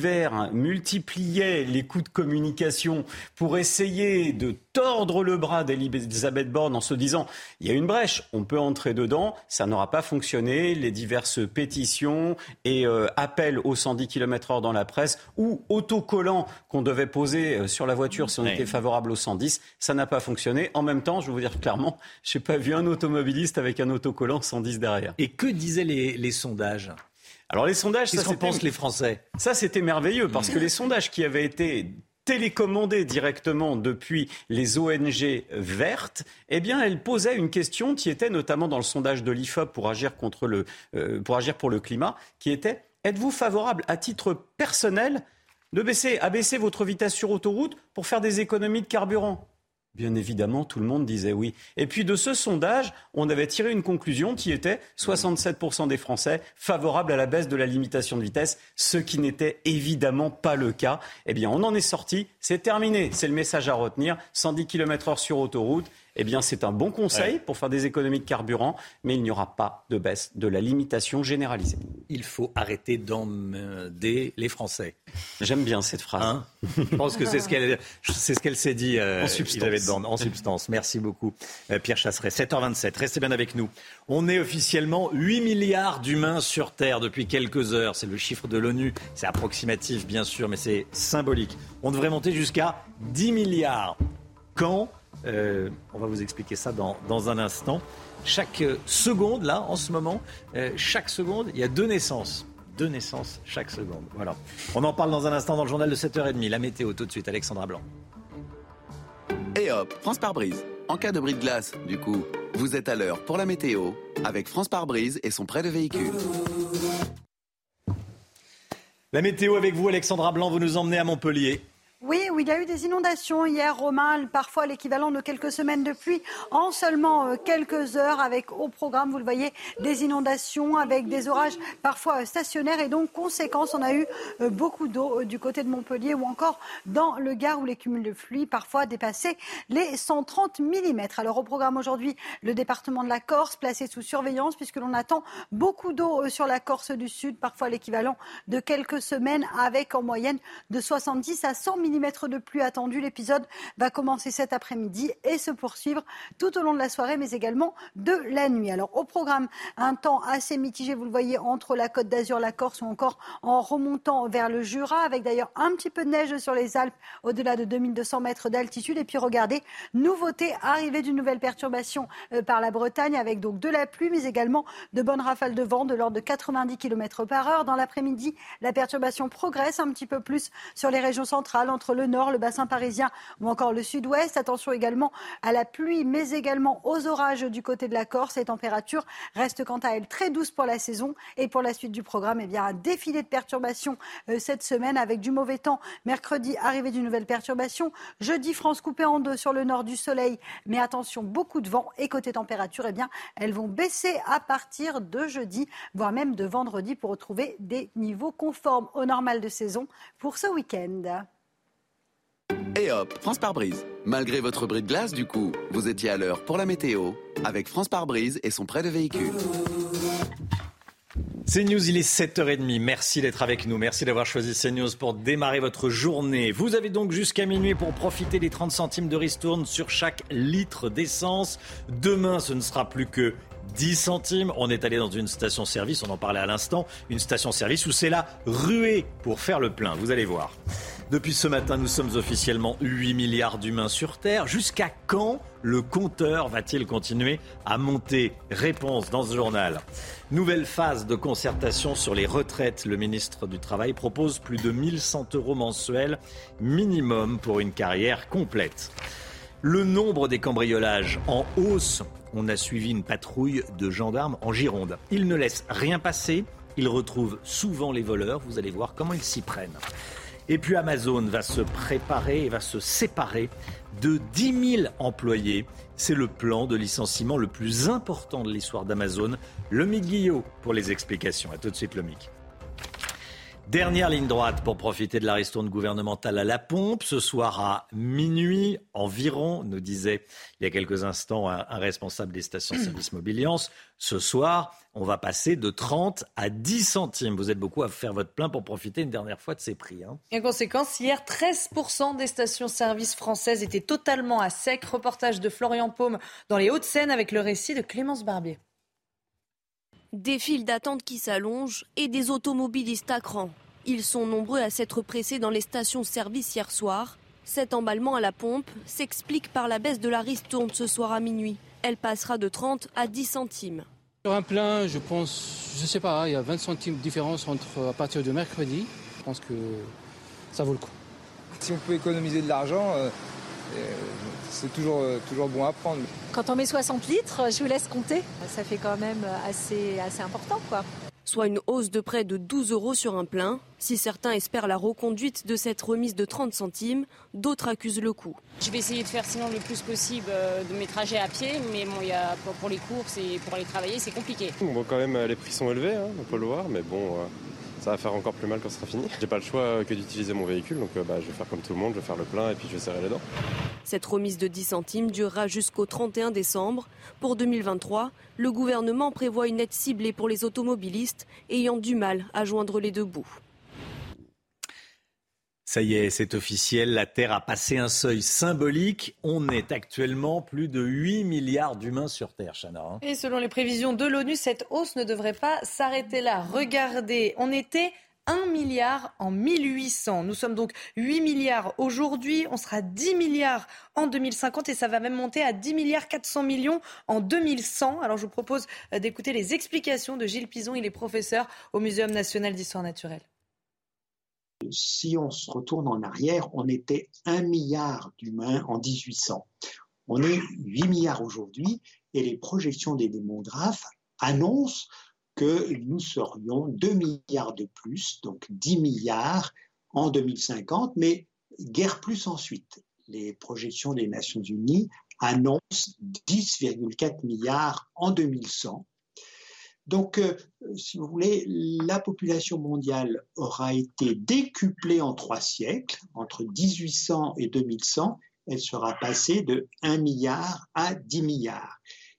multipliaient les coups de communication pour essayer de tordre le bras d'Elisabeth Borne en se disant il y a une brèche, on peut entrer dedans. Ça n'aura pas fonctionné. Les diverses pétitions et euh, appels aux 110 km/h dans la presse ou autocollants qu'on devait poser euh, sur la voiture si on était favorable aux 110, ça n'a pas fonctionné. En même temps, je vais vous dire clairement, je n'ai pas vu un automobiliste avec un autocollant 110 derrière. Et que disaient les, sondages? Alors les sondages, ça qu'en pensent les Français? Ça c'était merveilleux parce que les sondages qui avaient été télécommandés directement depuis les ONG vertes, eh bien, elle posait une question qui était notamment dans le sondage de l'IFOP pour agir contre le, euh, pour agir pour le climat, qui était êtes-vous favorable à titre personnel de baisser, abaisser votre vitesse sur autoroute pour faire des économies de carburant? Bien évidemment, tout le monde disait oui. Et puis de ce sondage, on avait tiré une conclusion qui était 67% des Français favorables à la baisse de la limitation de vitesse, ce qui n'était évidemment pas le cas. Eh bien, on en est sorti, c'est terminé, c'est le message à retenir, 110 km/h sur autoroute eh bien, c'est un bon conseil pour faire des économies de carburant, mais il n'y aura pas de baisse de la limitation généralisée. Il faut arrêter d'emmerder les Français. J'aime bien cette phrase. Hein? Je pense que c'est ce qu'elle c'est ce qu'elle s'est dit euh, en substance. en substance. Merci beaucoup, euh, Pierre Chasseret. 7h27. Restez bien avec nous. On est officiellement 8 milliards d'humains sur Terre depuis quelques heures. C'est le chiffre de l'ONU. C'est approximatif, bien sûr, mais c'est symbolique. On devrait monter jusqu'à 10 milliards. Quand? Euh, on va vous expliquer ça dans, un instant. Chaque seconde, là, en ce moment, euh, chaque seconde, il y a deux naissances. Deux naissances chaque seconde. Voilà. On en parle dans un instant dans le journal de 7h30. La météo, tout de suite, Alexandra Blanc. Et hop, France par brise. En cas de bris de glace, du coup, vous êtes à l'heure pour la météo avec France par brise et son prêt de véhicule. La météo avec vous, Alexandra Blanc, vous nous emmenez à Montpellier. Oui, où il y a eu des inondations hier, Romain, parfois l'équivalent de quelques semaines de pluie en seulement euh, quelques heures, avec au programme, vous le voyez, des inondations, avec des orages parfois stationnaires. Et donc, conséquence, on a eu euh, beaucoup d'eau euh, du côté de Montpellier ou encore dans le Gard où les cumuls de pluie parfois dépassaient les 130 mm. Alors, au programme aujourd'hui, le département de la Corse placé sous surveillance puisque l'on attend beaucoup d'eau sur la Corse du Sud, parfois l'équivalent de quelques semaines, avec en moyenne de 70 à 100 mm de pluie attendue. L'épisode va commencer cet après-midi et se poursuivre tout au long de la soirée, mais également de la nuit. Alors au programme, un temps assez mitigé, vous le voyez, entre la Côte d'Azur, la Corse ou encore en remontant vers le Jura, avec d'ailleurs un petit peu de neige sur les Alpes au-delà de 2200 mètres d'altitude. Et puis regardez, nouveauté, arrivée d'une nouvelle perturbation euh, par la Bretagne, avec donc de la pluie, mais également de bonnes rafales de vent de l'ordre de 90 km par heure. Dans l'après-midi, la perturbation progresse un petit peu plus sur les régions centrales, le nord, le bassin parisien ou encore le sud-ouest. Attention également à la pluie, mais également aux orages du côté de la Corse. Les températures restent quant à elles très douces pour la saison. Et pour la suite du programme, eh bien, un défilé de perturbations euh, cette semaine avec du mauvais temps. Mercredi, arrivée d'une nouvelle perturbation. Jeudi, France coupée en deux sur le nord du soleil. Mais attention, beaucoup de vent. Et côté température, eh bien, elles vont baisser à partir de jeudi, voire même de vendredi pour retrouver des niveaux conformes au normal de saison pour ce week-end. Et hop, France par brise. Malgré votre bris de glace, du coup, vous étiez à l'heure pour la météo avec France par brise et son prêt de véhicule. CNews, il est 7h30. Merci d'être avec nous. Merci d'avoir choisi CNews pour démarrer votre journée. Vous avez donc jusqu'à minuit pour profiter des 30 centimes de ristourne sur chaque litre d'essence. Demain, ce ne sera plus que 10 centimes. On est allé dans une station-service, on en parlait à l'instant, une station-service où c'est la ruée pour faire le plein. Vous allez voir. Depuis ce matin, nous sommes officiellement 8 milliards d'humains sur Terre. Jusqu'à quand le compteur va-t-il continuer à monter? Réponse dans ce journal. Nouvelle phase de concertation sur les retraites. Le ministre du Travail propose plus de 1100 euros mensuels minimum pour une carrière complète. Le nombre des cambriolages en hausse. On a suivi une patrouille de gendarmes en Gironde. Ils ne laissent rien passer. Ils retrouvent souvent les voleurs. Vous allez voir comment ils s'y prennent. Et puis Amazon va se préparer et va se séparer de 10 000 employés. C'est le plan de licenciement le plus important de l'histoire d'Amazon. Le Guillot pour les explications. A tout de suite, Lomic. Dernière ligne droite pour profiter de la ristourne gouvernementale à la pompe. Ce soir à minuit environ, nous disait il y a quelques instants un, responsable des stations-service Mobiliance. Ce soir, on va passer de 30 à 10 centimes. Vous êtes beaucoup à faire votre plein pour profiter une dernière fois de ces prix. Hein. en conséquence, hier, 13% des stations-service françaises étaient totalement à sec. Reportage de Florian Paume dans les Hauts-de-Seine avec le récit de Clémence Barbier. Des files d'attente qui s'allongent et des automobilistes à cran. Ils sont nombreux à s'être pressés dans les stations-service hier soir. Cet emballement à la pompe s'explique par la baisse de la ristourne ce soir à minuit. Elle passera de 30 à 10 centimes. Sur un plein, je pense, je sais pas, il y a 20 centimes de différence entre à partir de mercredi. Je pense que ça vaut le coup. Si on peut économiser de l'argent, euh, euh, c'est toujours, euh, toujours bon à prendre. Quand on met 60 litres, je vous laisse compter. Ça fait quand même assez, assez important. quoi. Soit une hausse de près de 12 euros sur un plein. Si certains espèrent la reconduite de cette remise de 30 centimes, d'autres accusent le coup. Je vais essayer de faire sinon le plus possible euh, de mes trajets à pied, mais bon, y a, pour les courses et pour aller travailler, c'est compliqué. Bon, quand même, les prix sont élevés, hein, on peut le voir, mais bon, euh, ça va faire encore plus mal quand ce sera fini. J'ai pas le choix que d'utiliser mon véhicule, donc euh, bah, je vais faire comme tout le monde, je vais faire le plein et puis je vais serrer les dents. Cette remise de 10 centimes durera jusqu'au 31 décembre. Pour 2023, le gouvernement prévoit une aide ciblée pour les automobilistes ayant du mal à joindre les deux bouts. Ça y est, c'est officiel, la Terre a passé un seuil symbolique. On est actuellement plus de 8 milliards d'humains sur Terre, Chana. Hein. Et selon les prévisions de l'ONU, cette hausse ne devrait pas s'arrêter là. Regardez, on était 1 milliard en 1800. Nous sommes donc 8 milliards aujourd'hui. On sera 10 milliards en 2050 et ça va même monter à 10 milliards 400 millions en 2100. Alors je vous propose euh, d'écouter les explications de Gilles Pison. Il est professeur au Muséum national d'histoire naturelle si on se retourne en arrière, on était un milliard d'humains en 1800. On est 8 milliards aujourd'hui et les projections des démographes annoncent que nous serions 2 milliards de plus, donc 10 milliards en 2050, mais guère plus ensuite. Les projections des Nations Unies annoncent 10,4 milliards en 2100 donc, euh, si vous voulez, la population mondiale aura été décuplée en trois siècles, entre 1800 et 2100, elle sera passée de 1 milliard à 10 milliards.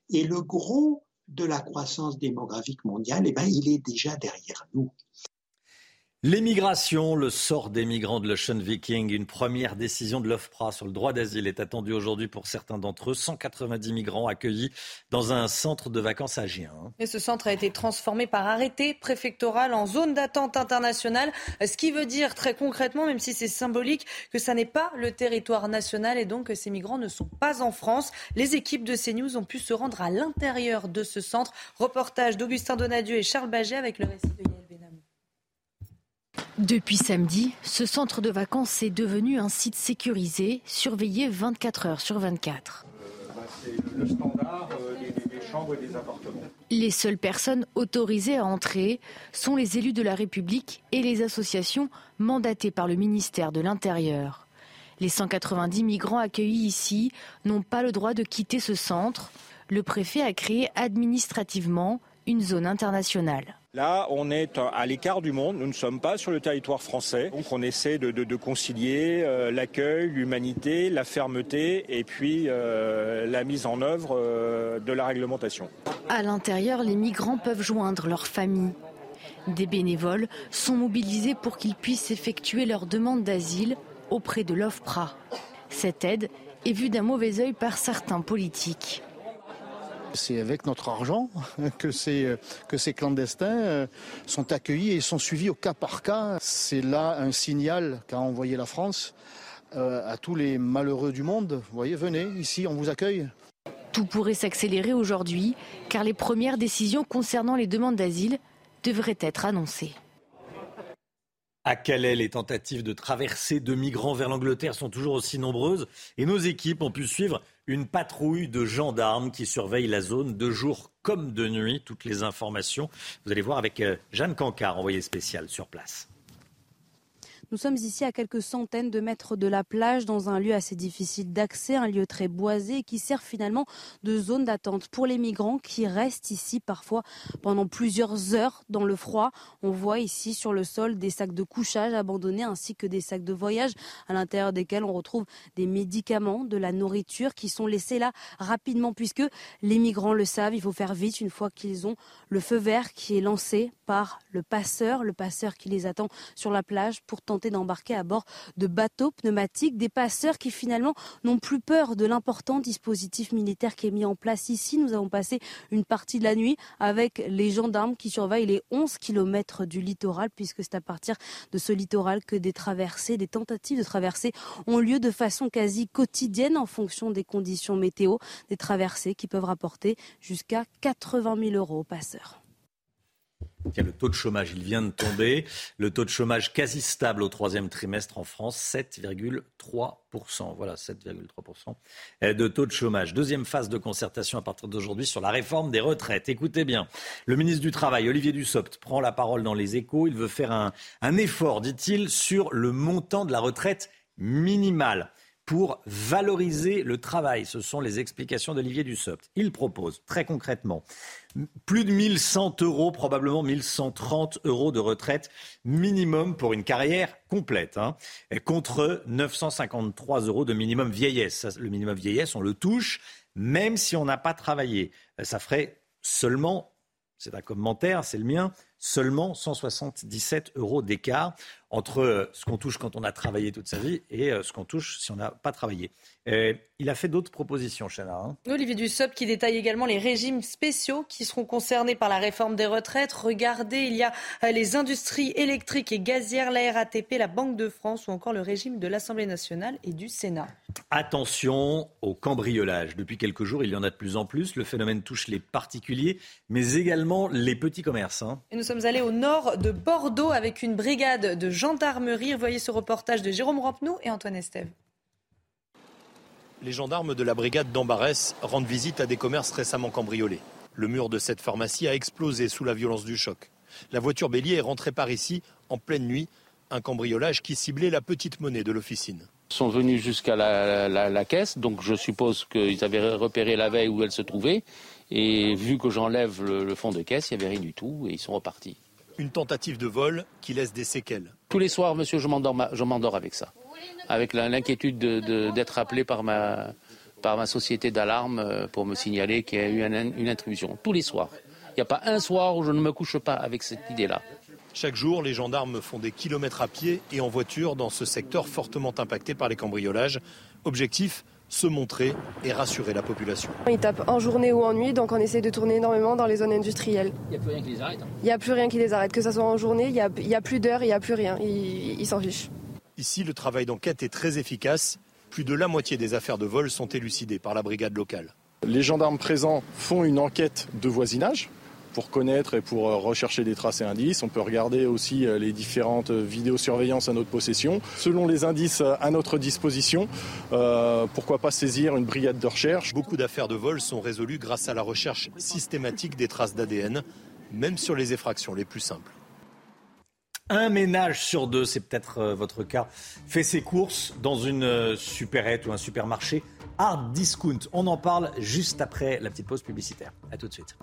Et le gros de la croissance démographique mondiale, eh ben, il est déjà derrière nous. L'émigration, le sort des migrants de l'Ocean Viking, une première décision de l'OFPRA sur le droit d'asile est attendue aujourd'hui pour certains d'entre eux. 190 migrants accueillis dans un centre de vacances à Gien. Et ce centre a été transformé par arrêté préfectoral en zone d'attente internationale, ce qui veut dire très concrètement, même si c'est symbolique, que ça n'est pas le territoire national et donc que ces migrants ne sont pas en France. Les équipes de CNews ont pu se rendre à l'intérieur de ce centre. Reportage d'Augustin Donadieu et Charles Baget avec le récit de Benamou. Depuis samedi, ce centre de vacances est devenu un site sécurisé, surveillé 24 heures sur 24. le standard euh, des, chambres et des appartements. Les seules personnes autorisées à entrer sont les élus de la République et les associations mandatées par le ministère de l'Intérieur. Les 190 migrants accueillis ici n'ont pas le droit de quitter ce centre. Le préfet a créé administrativement une zone internationale. Là, on est à l'écart du monde, nous ne sommes pas sur le territoire français, donc on essaie de, concilier euh, l'accueil, l'humanité, la fermeté et puis euh, la mise en œuvre euh, de la réglementation. À l'intérieur, les migrants peuvent joindre leur famille. Des bénévoles sont mobilisés pour qu'ils puissent effectuer leur demande d'asile auprès de l'OFPRA. Cette aide est vue d'un mauvais œil par certains politiques. C'est avec notre argent que ces, que ces clandestins euh, sont accueillis et sont suivis au cas par cas. C'est là un signal qu'a envoyé la France euh, à tous les malheureux du monde. Vous voyez, venez, ici, on vous accueille. Tout pourrait s'accélérer aujourd'hui, car les premières décisions concernant les demandes d'asile devraient être annoncées. À Calais, les tentatives de traversée de migrants vers l'Angleterre sont toujours aussi nombreuses et nos équipes ont pu suivre une patrouille de gendarmes qui surveille la zone de jour comme de nuit. Toutes les informations, vous allez voir avec euh, Jeanne Cancard, envoyée spéciale sur place. Nous sommes ici à quelques centaines de mètres de la plage, dans un lieu assez difficile d'accès, un lieu très boisé qui sert finalement de zone d'attente pour les migrants qui restent ici parfois pendant plusieurs heures dans le froid. On voit ici sur le sol des sacs de couchage abandonnés ainsi que des sacs de voyage à l'intérieur desquels on retrouve des médicaments, de la nourriture qui sont laissés là rapidement puisque les migrants le savent, il faut faire vite une fois qu'ils ont le feu vert qui est lancé par le passeur, le passeur qui les attend sur la plage pour tenter d'embarquer à bord de bateaux pneumatiques, des passeurs qui finalement n'ont plus peur de l'important dispositif militaire qui est mis en place ici. Nous avons passé une partie de la nuit avec les gendarmes qui surveillent les 11 kilomètres du littoral, puisque c'est à partir de ce littoral que des traversées, des tentatives de traversées ont lieu de façon quasi quotidienne en fonction des conditions météo, des traversées qui peuvent rapporter jusqu'à 80 000 euros aux passeurs. Le taux de chômage, il vient de tomber. Le taux de chômage quasi stable au troisième trimestre en France, 7,3%. Voilà, 7,3% de taux de chômage. Deuxième phase de concertation à partir d'aujourd'hui sur la réforme des retraites. Écoutez bien, le ministre du Travail, Olivier Dussopt, prend la parole dans les échos. Il veut faire un, un effort, dit-il, sur le montant de la retraite minimale pour valoriser le travail. Ce sont les explications d'Olivier Dussopt. Il propose très concrètement plus de 1100 euros, probablement 1130 euros de retraite minimum pour une carrière complète, hein, contre 953 euros de minimum vieillesse. Le minimum vieillesse, on le touche même si on n'a pas travaillé. Ça ferait seulement, c'est un commentaire, c'est le mien, seulement 177 euros d'écart entre euh, ce qu'on touche quand on a travaillé toute sa vie et euh, ce qu'on touche si on n'a pas travaillé. Euh, il a fait d'autres propositions, Chana. Hein. Olivier Dussopt qui détaille également les régimes spéciaux qui seront concernés par la réforme des retraites. Regardez, il y a les industries électriques et gazières, la RATP, la Banque de France ou encore le régime de l'Assemblée nationale et du Sénat. Attention au cambriolage. Depuis quelques jours, il y en a de plus en plus. Le phénomène touche les particuliers, mais également les petits commerces. Hein. Et nous sommes allés au nord de Bordeaux avec une brigade de gendarmerie. Voyez ce reportage de Jérôme Rampenou et Antoine Estève. Les gendarmes de la brigade d'Ambarès rendent visite à des commerces récemment cambriolés. Le mur de cette pharmacie a explosé sous la violence du choc. La voiture bélier est rentrée par ici en pleine nuit, un cambriolage qui ciblait la petite monnaie de l'officine. Ils sont venus jusqu'à la, caisse, donc je suppose qu'ils avaient repéré la veille où elle se trouvait. Et vu que j'enlève le, le fond de caisse, il n'y avait rien du tout et ils sont repartis. Une tentative de vol qui laisse des séquelles. Tous les soirs, monsieur, je m'endors avec ça. Avec l'inquiétude d'être appelé par ma, par ma société d'alarme euh, pour me signaler qu'il y a eu une intrusion. Tous les soirs. Il n'y a pas un soir où je ne me couche pas avec cette idée-là. Chaque jour, les gendarmes font des kilomètres à pied et en voiture dans ce secteur fortement impacté par les cambriolages. Objectif se montrer et rassurer la population. Ils tapent en journée ou en nuit, donc on essaie de tourner énormément dans les zones industrielles. Il n'y a plus rien qui les arrête hein. Il n'y a plus rien qui les arrête, que ce soit en journée, il n'y a, a, plus d'heures, il n'y a plus rien. Ils s'en fichent. Ici, le travail d'enquête est très efficace. Plus de la moitié des affaires de vol sont élucidées par la brigade locale. Les gendarmes présents font une enquête de voisinage pour connaître et pour euh, rechercher des traces et indices. On peut regarder aussi euh, les différentes vidéosurveillances à notre possession. Selon les indices euh, à notre disposition, pourquoi pas saisir une brigade de recherche? Beaucoup d'affaires de vol sont résolues grâce à la recherche systématique des traces d'ADN, même sur les effractions les plus simples. Un ménage sur deux, c'est peut-être votre cas, fait ses courses dans une supérette ou un supermarché hard discount. On en parle juste après la petite pause publicitaire. A tout de suite.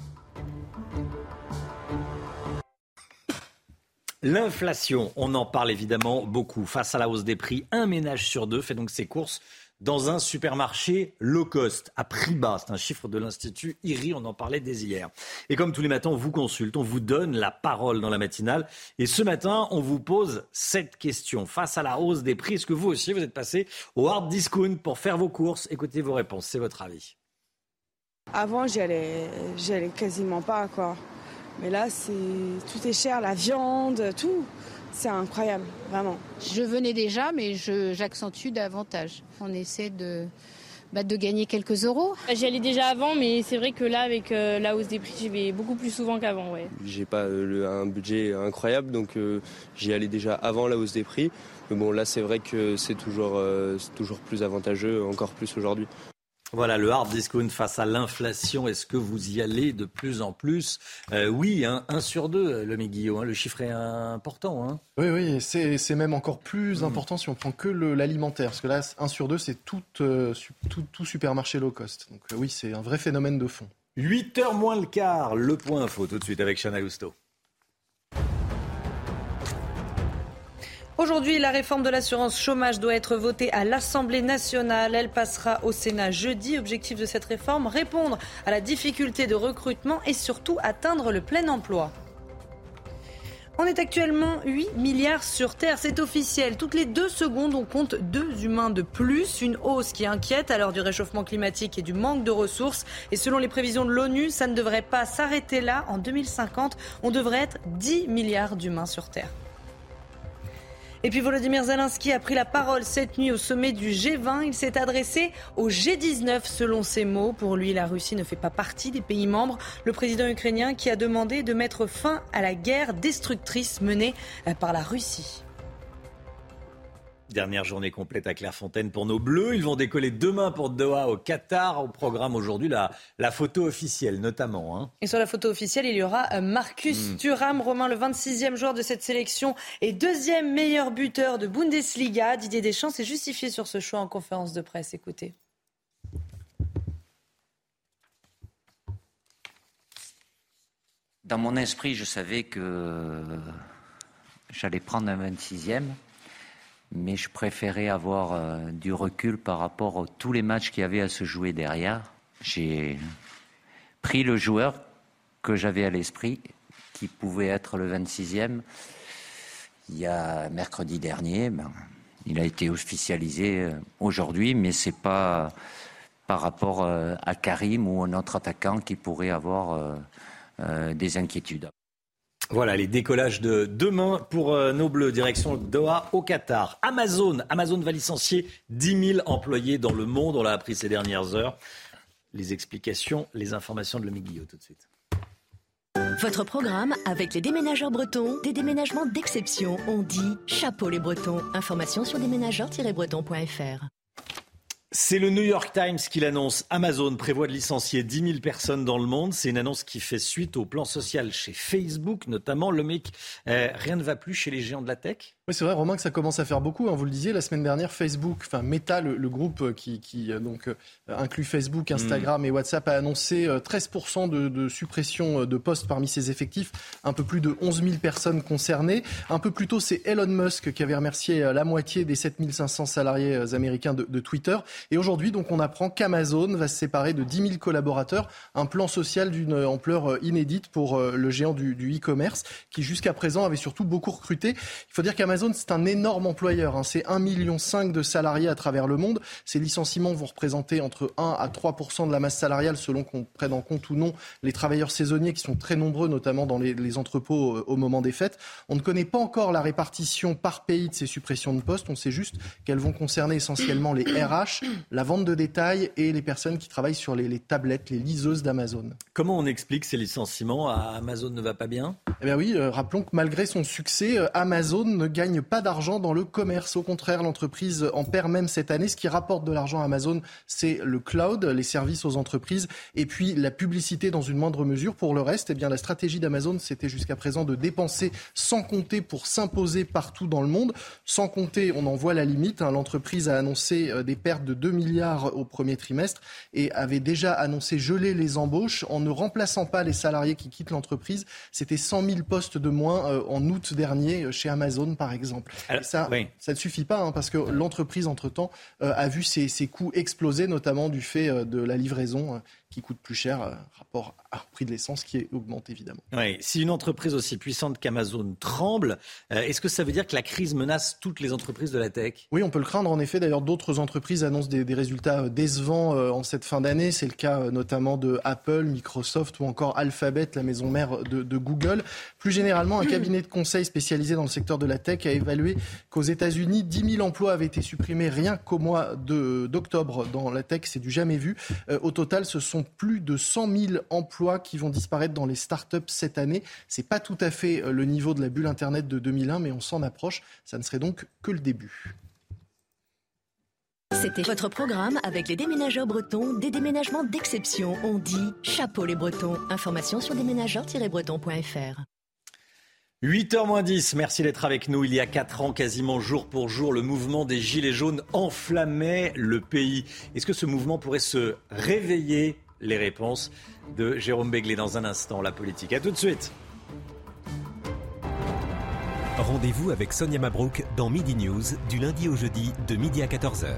L'inflation, on en parle évidemment beaucoup. Face à la hausse des prix, un ménage sur deux fait donc ses courses dans un supermarché low cost, à prix bas. C'est un chiffre de l'Institut IRI, on en parlait dès hier. Et comme tous les matins, on vous consulte, on vous donne la parole dans la matinale. Et ce matin, on vous pose cette question. Face à la hausse des prix, est-ce que vous aussi, vous êtes passé au hard discount pour faire vos courses? Écoutez vos réponses, c'est votre avis. Avant, j'y allais, quasiment pas, quoi. Mais là, c'est tout est cher, la viande, tout. C'est incroyable, vraiment. Je venais déjà, mais j'accentue davantage. On essaie de, bah, de gagner quelques euros. J'y allais déjà avant, mais c'est vrai que là, avec euh, la hausse des prix, j'y vais beaucoup plus souvent qu'avant. Ouais. J'ai pas euh, un budget incroyable, donc euh, j'y allais déjà avant la hausse des prix. Mais bon, là, c'est vrai que c'est toujours, toujours plus avantageux, encore plus aujourd'hui. Voilà le hard discount face à l'inflation. Est-ce que vous y allez de plus en plus? Euh, Oui, hein, un sur deux, le Guillaume. Hein, le chiffre est important. Hein. Oui, oui, c'est même encore plus hmm. important si on prend que l'alimentaire. Parce que là, un sur deux, c'est tout, euh, tout, tout, supermarché low cost. Donc euh, oui, c'est un vrai phénomène de fond. 8h moins le quart, le point info tout de suite avec Chana Lousteau. Aujourd'hui, la réforme de l'assurance chômage doit être votée à l'Assemblée nationale. Elle passera au Sénat jeudi. Objectif de cette réforme, répondre à la difficulté de recrutement et surtout atteindre le plein emploi. On est actuellement 8 milliards sur Terre, c'est officiel. Toutes les deux secondes, on compte deux humains de plus. Une hausse qui inquiète à l'heure du réchauffement climatique et du manque de ressources. Et selon les prévisions de l'ONU, ça ne devrait pas s'arrêter là. En 2050, on devrait être 10 milliards d'humains sur Terre. Et puis Volodymyr Zelensky a pris la parole cette nuit au sommet du G20. Il s'est adressé au G19 selon ses mots. Pour lui, la Russie ne fait pas partie des pays membres. Le président ukrainien qui a demandé de mettre fin à la guerre destructrice menée par la Russie. Dernière journée complète à Clairefontaine pour nos Bleus. Ils vont décoller demain pour Doha au Qatar. Au programme aujourd'hui, la, la photo officielle notamment. Hein. Et sur la photo officielle, il y aura euh, Marcus mm. Thuram, Romain, le 26e joueur de cette sélection et deuxième meilleur buteur de Bundesliga. Didier Deschamps s'est justifié sur ce choix en conférence de presse. Écoutez. Dans mon esprit, je savais que j'allais prendre un 26e mais je préférais avoir euh, du recul par rapport à tous les matchs qu'il y avait à se jouer derrière. J'ai pris le joueur que j'avais à l'esprit, qui pouvait être le 26e. Il y a mercredi dernier, ben, il a été officialisé euh, aujourd'hui, mais c'est pas par rapport euh, à Karim ou un autre attaquant qui pourrait avoir des inquiétudes. Voilà les décollages de demain pour euh, nos Bleus, direction Doha au Qatar. Amazon, Amazon va licencier 10 000 employés dans le monde, on l'a appris ces dernières heures. Les explications, les informations de Lomi Guillot tout de suite. Votre programme avec les déménageurs bretons, des déménagements d'exception. On dit chapeau les bretons. Information sur déménageurs-bretons.fr. C'est le New York Times qui l'annonce. Amazon prévoit de licencier 10 000 personnes dans le monde. C'est une annonce qui fait suite au plan social chez Facebook, notamment. Le mec, euh, rien ne va plus chez les géants de la tech oui, c'est vrai, Romain, que ça commence à faire beaucoup. Hein. Vous le disiez, la semaine dernière, Facebook, enfin Meta, le, groupe euh, qui, euh, donc, euh, inclut Facebook, Instagram et WhatsApp, a annoncé 13% de, suppression de postes parmi ses effectifs, un peu plus de 11 000 personnes concernées. Un peu plus tôt, c'est Elon Musk qui avait remercié la moitié des 7 500 salariés américains de, Twitter. Et aujourd'hui, donc, on apprend qu'Amazon va se séparer de 10 000 collaborateurs, un plan social d'une ampleur inédite pour le géant du e-commerce, qui jusqu'à présent avait surtout beaucoup recruté. Il faut dire qu'Amazon Amazon, c'est un énorme employeur. Hein. C'est 1,5 million de salariés à travers le monde. Ces licenciements vont représenter entre 1 à 3% de la masse salariale selon qu'on prenne en compte ou non les travailleurs saisonniers qui sont très nombreux, notamment dans les, entrepôts euh, au moment des fêtes. On ne connaît pas encore la répartition par pays de ces suppressions de postes. On sait juste qu'elles vont concerner essentiellement les RH, la vente de détail et les personnes qui travaillent sur les, tablettes, les liseuses d'Amazon. Comment on explique ces licenciements Amazon ne va pas bien? Eh bien oui, euh, rappelons que malgré son succès, euh, Amazon ne gagne pas d'argent dans le commerce. Au contraire, l'entreprise en perd même cette année. Ce qui rapporte de l'argent à Amazon, c'est le cloud, les services aux entreprises et puis la publicité dans une moindre mesure. Pour le reste, eh bien, la stratégie d'Amazon, c'était jusqu'à présent de dépenser sans compter pour s'imposer partout dans le monde. Sans compter, on en voit la limite. Hein. L'entreprise a annoncé euh, des pertes de 2 milliards au premier trimestre et avait déjà annoncé geler les embauches en ne remplaçant pas les salariés qui quittent l'entreprise. C'était 100 000 postes de moins euh, en août dernier euh, chez Amazon, par exemple ça, ça ne suffit pas hein, parce que l'entreprise, entre-temps, euh, a vu ses, ses, coûts exploser, notamment du fait de la livraison qui coûte plus cher euh, rapport au prix de l'essence qui augmente évidemment. Oui. Si une entreprise aussi puissante qu'Amazon tremble, euh, est-ce que ça veut dire que la crise menace toutes les entreprises de la tech? Oui, on peut le craindre. En effet, d'ailleurs, d'autres entreprises annoncent des, des, résultats euh, décevants en cette fin d'année. C'est le cas notamment de Apple, Microsoft ou encore Alphabet, la maison mère de, de Google. Plus généralement, un cabinet de conseil spécialisé dans le secteur de la tech a évalué qu'aux États-Unis, 10 000 emplois avaient été supprimés rien qu'au mois d'octobre dans la tech. C'est du jamais vu. au total, ce sont plus de 100 000 emplois qui vont disparaître dans les startups cette année. Ce n'est pas tout à fait euh, le niveau de la bulle Internet de 2001, mais on s'en approche. Ça ne serait donc que le début. C'était votre programme avec les déménageurs bretons, des déménagements d'exception. On dit chapeau les bretons. Information sur déménageurs-bretons.fr. 8h moins 10, merci d'être avec nous. Il y a 4 ans, quasiment jour pour jour, le mouvement des Gilets jaunes enflammait le pays. Est-ce que ce mouvement pourrait se réveiller Les réponses de Jérôme Béglé dans un instant, la politique. A tout de suite. Rendez-vous avec Sonia Mabrouk dans Midi News du lundi au jeudi de midi à 14h.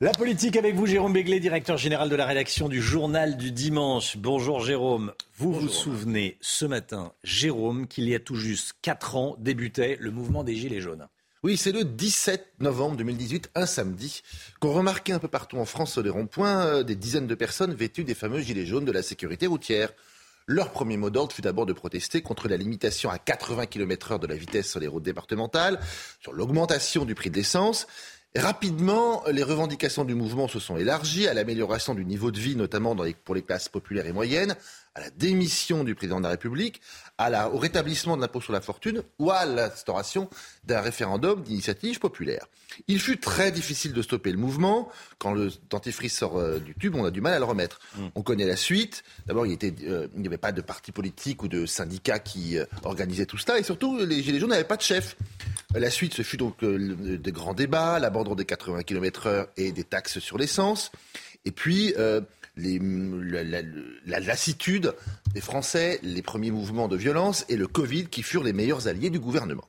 La politique avec vous, Jérôme Béglé, directeur général de la rédaction du Journal du Dimanche. Bonjour Jérôme. Vous vous souvenez ce matin, Jérôme, qu'il y a tout juste 4 ans débutait le mouvement des Gilets jaunes. Oui, c'est le 17 novembre 2018, un samedi, qu'on remarquait un peu partout en France sur les ronds-points euh, des dizaines de personnes vêtues des fameux gilets jaunes de la sécurité routière. Leur premier mot d'ordre fut d'abord de protester contre la limitation à 80 km/h de la vitesse sur les routes départementales, sur l'augmentation du prix de l'essence. Rapidement, les revendications du mouvement se sont élargies à l'amélioration du niveau de vie, notamment pour les classes populaires et moyennes, à la démission du président de la République, au rétablissement de l'impôt sur la fortune ou à l'instauration d'un référendum d'initiative populaire. Il fut très difficile de stopper le mouvement. Quand le dentifrice sort euh, du tube, on a du mal à le remettre. Mm. On connaît la suite. D'abord, il euh, n'y avait pas de parti politique ou de syndicat qui euh, organisait tout cela. Et surtout, les Gilets jaunes n'avaient pas de chef. La suite, ce fut donc des grands débats, l'abandon des 80 km/h et des taxes sur l'essence. Et puis, la, lassitude des Français, les premiers mouvements de violence et le Covid qui furent les meilleurs alliés du gouvernement.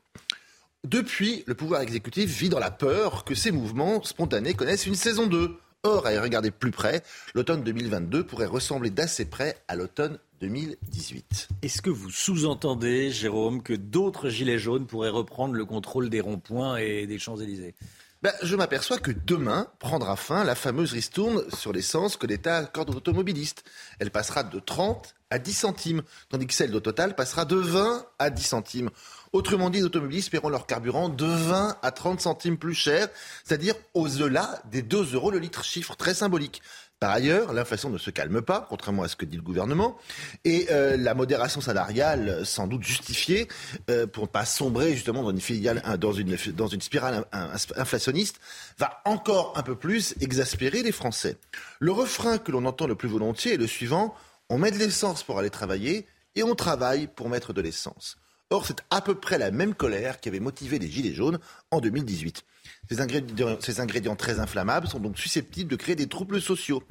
Depuis, le pouvoir exécutif vit dans la peur que ces mouvements spontanés connaissent une saison 2. Or, à y regarder plus près, l'automne 2022 pourrait ressembler d'assez près à l'automne 2018. Est-ce que vous sous-entendez, Jérôme, que d'autres gilets jaunes pourraient reprendre le contrôle des ronds-points et des Champs-Élysées? Ben, je m'aperçois que demain prendra fin la fameuse ristourne sur l'essence que l'État accorde aux automobilistes. Elle passera de 30 à 10 centimes, tandis que celle de Total passera de 20 à 10 centimes. Autrement dit, les automobilistes paieront leur carburant de 20 à 30 centimes plus cher, c'est-à-dire au-delà des 2 euros le litre, chiffre très symbolique. Par ailleurs, l'inflation ne se calme pas, contrairement à ce que dit le gouvernement, et euh, la modération salariale, sans doute justifiée, euh, pour ne pas sombrer justement dans une, dans une spirale inflationniste, va encore un peu plus exaspérer les Français. Le refrain que l'on entend le plus volontiers est le suivant on met de l'essence pour aller travailler et on travaille pour mettre de l'essence. Or, c'est à peu près la même colère qui avait motivé les Gilets jaunes en 2018. Ces ingrédients, très inflammables sont donc susceptibles de créer des troubles sociaux.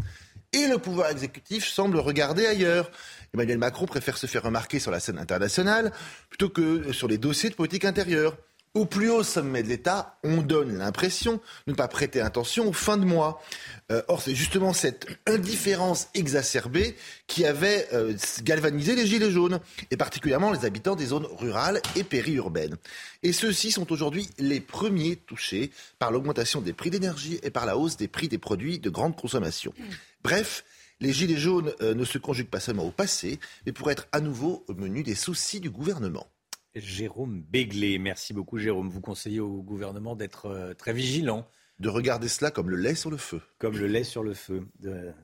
Et le pouvoir exécutif semble regarder ailleurs. Emmanuel Macron préfère se faire remarquer sur la scène internationale plutôt que sur les dossiers de politique intérieure. Au plus haut sommet de l'État, on donne l'impression de ne pas prêter attention aux fins de mois. Euh, or, c'est justement cette indifférence exacerbée qui avait euh, galvanisé les Gilets jaunes, et particulièrement les habitants des zones rurales et périurbaines. Et ceux-ci sont aujourd'hui les premiers touchés par l'augmentation des prix d'énergie et par la hausse des prix des produits de grande consommation. Bref, les Gilets jaunes euh, ne se conjuguent pas seulement au passé, mais pour être à nouveau au menu des soucis du gouvernement. Jérôme Béglé. Merci beaucoup, Jérôme. Vous conseillez au gouvernement d'être euh, très vigilant. De regarder cela comme le lait sur le feu. Comme le lait sur le feu,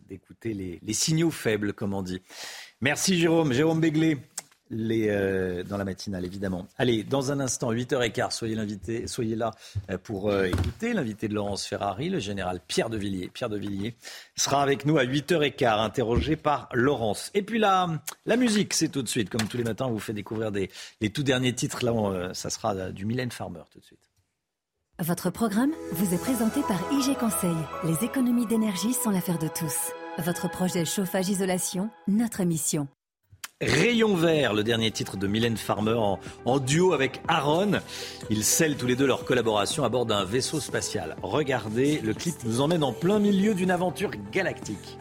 d'écouter les, les, signaux faibles, comme on dit. Merci, Jérôme. Jérôme Béglé les, euh, dans la matinale, évidemment. Allez, dans un instant, 8h15, soyez, soyez là euh, pour euh, écouter l'invité de Laurence Ferrari, le général Pierre de Villiers. Pierre de Villiers sera avec nous à 8h15, interrogé par Laurence. Et puis la, la musique, c'est tout de suite. Comme tous les matins, on vous fait découvrir des, les tout derniers titres. Là, ça sera du Mylène Farmer tout de suite. Votre programme vous est présenté par IG Conseil. Les économies d'énergie sont l'affaire de tous. Votre projet chauffage-isolation, notre mission. Rayon vert, le dernier titre de Mylène Farmer en, duo avec Aaron. Ils scellent tous les deux leur collaboration à bord d'un vaisseau spatial. Regardez, le clip nous emmène en plein milieu d'une aventure galactique.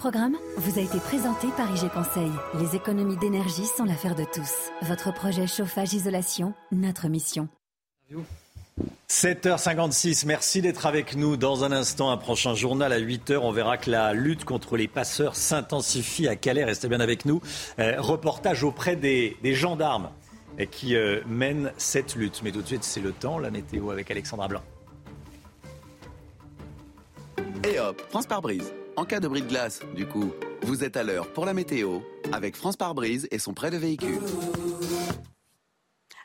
Programme vous a été présenté par IG Conseil. Les économies d'énergie sont l'affaire de tous. Votre projet chauffage-isolation, notre mission. 7h56, merci d'être avec nous. Dans un instant, un prochain journal à 8h, on verra que la lutte contre les passeurs s'intensifie à Calais. Restez bien avec nous. Euh, reportage auprès des, gendarmes euh, qui euh, mènent cette lutte. Mais tout de suite, c'est le temps, la météo avec Alexandra Blanc. Et hop, France par brise. En cas de bris de glace, du coup, vous êtes à l'heure pour la météo avec France par brise et son prêt de véhicule.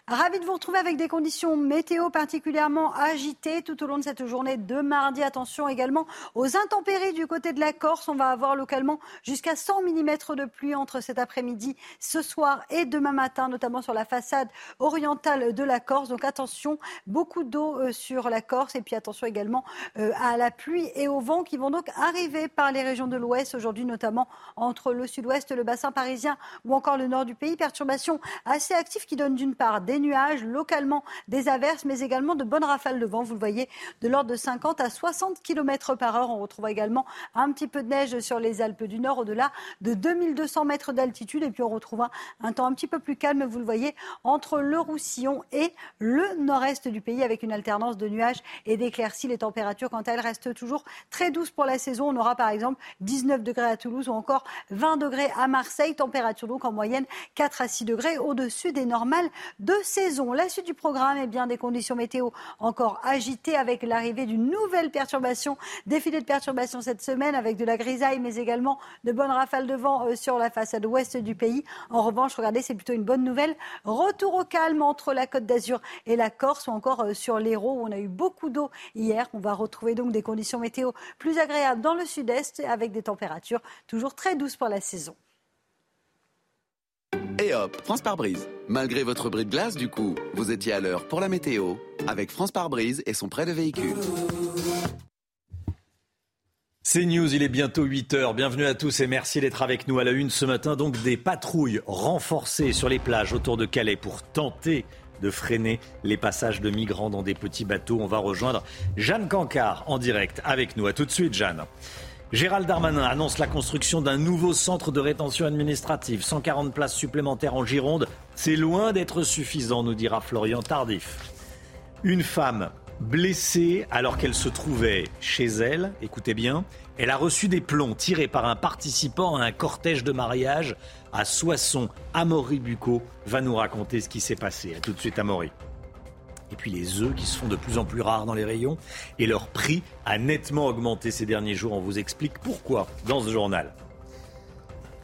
Ravi de vous retrouver avec des conditions météo particulièrement agitées tout au long de cette journée de mardi. Attention également aux intempéries du côté de la Corse. On va avoir localement jusqu'à 100 mm de pluie entre cet après-midi, ce soir et demain matin, notamment sur la façade orientale de la Corse. Donc attention, beaucoup d'eau euh, sur la Corse et puis attention également euh, à la pluie et au vent qui vont donc arriver par les régions de l'Ouest aujourd'hui, notamment entre le Sud-Ouest, le bassin parisien ou encore le nord du pays. Perturbations assez actives qui donnent d'une part des nuages, localement des averses, mais également de bonnes rafales de vent. Vous le voyez, de l'ordre de 50 à 60 km par heure. On retrouve également un petit peu de neige sur les Alpes du Nord, au-delà de 2200 mètres d'altitude. Et puis on retrouve un, temps un petit peu plus calme, vous le voyez, entre le Roussillon et le nord-est du pays, avec une alternance de nuages et d'éclaircies. Les températures, quant à elles, restent toujours très douces pour la saison. On aura par exemple 19 degrés à Toulouse ou encore 20 degrés à Marseille. Température donc en moyenne 4 à 6 degrés au-dessus des normales de saison. La suite du programme, eh bien, des conditions météo encore agitées avec l'arrivée d'une nouvelle perturbation, défilé de perturbations cette semaine avec de la grisaille, mais également de bonnes rafales de vent euh, sur la façade ouest du pays. En revanche, regardez, c'est plutôt une bonne nouvelle. Retour au calme entre la Côte d'Azur et la Corse ou encore euh, sur l'Hérault où on a eu beaucoup d'eau hier. On va retrouver donc des conditions météo plus agréables dans le sud-est avec des températures toujours très douces pour la saison. Et hop, France par brise. Malgré votre bris de glace, du coup, vous étiez à l'heure pour la météo avec France par brise et son prêt de véhicule. C'est News, il est bientôt 8 heures. Bienvenue à tous et merci d'être avec nous à la une ce matin. Donc des patrouilles renforcées sur les plages autour de Calais pour tenter de freiner les passages de migrants dans des petits bateaux. On va rejoindre Jeanne Cancard en direct avec nous. À tout de suite, Jeanne. Gérald Darmanin annonce la construction d'un nouveau centre de rétention administrative. 140 places supplémentaires en Gironde. C'est loin d'être suffisant, nous dira Florian Tardif. Une femme blessée alors qu'elle se trouvait chez elle, écoutez bien, elle a reçu des plombs tirés par un participant à un cortège de mariage à Soissons. Amaury Bucco va nous raconter ce qui s'est passé. A tout de suite, Amaury. Et puis les œufs qui se font de plus en plus rares dans les rayons. Et leur prix a nettement augmenté ces derniers jours. On vous explique pourquoi dans ce journal.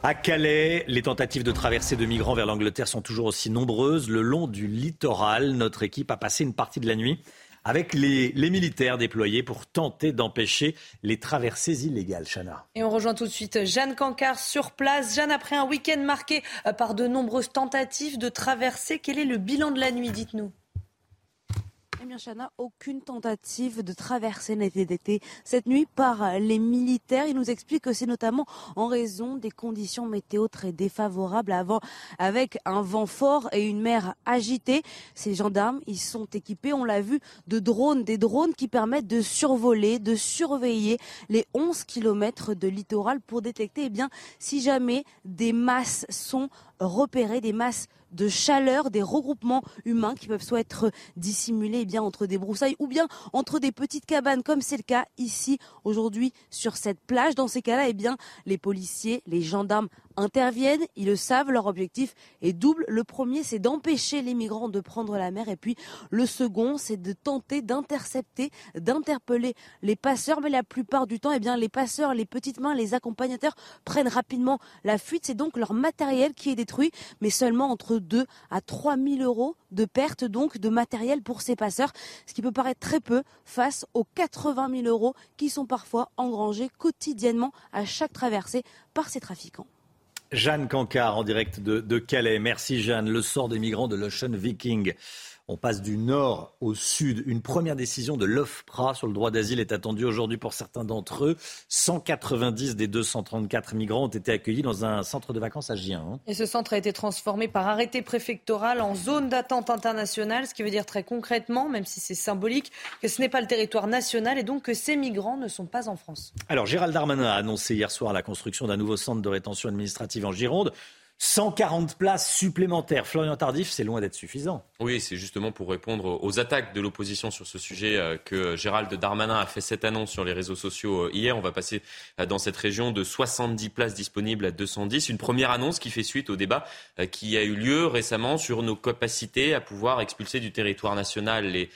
À Calais, les tentatives de traversée de migrants vers l'Angleterre sont toujours aussi nombreuses. Le long du littoral, notre équipe a passé une partie de la nuit avec les, militaires déployés pour tenter d'empêcher les traversées illégales. Chana. Et on rejoint tout de suite Jeanne Cancard sur place. Jeanne, après un week-end marqué euh, par de nombreuses tentatives de traversée, quel est le bilan de la nuit Dites-nous? Eh aucune tentative de traversée n'a été cette nuit par les militaires. Ils nous expliquent que c'est notamment en raison des conditions météo très défavorables avant, avec un vent fort et une mer agitée. Ces gendarmes, ils sont équipés, on l'a vu, de drones, des drones qui permettent de survoler, de surveiller les 11 kilomètres de littoral pour détecter, eh bien, si jamais des masses sont repérées, des masses de chaleur, des regroupements humains qui peuvent soit être dissimulés eh entre des broussailles ou bien entre des petites cabanes comme c'est le cas ici aujourd'hui sur cette plage. Dans ces cas-là, eh les policiers, les gendarmes interviennent, ils le savent, leur objectif est double. Le premier, c'est d'empêcher les migrants de prendre la mer et puis le second, c'est de tenter d'intercepter, d'interpeller les passeurs. Mais la plupart du temps, eh bien, les passeurs, les petites mains, les accompagnateurs prennent rapidement la fuite. C'est donc leur matériel qui est détruit, mais seulement entre 2 à 3 000 euros de perte donc de matériel pour ces passeurs, ce qui peut paraître très peu face aux 80 000 euros qui sont parfois engrangés quotidiennement à chaque traversée par ces trafiquants. Jeanne Cancard en direct de, Calais. Merci Jeanne. Le sort des migrants de l'Ocean Viking. On passe du nord au sud. Une première décision de l'OFPRA sur le droit d'asile est attendue aujourd'hui pour certains d'entre eux. 190 des 234 migrants ont été accueillis dans un centre de vacances à Gien. Hein. Et ce centre a été transformé par arrêté préfectoral en zone d'attente internationale, ce qui veut dire très concrètement, même si c'est symbolique, que ce n'est pas le territoire national et donc que ces migrants ne sont pas en France. Alors Gérald Darmanin a annoncé hier soir la construction d'un nouveau centre de rétention administrative en Gironde. 140 places supplémentaires. Florian Tardif, c'est loin d'être suffisant. Oui, c'est justement pour répondre aux attaques de l'opposition sur ce sujet euh, que Gérald Darmanin a fait cette annonce sur les réseaux sociaux euh, hier. On va passer euh, dans cette région de 70 places disponibles à 210. Une première annonce qui fait suite au débat qui a eu lieu récemment sur nos capacités à pouvoir expulser du territoire national les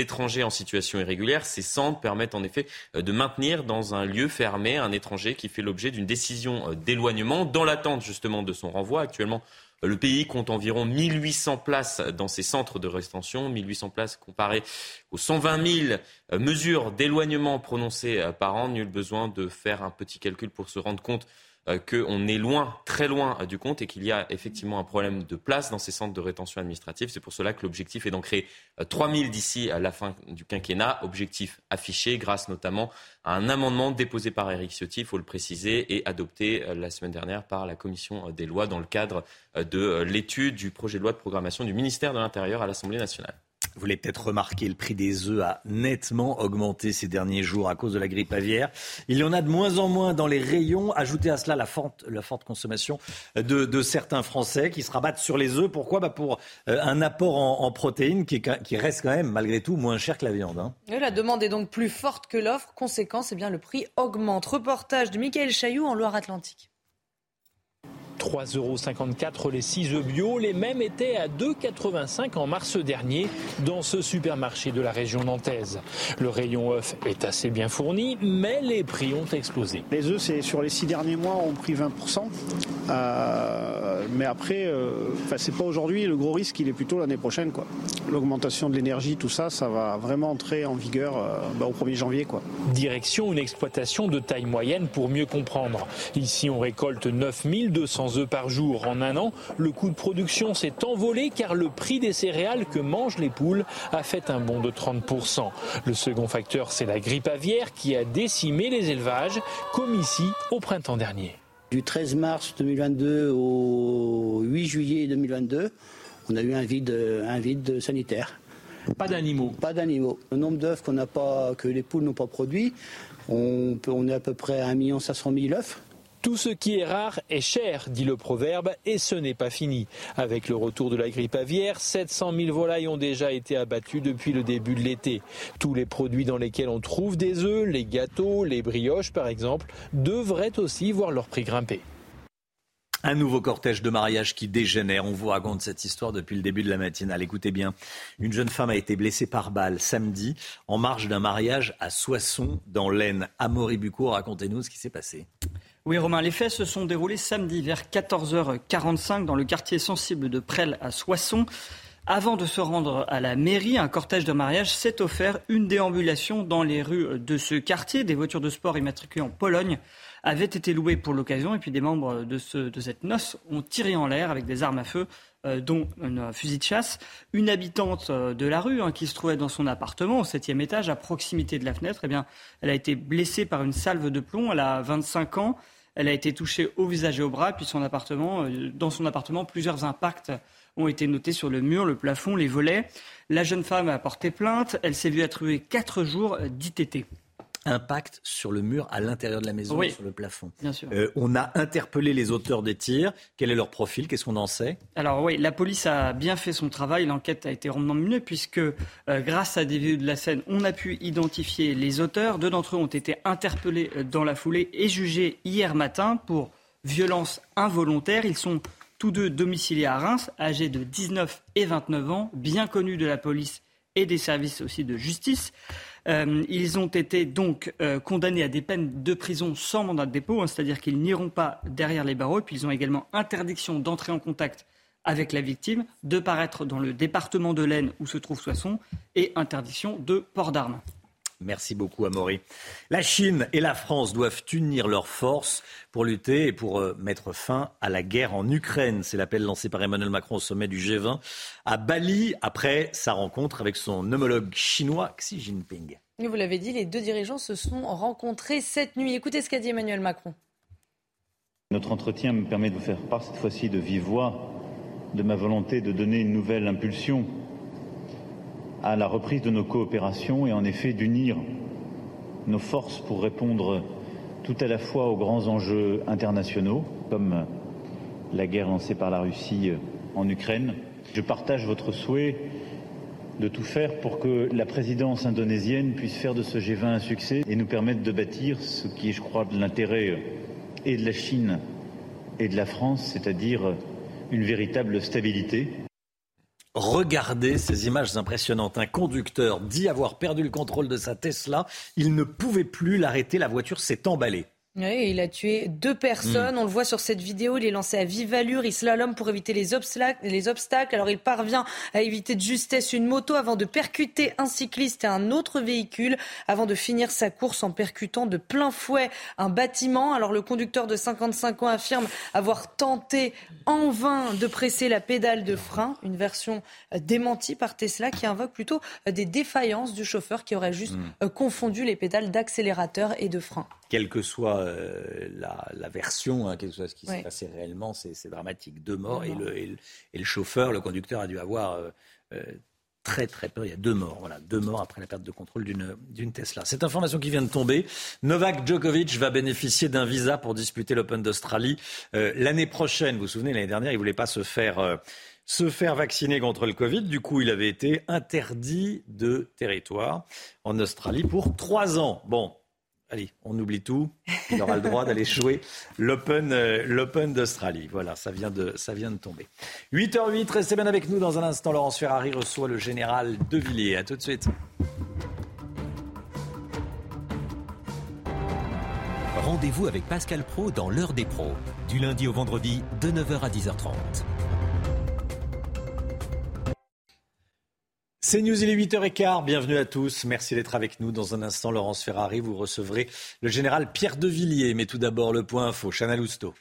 étrangers en situation irrégulière. Ces centres permettent en effet de maintenir dans un lieu fermé un étranger qui fait l'objet d'une décision d'éloignement dans l'attente justement de son renvoi renvoie. Actuellement, le pays compte environ 1800 places dans ses centres de rétention, 1800 places comparées aux 120 000 mesures d'éloignement prononcées par an. Nul besoin de faire un petit calcul pour se rendre compte euh, qu'on est loin, très loin euh, du compte et qu'il y a effectivement un problème de place dans ces centres de rétention administrative. C'est pour cela que l'objectif est d'en créer 3000 euh, d'ici à la fin du quinquennat. Objectif affiché grâce notamment à un amendement déposé par Eric Ciotti, il faut le préciser, et adopté la semaine dernière par la Commission des lois dans le cadre de l'étude du projet de loi de programmation du ministère de l'Intérieur à l'Assemblée nationale. Vous l'avez peut-être remarqué, le prix des œufs a nettement augmenté ces derniers jours à cause de la grippe aviaire. Il y en a de moins en moins dans les rayons. Ajoutez à cela la forte, consommation de, certains Français qui se rabattent sur les œufs. Pourquoi? Bah Pour euh, un apport en, protéines qui, qui, reste quand même, malgré tout, moins cher que la viande. Hein. la demande est donc plus forte que l'offre. Conséquence, eh bien, le prix augmente. Reportage de Michael Chailloux en Loire-Atlantique. 3,54 euros les 6 œufs bio. Les mêmes étaient à 2,85 en mars dernier dans ce supermarché de la région nantaise. Le rayon œuf est assez bien fourni, mais les prix ont explosé. Les œufs, c'est sur les 6 derniers mois, ont pris 20%. Euh, mais après, euh, c'est pas aujourd'hui. Le gros risque, il est plutôt l'année prochaine. L'augmentation de l'énergie, tout ça, ça va vraiment entrer en vigueur euh, bah, au 1er janvier. Quoi. Direction une exploitation de taille moyenne pour mieux comprendre. Ici, on récolte 9200 œufs par jour en un an, le coût de production s'est envolé car le prix des céréales que mangent les poules a fait un bond de 30%. Le second facteur, c'est la grippe aviaire qui a décimé les élevages, comme ici au printemps dernier. Du 13 mars 2022 au 8 juillet 2022, on a eu un vide, un vide sanitaire. Pas d'animaux. Pas d'animaux. Le nombre d'œufs qu'on n'a pas, que les poules n'ont pas produit, on, peut, on est à peu près à 1 500 000 œufs. Tout ce qui est rare est cher, dit le proverbe, et ce n'est pas fini. Avec le retour de la grippe aviaire, 700 000 volailles ont déjà été abattues depuis le début de l'été. Tous les produits dans lesquels on trouve des œufs, les gâteaux, les brioches par exemple, devraient aussi voir leur prix grimper. Un nouveau cortège de mariage qui dégénère. On vous raconte cette histoire depuis le début de la matinale. Écoutez bien. Une jeune femme a été blessée par balle samedi en marge d'un mariage à Soissons dans l'Aisne. Amaury Bucco, racontez-nous ce qui s'est passé. Oui, Romain, les faits se sont déroulés samedi vers 14h45 dans le quartier sensible de Presles à Soissons. Avant de se rendre à la mairie, un cortège de mariage s'est offert une déambulation dans les rues de ce quartier. Des voitures de sport immatriculées en Pologne avaient été louées pour l'occasion et puis des membres de, cette noce ont tiré en l'air avec des armes à feu euh, dont un fusil de chasse. Une habitante euh, de la rue hein, qui se trouvait dans son appartement au septième étage à proximité de la fenêtre, eh bien, elle a été blessée par une salve de plomb. Elle a 25 ans. Elle a été touchée au visage et au bras, puis son appartement, euh, dans son appartement, plusieurs impacts ont été notés sur le mur, le plafond, les volets. La jeune femme a porté plainte. Elle s'est vue attribuer quatre jours d'ITT impact sur le mur à l'intérieur de la maison, sur le plafond. Bien sûr. Euh, on a interpellé les auteurs des tirs. Quel est leur profil? Qu'est-ce qu'on en sait? Alors oui, la police a bien fait son travail. L'enquête a été rondement menée puisque euh, grâce à des vidéos de la scène, on a pu identifier les auteurs. Deux d'entre eux ont été interpellés euh, dans la foulée et jugés hier matin pour violence involontaire. Ils sont tous deux domiciliés à Reims, âgés de 19 et 29 ans, bien connus de la police et des services aussi de justice. Euh, ils ont été donc euh, condamnés à des peines de prison sans mandat de dépôt, hein, c'est-à-dire qu'ils n'iront pas derrière les barreaux. Puis ils ont également interdiction d'entrer en contact avec la victime, de paraître dans le département de l'Aisne où se trouve Soissons, et interdiction de port d'armes. Merci beaucoup, Amaury. La Chine et la France doivent unir leurs forces pour lutter et pour euh, mettre fin à la guerre en Ukraine. C'est l'appel lancé par Emmanuel Macron au sommet du G20 à Bali après sa rencontre avec son homologue chinois Xi Jinping. Vous l'avez dit, les deux dirigeants se sont rencontrés cette nuit. Écoutez ce qu'a dit Emmanuel Macron. Notre entretien me permet de vous faire part cette fois-ci de vive voix de ma volonté de donner une nouvelle impulsion à la reprise de nos coopérations et en effet d'unir nos forces pour répondre tout à la fois aux grands enjeux internationaux, comme la guerre lancée par la Russie en Ukraine. Je partage votre souhait de tout faire pour que la présidence indonésienne puisse faire de ce G20 un succès et nous permettre de bâtir ce qui est, je crois, de l'intérêt et de la Chine et de la France, c'est-à-dire une véritable stabilité. Regardez ces images impressionnantes. Un conducteur dit avoir perdu le contrôle de sa Tesla. Il ne pouvait plus l'arrêter. La voiture s'est emballée. Oui, il a tué deux personnes. Hmm. On le voit sur cette vidéo. Il est lancé à vive allure. Il slalom pour éviter les obstacles. Les obstacles. Alors il parvient à éviter de justesse une moto avant de percuter un cycliste et un autre véhicule avant de finir sa course en percutant de plein fouet un bâtiment. Alors le conducteur de 55 ans affirme avoir tenté en vain de presser la pédale de frein. Une version euh, démentie par Tesla qui invoque plutôt euh, des défaillances du chauffeur qui aurait juste Hmm. euh, confondu les pédales d'accélérateur et de frein. Quelle que soit euh, la, la version, hein, quel que soit ce qui Ouais. s'est passé réellement, c'est dramatique. Deux morts et le, et, le, et le chauffeur, le conducteur a dû avoir euh, euh, très très peur. Il y a deux morts, voilà, deux morts après la perte de contrôle d'une Tesla. Cette information qui vient de tomber, Novak Djokovic va bénéficier d'un visa pour disputer l'Open d'Australie euh, l'année prochaine. Vous vous souvenez, l'année dernière, il voulait pas se faire se faire vacciner contre le Covid. Du coup, il avait été interdit de territoire en Australie pour trois ans. Bon, allez, on oublie tout. Il aura le droit d'aller jouer l'Open euh, d'Australie. Voilà, ça vient, de, ça vient de tomber. 8h08, restez bien avec nous dans un instant. Laurence Ferrari reçoit le général De Villiers. À tout de suite. Rendez-vous avec Pascal Pro dans l'heure des pros, du lundi au vendredi de 9h à 10h30. C'est News, il est 8h15. Bienvenue à tous. Merci d'être avec nous. Dans un instant, Laurence Ferrari, vous recevrez le général Pierre De Villiers. Mais tout d'abord, le point info. Chana Lousteau.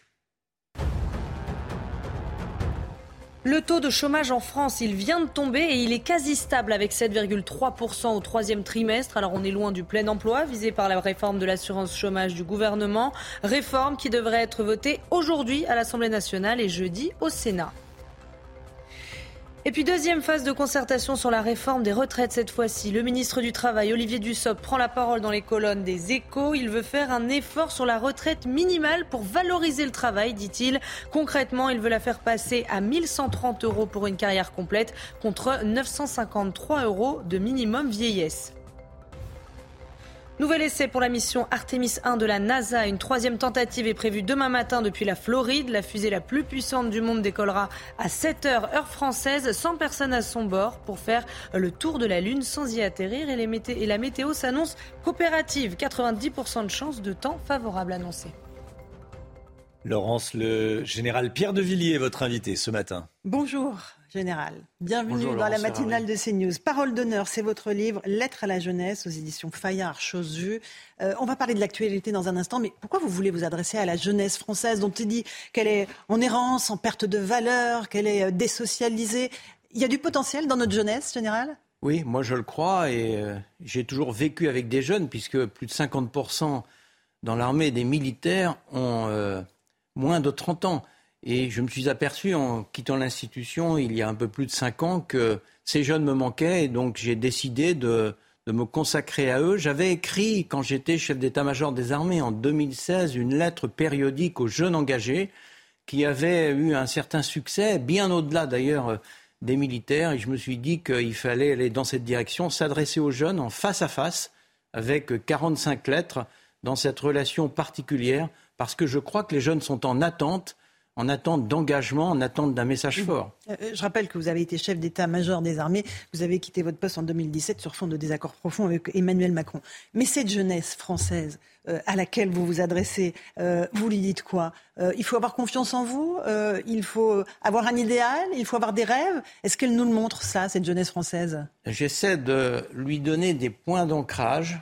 Le taux de chômage en France, il vient de tomber et il est quasi stable avec 7,3% au troisième trimestre. Alors on est loin du plein emploi visé par la réforme de l'assurance chômage du gouvernement. Réforme qui devrait être votée aujourd'hui à l'Assemblée nationale et jeudi au Sénat. Et puis deuxième phase de concertation sur la réforme des retraites cette fois-ci. Le ministre du Travail, Olivier Dussopt, prend la parole dans les colonnes des échos. Il veut faire un effort sur la retraite minimale pour valoriser le travail, dit-il. Concrètement, il veut la faire passer à 1130 euros pour une carrière complète contre 953 euros de minimum vieillesse. Nouvel essai pour la mission Artemis 1 de la NASA. Une troisième tentative est prévue demain matin depuis la Floride. La fusée la plus puissante du monde décollera à 7 heures heure française, sans personne à son bord, pour faire le tour de la Lune sans y atterrir. Et, les mété- et la météo s'annonce coopérative. 90% de chances de temps favorable annoncé. Laurence, le général Pierre De Villiers est votre invité ce matin. Bonjour, Général. Bienvenue Bonjour, dans la matinale de CNews. Parole d'honneur, c'est votre livre Lettres à la jeunesse aux éditions Fayard, chose vue. Euh, on va parler de l'actualité dans un instant, mais pourquoi vous voulez vous adresser à la jeunesse française dont il dit qu'elle est en errance, en perte de valeur, qu'elle est euh, désocialisée? Il y a du potentiel dans notre jeunesse, Général Oui, moi je le crois et euh, j'ai toujours vécu avec des jeunes puisque plus de 50% dans l'armée des militaires ont euh, moins de 30 ans. Et je me suis aperçu en quittant l'institution il y a un peu plus de 5 ans que ces jeunes me manquaient et donc j'ai décidé de, me consacrer à eux. J'avais écrit quand j'étais chef d'état-major des armées en 2016 une lettre périodique aux jeunes engagés qui avait eu un certain succès, bien au-delà d'ailleurs des militaires. Et je me suis dit qu'il fallait aller dans cette direction, s'adresser aux jeunes en face à face, avec 45 lettres, dans cette relation particulière, parce que je crois que les jeunes sont en attente, en attente d'engagement, en attente d'un message fort. Euh, Je rappelle que vous avez été chef d'état-major des armées. Vous avez quitté votre poste en 2017 sur fond de désaccords profonds avec Emmanuel Macron. Mais cette jeunesse française euh, à laquelle vous vous adressez, euh, vous lui dites quoi? Euh, Il faut avoir confiance en vous euh, Il faut avoir un idéal Il faut avoir des rêves Est-ce qu'elle nous le montre, ça, cette jeunesse française? J'essaie de lui donner des points d'ancrage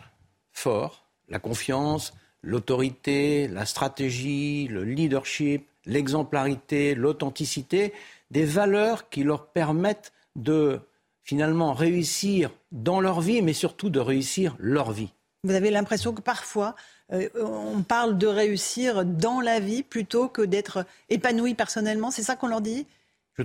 forts, la confiance, l'autorité, la stratégie, le leadership, l'exemplarité, l'authenticité, des valeurs qui leur permettent de finalement réussir dans leur vie, mais surtout de réussir leur vie. Vous avez l'impression que parfois, euh, on parle de réussir dans la vie plutôt que d'être épanoui personnellement. C'est ça qu'on leur dit?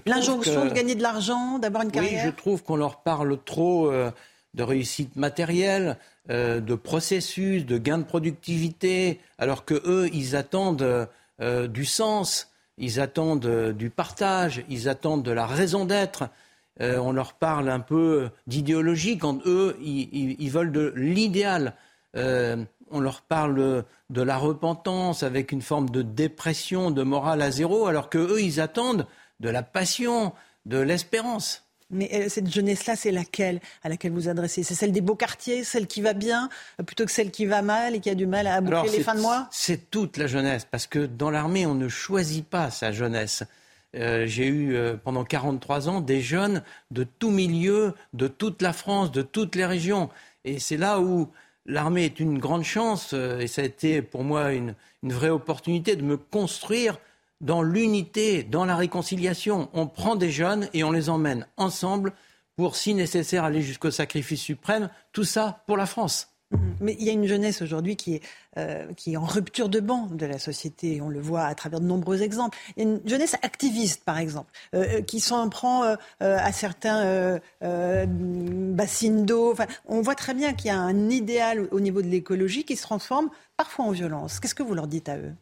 L'injonction que- de gagner de l'argent, d'avoir une Oui, carrière? je trouve qu'on leur parle trop euh, de réussite matérielle, euh, de processus, de gain de productivité, alors que eux, ils attendent euh, du sens, ils attendent euh, du partage, ils attendent de la raison d'être. Euh, on leur parle un peu d'idéologie quand eux, ils, ils- veulent de l'idéal. On leur parle de la repentance avec une forme de dépression, de morale à zéro, alors que eux, ils attendent de la passion, de l'espérance. Mais euh, cette jeunesse-là, c'est laquelle à laquelle vous adressez? C'est celle des beaux quartiers, celle qui va bien, euh, plutôt que celle qui va mal et qui a du mal à boucler les fins de mois? C'est toute la jeunesse, parce que dans l'armée, on ne choisit pas sa jeunesse. Euh, j'ai eu pendant 43 ans des jeunes de tout milieu, de toute la France, de toutes les régions. Et c'est là où l'armée est une grande chance, et ça a été pour moi une vraie opportunité de me construire dans l'unité, dans la réconciliation. On prend des jeunes et on les emmène ensemble pour, si nécessaire, aller jusqu'au sacrifice suprême. Tout ça pour la France. Mm-hmm. Mais il y a une jeunesse aujourd'hui qui est, euh, qui est en rupture de banc de la société. On le voit à travers de nombreux exemples. Une jeunesse activiste, par exemple, euh, euh, qui s'en prend à certains bassines d'eau. Enfin, on voit très bien qu'il y a un idéal au niveau de l'écologie qui se transforme parfois en violence. Qu'est-ce que vous leur dites à eux?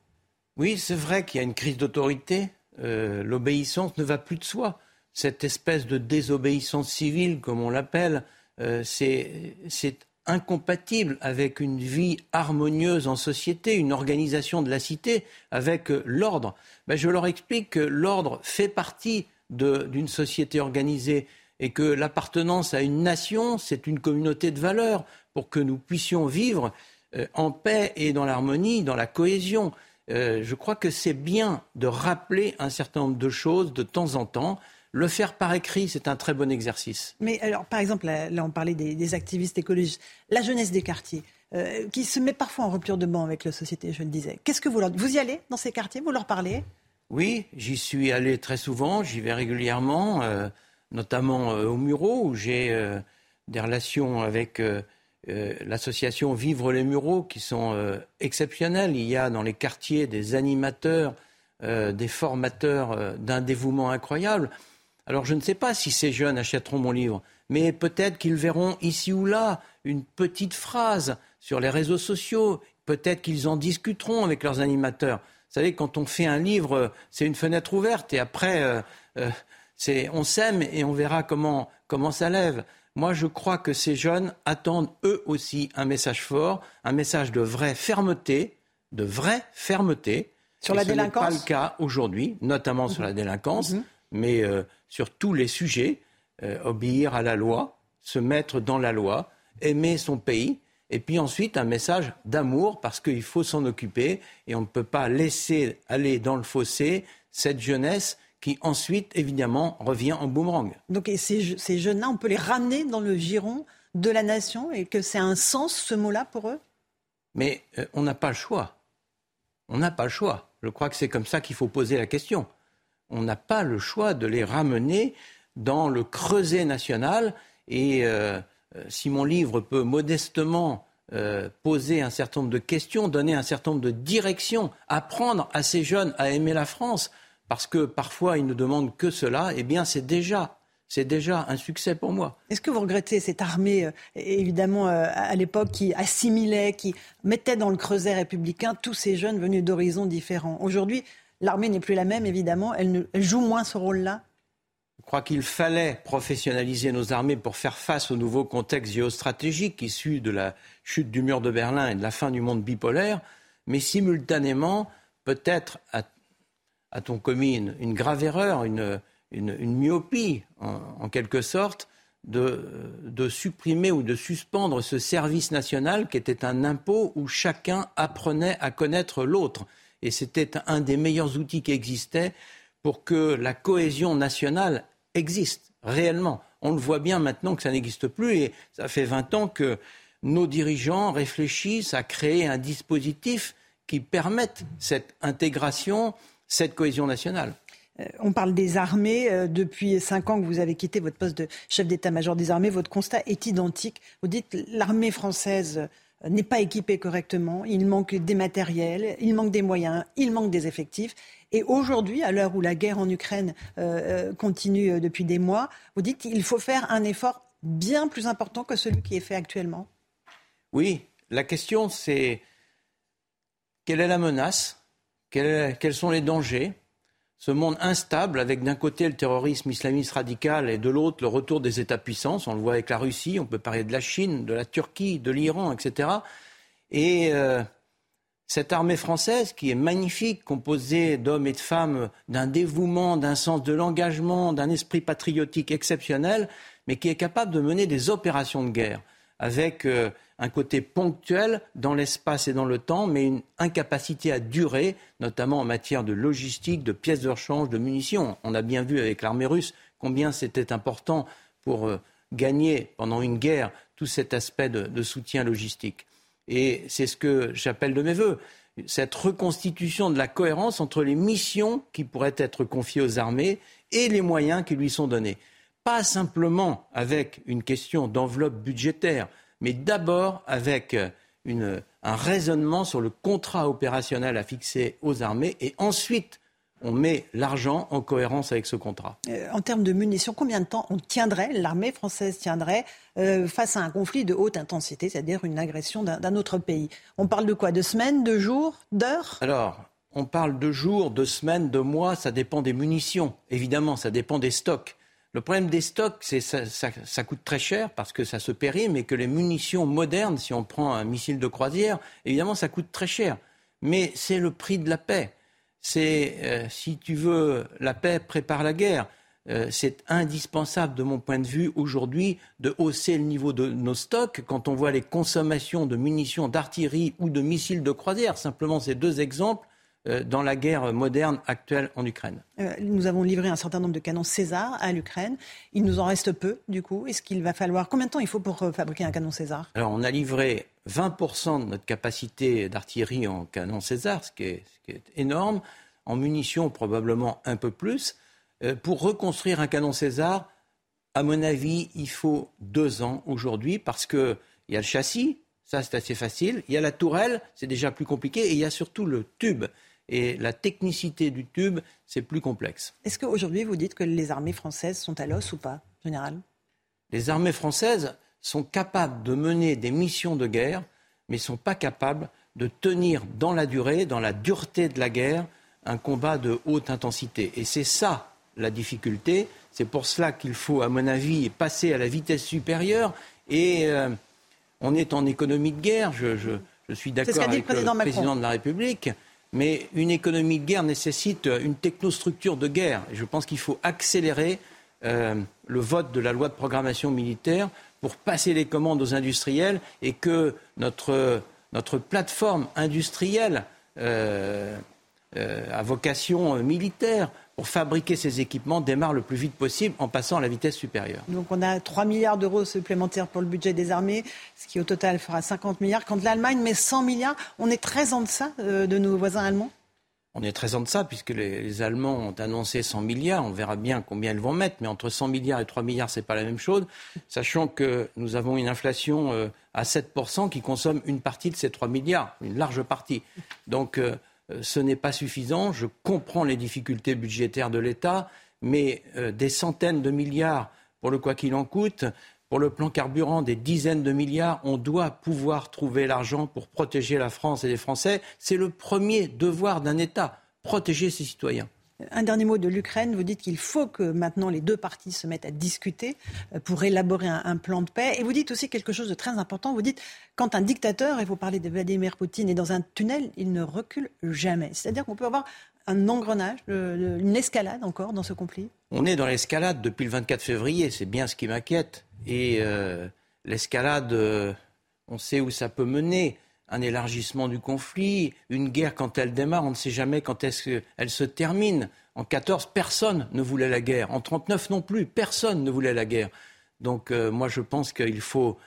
Oui, c'est vrai qu'il y a une crise d'autorité. Euh, l'obéissance ne va plus de soi. Cette espèce de désobéissance civile, comme on l'appelle, euh, c'est incompatible avec une vie harmonieuse en société, une organisation de la cité, avec euh, l'ordre. Ben, je leur explique que l'ordre fait partie d'une société organisée et que l'appartenance à une nation, c'est une communauté de valeurs pour que nous puissions vivre en paix et dans l'harmonie, dans la cohésion. Euh, je crois que c'est bien de rappeler un certain nombre de choses de temps en temps. Le faire par écrit, c'est un très bon exercice. Mais alors, par exemple, là, on parlait des, activistes écologistes, la jeunesse des quartiers. Euh, qui se met parfois en rupture de banc avec la société, je le disais. Qu'est-ce que vous leur Vous y allez dans ces quartiers Vous leur parlez? Oui, j'y suis allé très souvent, j'y vais régulièrement, euh, notamment au Muro, où j'ai des relations avec euh, l'association Vivre les Mureaux, qui sont euh, exceptionnels. Il y a dans les quartiers des animateurs, euh, des formateurs d'un dévouement incroyable. Alors je ne sais pas si ces jeunes achèteront mon livre, mais peut-être qu'ils verront ici ou là une petite phrase sur les réseaux sociaux, peut-être qu'ils en discuteront avec leurs animateurs. Vous savez, quand on fait un livre, c'est une fenêtre ouverte et après, on sème et on verra comment, comment ça lève. Moi, je crois que ces jeunes attendent eux aussi un message fort, un message de vraie fermeté, de vraie fermeté. Sur la délinquance Ce n'est pas le cas aujourd'hui, notamment sur la mhm. délinquance, mhm. mais euh, sur tous les sujets. Euh, obéir à la loi, se mettre dans la loi, aimer son pays, et puis ensuite un message d'amour, parce qu'il faut s'en occuper, et on ne peut pas laisser aller dans le fossé cette jeunesse qui ensuite, évidemment, revient en boomerang. Donc ces, ces jeunes-là, on peut les ramener dans le giron de la nation et que c'est un sens, ce mot-là, pour eux? Mais euh, on n'a pas le choix. On n'a pas le choix. Je crois que c'est comme ça qu'il faut poser la question. On n'a pas le choix de les ramener dans le creuset national. Et euh, euh, si mon livre peut modestement poser un certain nombre de questions, donner un certain nombre de directions, apprendre à ces jeunes à aimer la France, parce que parfois ils ne demandent que cela, eh bien c'est déjà c'est déjà un succès pour moi. Est-ce que vous regrettez cette armée, euh, évidemment, euh, à l'époque, qui assimilait, qui mettait dans le creuset républicain tous ces jeunes venus d'horizons différents? Aujourd'hui, l'armée n'est plus la même, évidemment. Elle, joue moins ce rôle-là Je crois qu'il fallait professionnaliser nos armées pour faire face au nouveau contexte géostratégique issu de la chute du mur de Berlin et de la fin du monde bipolaire. Mais simultanément, peut-être à a-t-on commis une, grave erreur, une, myopie, en, quelque sorte, de, supprimer ou de suspendre ce service national qui était un impôt où chacun apprenait à connaître l'autre. Et c'était un des meilleurs outils qui existait pour que la cohésion nationale existe réellement. On le voit bien maintenant que ça n'existe plus et ça fait 20 ans que nos dirigeants réfléchissent à créer un dispositif qui permette cette intégration cette cohésion nationale. Euh, on parle des armées. Euh, depuis cinq ans que vous avez quitté votre poste de chef d'état-major des armées, votre constat est identique. Vous dites l'armée française euh, n'est pas équipée correctement, il manque des matériels, il manque des moyens, il manque des effectifs. Et aujourd'hui, à l'heure où la guerre en Ukraine continue depuis des mois, vous dites qu'il faut faire un effort bien plus important que celui qui est fait actuellement. Oui, la question c'est quelle est la menace quels, sont les dangers? Ce monde instable avec d'un côté le terrorisme islamiste radical et de l'autre le retour des États-puissances. On le voit avec la Russie, on peut parler de la Chine, de la Turquie, de l'Iran, etc. Et euh, cette armée française qui est magnifique, composée d'hommes et de femmes d'un dévouement, d'un sens de l'engagement, d'un esprit patriotique exceptionnel, mais qui est capable de mener des opérations de guerre avec euh, un côté ponctuel dans l'espace et dans le temps, mais une incapacité à durer, notamment en matière de logistique, de pièces de rechange, de munitions. On a bien vu avec l'armée russe combien c'était important pour euh, gagner pendant une guerre tout cet aspect de, soutien logistique. Et c'est ce que j'appelle de mes voeux cette reconstitution de la cohérence entre les missions qui pourraient être confiées aux armées et les moyens qui lui sont donnés. Pas simplement avec une question d'enveloppe budgétaire, mais d'abord avec un raisonnement sur le contrat opérationnel à fixer aux armées. Et ensuite on met l'argent en cohérence avec ce contrat. Euh, en termes de munitions, combien de temps on tiendrait, l'armée française tiendrait euh, face à un conflit de haute intensité, c'est-à-dire une agression d'un autre pays? On parle de quoi? De semaines, de jours, d'heures? Alors, on parle de jours, de semaines, de mois, ça dépend des munitions, évidemment, ça dépend des stocks. Le problème des stocks, c'est ça, ça, coûte très cher parce que ça se périme et que les munitions modernes, si on prend un missile de croisière, évidemment, ça coûte très cher. Mais c'est le prix de la paix c'est, euh, si tu veux, la paix prépare la guerre. Euh, c'est indispensable, de mon point de vue, aujourd'hui, de hausser le niveau de nos stocks. Quand on voit les consommations de munitions, d'artillerie ou de missiles de croisière, simplement ces deux exemples, dans la guerre moderne actuelle en Ukraine. nous avons livré un certain nombre de canons César à l'Ukraine. Il nous en reste peu, du coup. Est-ce qu'il va falloir. Combien de temps il faut pour fabriquer un canon César? Alors, on a livré 20% de notre capacité d'artillerie en canon César, ce qui est, énorme, en munitions probablement un peu plus. Euh, pour reconstruire un canon César, à mon avis, il faut deux ans aujourd'hui parce qu'il y a le châssis, ça c'est assez facile, il y a la tourelle, c'est déjà plus compliqué, et il y a surtout le tube. Et la technicité du tube, c'est plus complexe. Est-ce qu'aujourd'hui, vous dites que les armées françaises sont à l'os ou pas, général? Les armées françaises sont capables de mener des missions de guerre, mais ne sont pas capables de tenir dans la durée, dans la dureté de la guerre, un combat de haute intensité. Et c'est ça la difficulté. C'est pour cela qu'il faut, à mon avis, passer à la vitesse supérieure. Et euh, on est en économie de guerre. Je, suis d'accord avec le président, de la République. Mais une économie de guerre nécessite une technostructure de guerre. Et je pense qu'il faut accélérer euh, le vote de la loi de programmation militaire pour passer les commandes aux industriels et que notre, plateforme industrielle euh, euh, à vocation militaire pour fabriquer ces équipements démarre le plus vite possible en passant à la vitesse supérieure. Donc on a 3 milliards d'euros supplémentaires pour le budget des armées, ce qui au total fera 50 milliards. Quand l'Allemagne met 100 milliards, on est très en deçà de nos voisins allemands? On est très en deçà puisque les, Allemands ont annoncé 100 milliards. On verra bien combien ils vont mettre, mais entre 100 milliards et 3 milliards, c'est pas la même chose. Sachant que nous avons une inflation euh, à 7% qui consomme une partie de ces 3 milliards, une large partie. Donc euh, euh, ce n'est pas suffisant. Je comprends les difficultés budgétaires de l'État, mais des centaines de milliards pour le quoi qu'il en coûte, pour le plan carburant, des dizaines de milliards. On doit pouvoir trouver l'argent pour protéger la France et les Français. C'est le premier devoir d'un État, protéger ses citoyens. Un dernier mot de l'Ukraine. Vous dites qu'il faut que maintenant les deux parties se mettent à discuter euh, pour élaborer un, plan de paix. Et vous dites aussi quelque chose de très important. Vous dites quand un dictateur, et vous parlez de Vladimir Poutine, est dans un tunnel, il ne recule jamais. C'est-à-dire qu'on peut avoir un engrenage, une escalade encore dans ce conflit? On est dans l'escalade depuis le 24 février. C'est bien ce qui m'inquiète. Et euh, l'escalade, euh, on sait où ça peut mener. Un élargissement du conflit, une guerre quand elle démarre, on ne sait jamais quand est-ce qu'elle se termine. En 14, personne ne voulait la guerre. En 39 non plus, personne ne voulait la guerre. Donc euh, moi je pense qu'il faut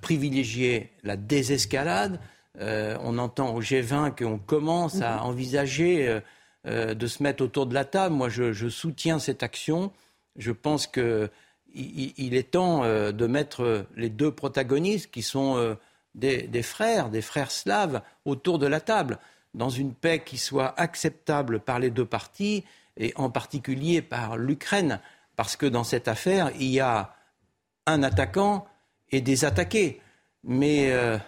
privilégier la désescalade. on entend au G20 qu'on commence à mhm. envisager de se mettre autour de la table. Moi je, je soutiens cette action. Je pense que il, est temps euh, de mettre les deux protagonistes, qui sont des, frères, des frères slaves, autour de la table, dans une paix qui soit acceptable par les deux parties, et en particulier par l'Ukraine, parce que dans cette affaire, il y a un attaquant et des attaqués. Mais euh,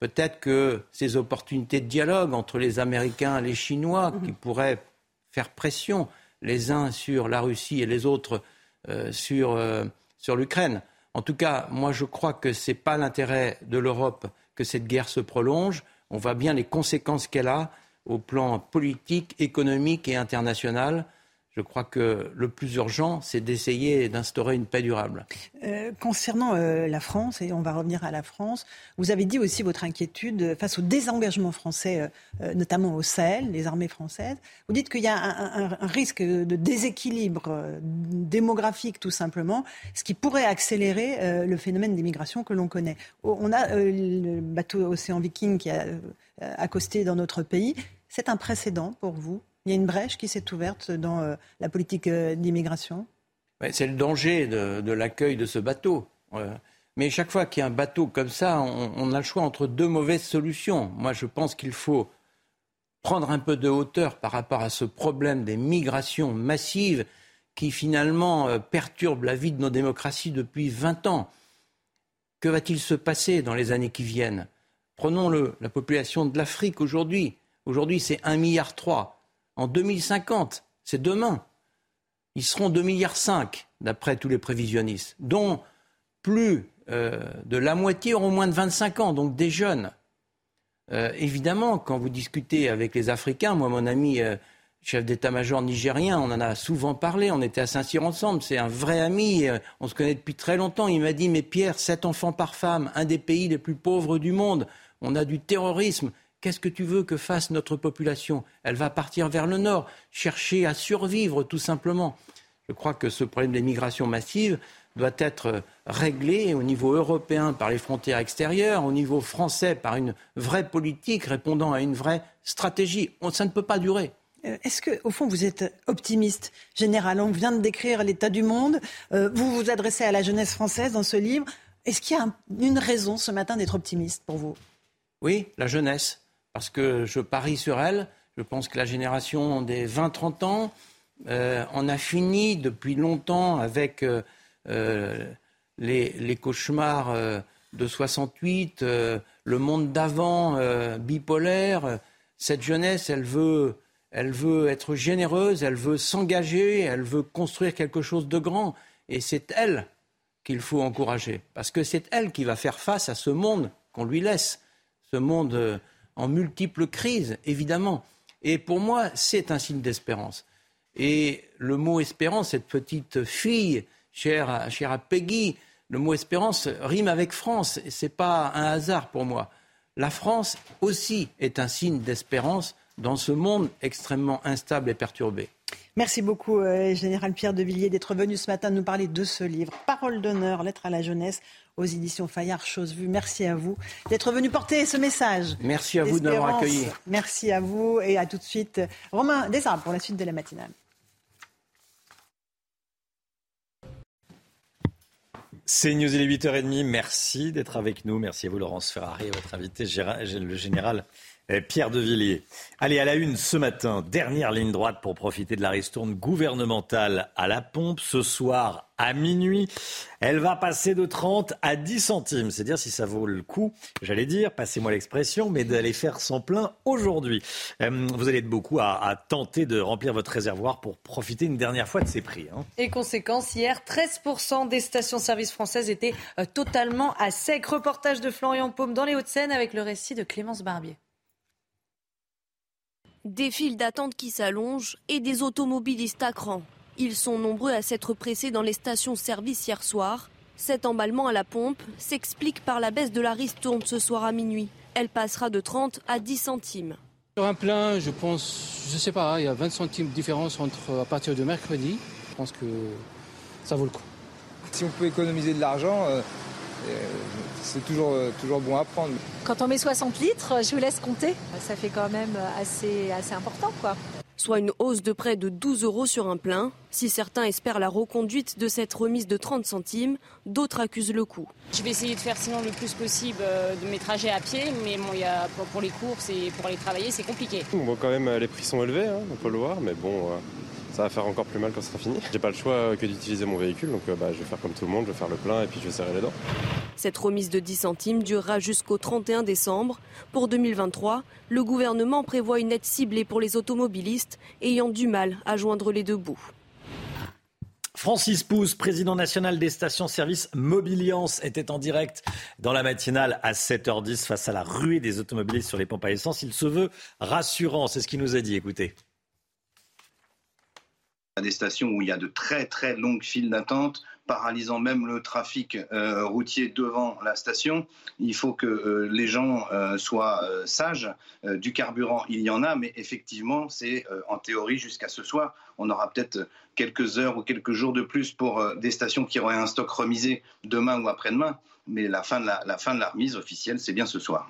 peut-être que ces opportunités de dialogue entre les Américains et les Chinois, qui mhm. pourraient faire pression les uns sur la Russie et les autres euh, sur, euh, sur l'Ukraine. En tout cas, moi je crois que ce n'est pas l'intérêt de l'Europe que cette guerre se prolonge. on voit bien les conséquences qu'elle a au plan politique, économique et international. Je crois que le plus urgent, c'est d'essayer d'instaurer une paix durable. Euh, concernant euh, la France, et on va revenir à la France, vous avez dit aussi votre inquiétude face au désengagement français, euh, notamment au Sahel, les armées françaises. Vous dites qu'il y a un, un, risque de déséquilibre démographique, tout simplement, ce qui pourrait accélérer le phénomène d'immigration que l'on connaît. On a le bateau Océan Viking qui a accosté dans notre pays. C'est un précédent pour vous il y a une brèche qui s'est ouverte dans euh, la politique euh, d'immigration C'est le danger de, l'accueil de ce bateau. Mais chaque fois qu'il y a un bateau comme ça, on, a le choix entre deux mauvaises solutions. Moi, je pense qu'il faut prendre un peu de hauteur par rapport à ce problème des migrations massives qui finalement euh, perturbent la vie de nos démocraties depuis 20 ans. Que va-t-il se passer dans les années qui viennent? Prenons la population de l'Afrique aujourd'hui. Aujourd'hui, c'est 1,3 milliard en 2050, c'est demain. Ils seront 2,5 milliards d'après tous les prévisionnistes, dont plus euh, de la moitié auront moins de 25 ans, donc des jeunes. Euh, évidemment, quand vous discutez avec les Africains, moi, mon ami euh, chef d'état-major nigérien, on en a souvent parlé, on était à Saint-Cyr ensemble, c'est un vrai ami, on se connaît depuis très longtemps. Il m'a dit, mais Pierre, 7 enfants par femme, un des pays les plus pauvres du monde, on a du terrorisme, Qu'est-ce que tu veux que fasse notre population? Elle va partir vers le nord, chercher à survivre tout simplement. Je crois que ce problème des migrations massives doit être réglé au niveau européen par les frontières extérieures, au niveau français par une vraie politique répondant à une vraie stratégie. Ça ne peut pas durer. Euh, est-ce que, au fond, vous êtes optimiste? Général On vient de décrire l'état du monde. Euh, vous vous adressez à la jeunesse française dans ce livre. Est-ce qu'il y a une raison ce matin d'être optimiste pour vous? Oui, la jeunesse parce que je parie sur elle. Je pense que la génération des 20-30 ans euh, en a fini depuis longtemps avec euh, euh, les, cauchemars de 68, le monde d'avant bipolaire. Cette jeunesse, elle veut, elle veut être généreuse, elle veut s'engager, elle veut construire quelque chose de grand. Et c'est elle qu'il faut encourager, parce que c'est elle qui va faire face à ce monde qu'on lui laisse, ce monde en multiples crises, évidemment. Et pour moi, c'est un signe d'espérance. Et le mot espérance, cette petite fille, chère à, Peggy, le mot espérance rime avec France. Ce n'est pas un hasard pour moi. La France aussi est un signe d'espérance dans ce monde extrêmement instable et perturbé. Merci beaucoup, euh, Général Pierre de Villiers, d'être venu ce matin nous parler de ce livre, Parole d'honneur, lettre à la jeunesse, aux éditions Fayard, chose vue. Merci à vous d'être venu porter ce message. Merci à vous de m'avoir accueilli. Merci à vous et à tout de suite. Romain Desarbes pour la suite de la matinale. C'est News, il est 8h30. Merci d'être avec nous. Merci à vous, Laurence Ferrari, votre invité, le général Pierre de Villiers. Allez, à la une ce matin, dernière ligne droite pour profiter de la ristourne gouvernementale à la pompe. Ce soir, à minuit, elle va passer de 30 à 10 centimes. C'est dire si ça vaut le coup, j'allais dire, passez-moi l'expression, mais d'aller faire son plein aujourd'hui. Vous allez être beaucoup à, tenter de remplir votre réservoir pour profiter une dernière fois de ces prix. Hein. Et conséquence, hier, 13% des stations-service françaises étaient euh, totalement à sec. Reportage de Florian Paume dans les Hauts-de-Seine avec le récit de Clémence Barbier. Des files d'attente qui s'allongent et des automobilistes à cran. Ils sont nombreux à s'être pressés dans les stations-service hier soir. Cet emballement à la pompe s'explique par la baisse de la ristourne ce soir à minuit. Elle passera de 30 à 10 centimes. Sur un plein, je pense, je sais pas, il y a 20 centimes de différence entre à partir de mercredi. Je pense que ça vaut le coup. Si on peut économiser de l'argent, euh, c'est toujours, euh, toujours bon à prendre. Quand on met 60 litres, je vous laisse compter. Ça fait quand même assez, assez important, quoi. Soit une hausse de près de 12 euros sur un plein. Si certains espèrent la reconduite de cette remise de 30 centimes, d'autres accusent le coup. Je vais essayer de faire sinon le plus possible euh, de mes trajets à pied, mais bon, y a, pour les courses et pour aller travailler, c'est compliqué. On voit quand même les prix sont élevés, hein, on peut le voir, mais bon, ça va faire encore plus mal quand ce sera fini. J'ai pas le choix que d'utiliser mon véhicule, donc euh, bah, je vais faire comme tout le monde, je vais faire le plein et puis je vais serrer les dents. Cette remise de 10 centimes durera jusqu'au 31 décembre. Pour 2023, le gouvernement prévoit une aide ciblée pour les automobilistes ayant du mal à joindre les deux bouts. Francis Pousse, président national des stations-service Mobiliance, était en direct dans la matinale à 7h10 face à la ruée des automobilistes sur les pompes à essence. Il se veut rassurant, c'est ce qu'il nous a dit. Écoutez. Des stations où il y a de très très longues files d'attente, paralysant même le trafic euh, routier devant la station. Il faut que euh, les gens euh, soient sages. du carburant, il y en a, mais effectivement, c'est en théorie jusqu'à ce soir. On aura peut-être quelques heures ou quelques jours de plus pour des stations qui auraient un stock remisé demain ou après-demain. Mais la fin de la fin de la remise officielle, c'est bien ce soir.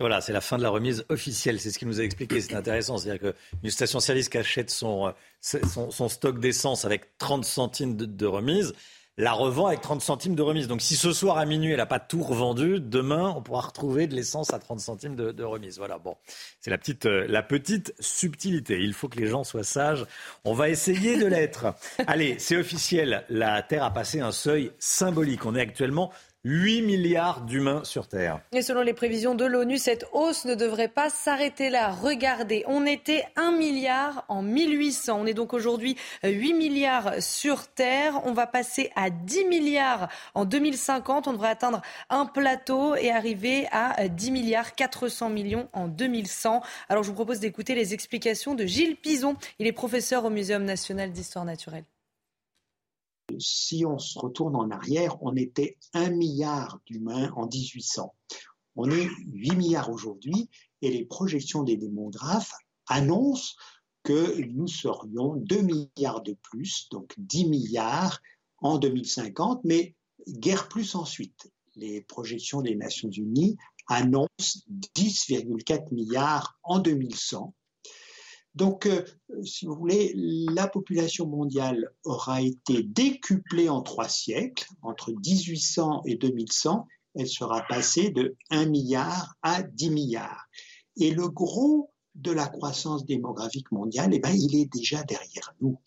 Voilà, c'est la fin de la remise officielle. C'est ce qu'il nous a expliqué. C'est intéressant. C'est-à-dire qu'une station-service qui achète son, son, stock d'essence avec 30 centimes de, remise la revend avec 30 centimes de remise. Donc si ce soir à minuit, elle n'a pas tout revendu, demain, on pourra retrouver de l'essence à 30 centimes de, remise. Voilà, bon, c'est la petite, euh, la petite subtilité. Il faut que les gens soient sages. On va essayer de l'être. Allez, c'est officiel. La Terre a passé un seuil symbolique. On est actuellement 8 milliards d'humains sur Terre. Et selon les prévisions de l'ONU, cette hausse ne devrait pas s'arrêter là. Regardez, on était 1 milliard en 1800. On est donc aujourd'hui 8 milliards sur Terre. On va passer à 10 milliards en 2050. On devrait atteindre un plateau et arriver à 10 milliards 400 millions en 2100. Alors je vous propose d'écouter les explications de Gilles Pison. Il est professeur au Muséum national d'histoire naturelle si on se retourne en arrière, on était un milliard d'humains en 1800. On est 8 milliards aujourd'hui et les projections des démographes annoncent que nous serions 2 milliards de plus, donc 10 milliards en 2050, mais guère plus ensuite. Les projections des Nations Unies annoncent 10,4 milliards en 2100 donc, euh, si vous voulez, la population mondiale aura été décuplée en trois siècles, entre 1800 et 2100, elle sera passée de 1 milliard à 10 milliards. Et le gros de la croissance démographique mondiale, eh ben, il est déjà derrière nous.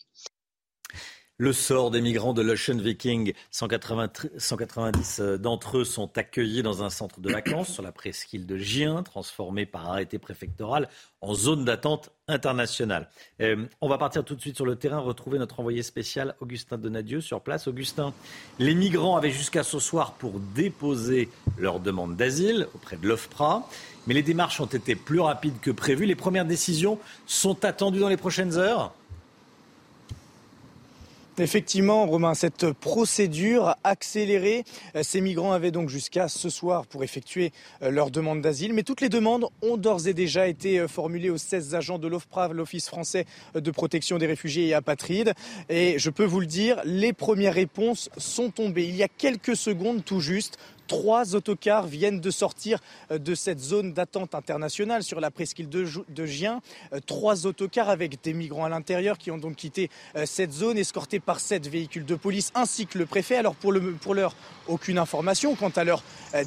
Le sort des migrants de l'Ocean Viking, 190 euh, d'entre eux sont accueillis dans un centre de vacances sur la presqu'île de Gien, transformé par arrêté préfectoral en zone d'attente internationale. Euh, on va partir tout de suite sur le terrain, retrouver notre envoyé spécial Augustin Donadieu sur place. Augustin, les migrants avaient jusqu'à ce soir pour déposer leur demande d'asile auprès de l'OFPRA, mais les démarches ont été plus rapides que prévu. Les premières décisions sont attendues dans les prochaines heures Effectivement, Romain, cette procédure accélérée, euh, ces migrants avaient donc jusqu'à ce soir pour effectuer euh, leur demande d'asile. Mais toutes les demandes ont d'ores et déjà été euh, formulées aux 16 agents de l'OFPRA, l'Office français de protection des réfugiés et apatrides. Et je peux vous le dire, les premières réponses sont tombées. Il y a quelques secondes tout juste, Trois autocars viennent de sortir euh, de cette zone d'attente internationale sur la presqu'île de Gien. Euh, trois autocars avec des migrants à l'intérieur qui ont donc quitté euh, cette zone, escortés par sept véhicules de police ainsi que le préfet. Alors pour, le, pour l'heure, aucune information quant à leur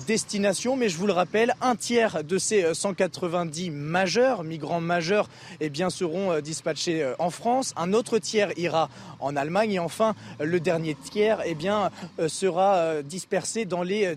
destination, mais je vous le rappelle, un tiers de ces 190 majeurs, migrants majeurs, eh bien, seront dispatchés en France. Un autre tiers ira en Allemagne et enfin le dernier tiers eh bien, sera dispersé dans les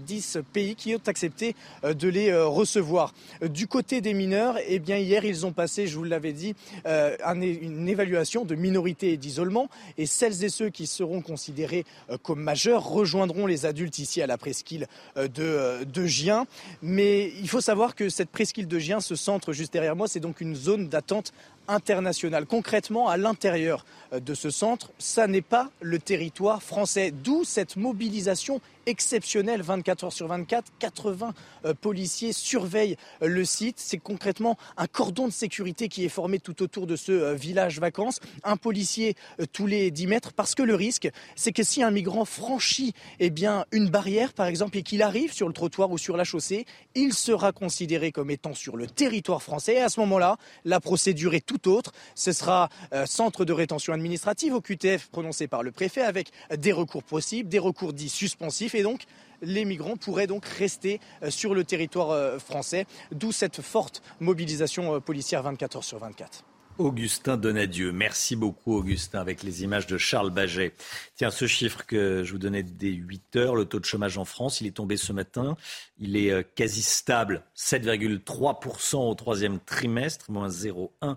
pays qui ont accepté euh, de les euh, recevoir. Du côté des mineurs, eh bien hier ils ont passé, je vous l'avais dit, euh, une évaluation de minorité et d'isolement et celles et ceux qui seront considérés comme majeurs rejoindront les adultes ici à la presqu'île de, de Gien. Mais il faut savoir que cette presqu'île de Gien, ce centre juste derrière moi, c'est donc une zone d'attente internationale. Concrètement, à l'intérieur de ce centre, ça n'est pas le territoire français. D'où cette mobilisation exceptionnelle 24 heures sur 24. 80 euh, policiers surveillent euh, le site. C'est concrètement un cordon de sécurité qui est formé tout autour de ce euh, village vacances. Un policier tous les 10 mètres parce que le risque, c'est que si un migrant franchit eh bien, une barrière, par exemple, et qu'il arrive sur le trottoir ou sur la chaussée, il sera considéré comme étant sur le territoire français. Et à ce moment-là, la procédure est tout autre. Ce sera centre de rétention administrative au QTF prononcé par le préfet avec des recours possibles, des recours dits suspensifs et donc les migrants pourraient donc rester euh, sur le territoire euh, français, d'où cette forte mobilisation euh, policière 24 heures sur 24. Augustin Donadieu. Merci beaucoup, Augustin, avec les images de Charles Baget. Tiens, ce chiffre que je vous donnais dès 8 heures, le taux de chômage en France, il est tombé ce matin. Il est quasi stable, 7,3% au troisième trimestre, moins 0,1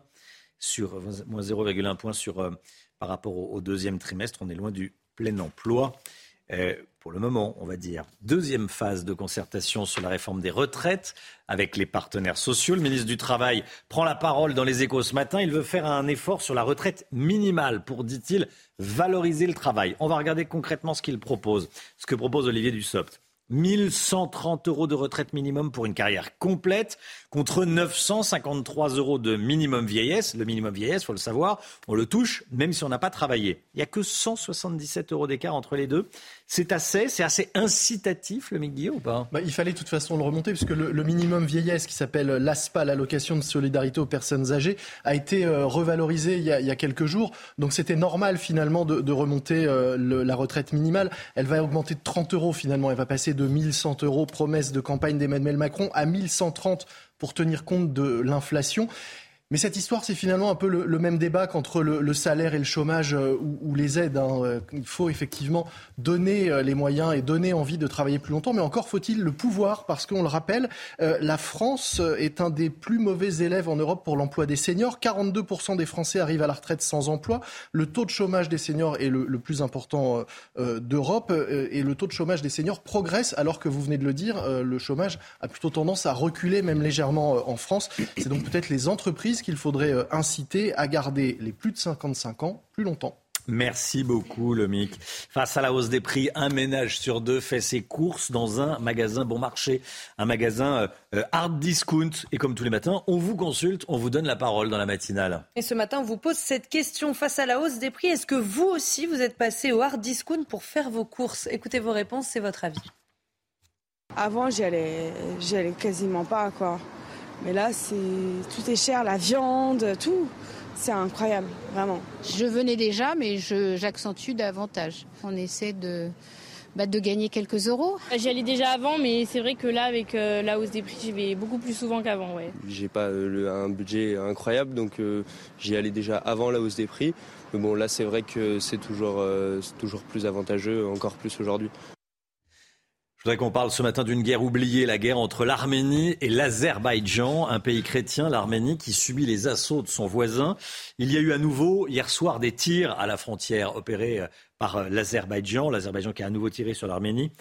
sur, moins 0,1 point sur par rapport au, deuxième trimestre. On est loin du plein emploi. Euh, pour le moment, on va dire. Deuxième phase de concertation sur la réforme des retraites avec les partenaires sociaux. Le ministre du Travail prend la parole dans les échos ce matin. Il veut faire un effort sur la retraite minimale pour, dit-il, valoriser le travail. On va regarder concrètement ce qu'il propose, ce que propose Olivier Dussopt. 1130 euros de retraite minimum pour une carrière complète contre 953 euros de minimum vieillesse. Le minimum vieillesse, il faut le savoir, on le touche même si on n'a pas travaillé. Il n'y a que 177 euros d'écart entre les deux. C'est assez, c'est assez incitatif le MIG ou pas? Bah, Il fallait de toute façon le remonter puisque le, le minimum vieillesse qui s'appelle l'ASPA, l'allocation de solidarité aux personnes âgées, a été euh, revalorisé il y a, il y a, quelques jours. Donc c'était normal finalement de, de remonter euh, le, la retraite minimale. Elle va augmenter de 30 euros finalement. Elle va passer de 1100 euros promesse de campagne d'Emmanuel Macron à 1130 pour tenir compte de l'inflation. Mais cette histoire, c'est finalement un peu le, même débat qu'entre le, salaire et le chômage euh, ou, les aides. Hein. Euh, il faut effectivement donner euh, les moyens et donner envie de travailler plus longtemps, mais encore faut-il le pouvoir, parce qu'on le rappelle, la France est un des plus mauvais élèves en Europe pour l'emploi des seniors. 42% des Français arrivent à la retraite sans emploi. Le taux de chômage des seniors est le, plus important d'Europe et le taux de chômage des seniors progresse, alors que vous venez de le dire, le chômage a plutôt tendance à reculer, même légèrement en France. C'est donc peut-être les entreprises qu'il faudrait euh, inciter à garder les plus de 55 ans plus longtemps. Merci beaucoup, Lomic. Face à la hausse des prix, un ménage sur deux fait ses courses dans un magasin bon marché, un magasin euh, euh, hard discount. Et comme tous les matins, on vous consulte, on vous donne la parole dans la matinale. Et ce matin, on vous pose cette question face à la hausse des prix. Est-ce que vous aussi, vous êtes passé au hard discount pour faire vos courses? Écoutez vos réponses, c'est votre avis. Avant, j'y allais, j'y allais quasiment pas, quoi. Mais là, c'est tout est cher, la viande, tout. C'est incroyable, vraiment. Je venais déjà, mais j'accentue davantage. On essaie de, bah, de gagner quelques euros. J'y allais déjà avant, mais c'est vrai que là, avec euh, la hausse des prix, j'y vais beaucoup plus souvent qu'avant. Ouais. J'ai pas euh, un budget incroyable, donc euh, j'y allais déjà avant la hausse des prix. Mais bon, là, c'est vrai que c'est toujours, toujours plus avantageux, encore plus aujourd'hui. Je voudrais qu'on parle ce matin d'une guerre oubliée, la guerre entre l'Arménie et l'Azerbaïdjan, un pays chrétien, l'Arménie, qui subit les assauts de son voisin. Il y a eu à nouveau hier soir des tirs à la frontière opérés euh, par euh, l'Azerbaïdjan, l'Azerbaïdjan qui a à nouveau tiré sur l'Arménie.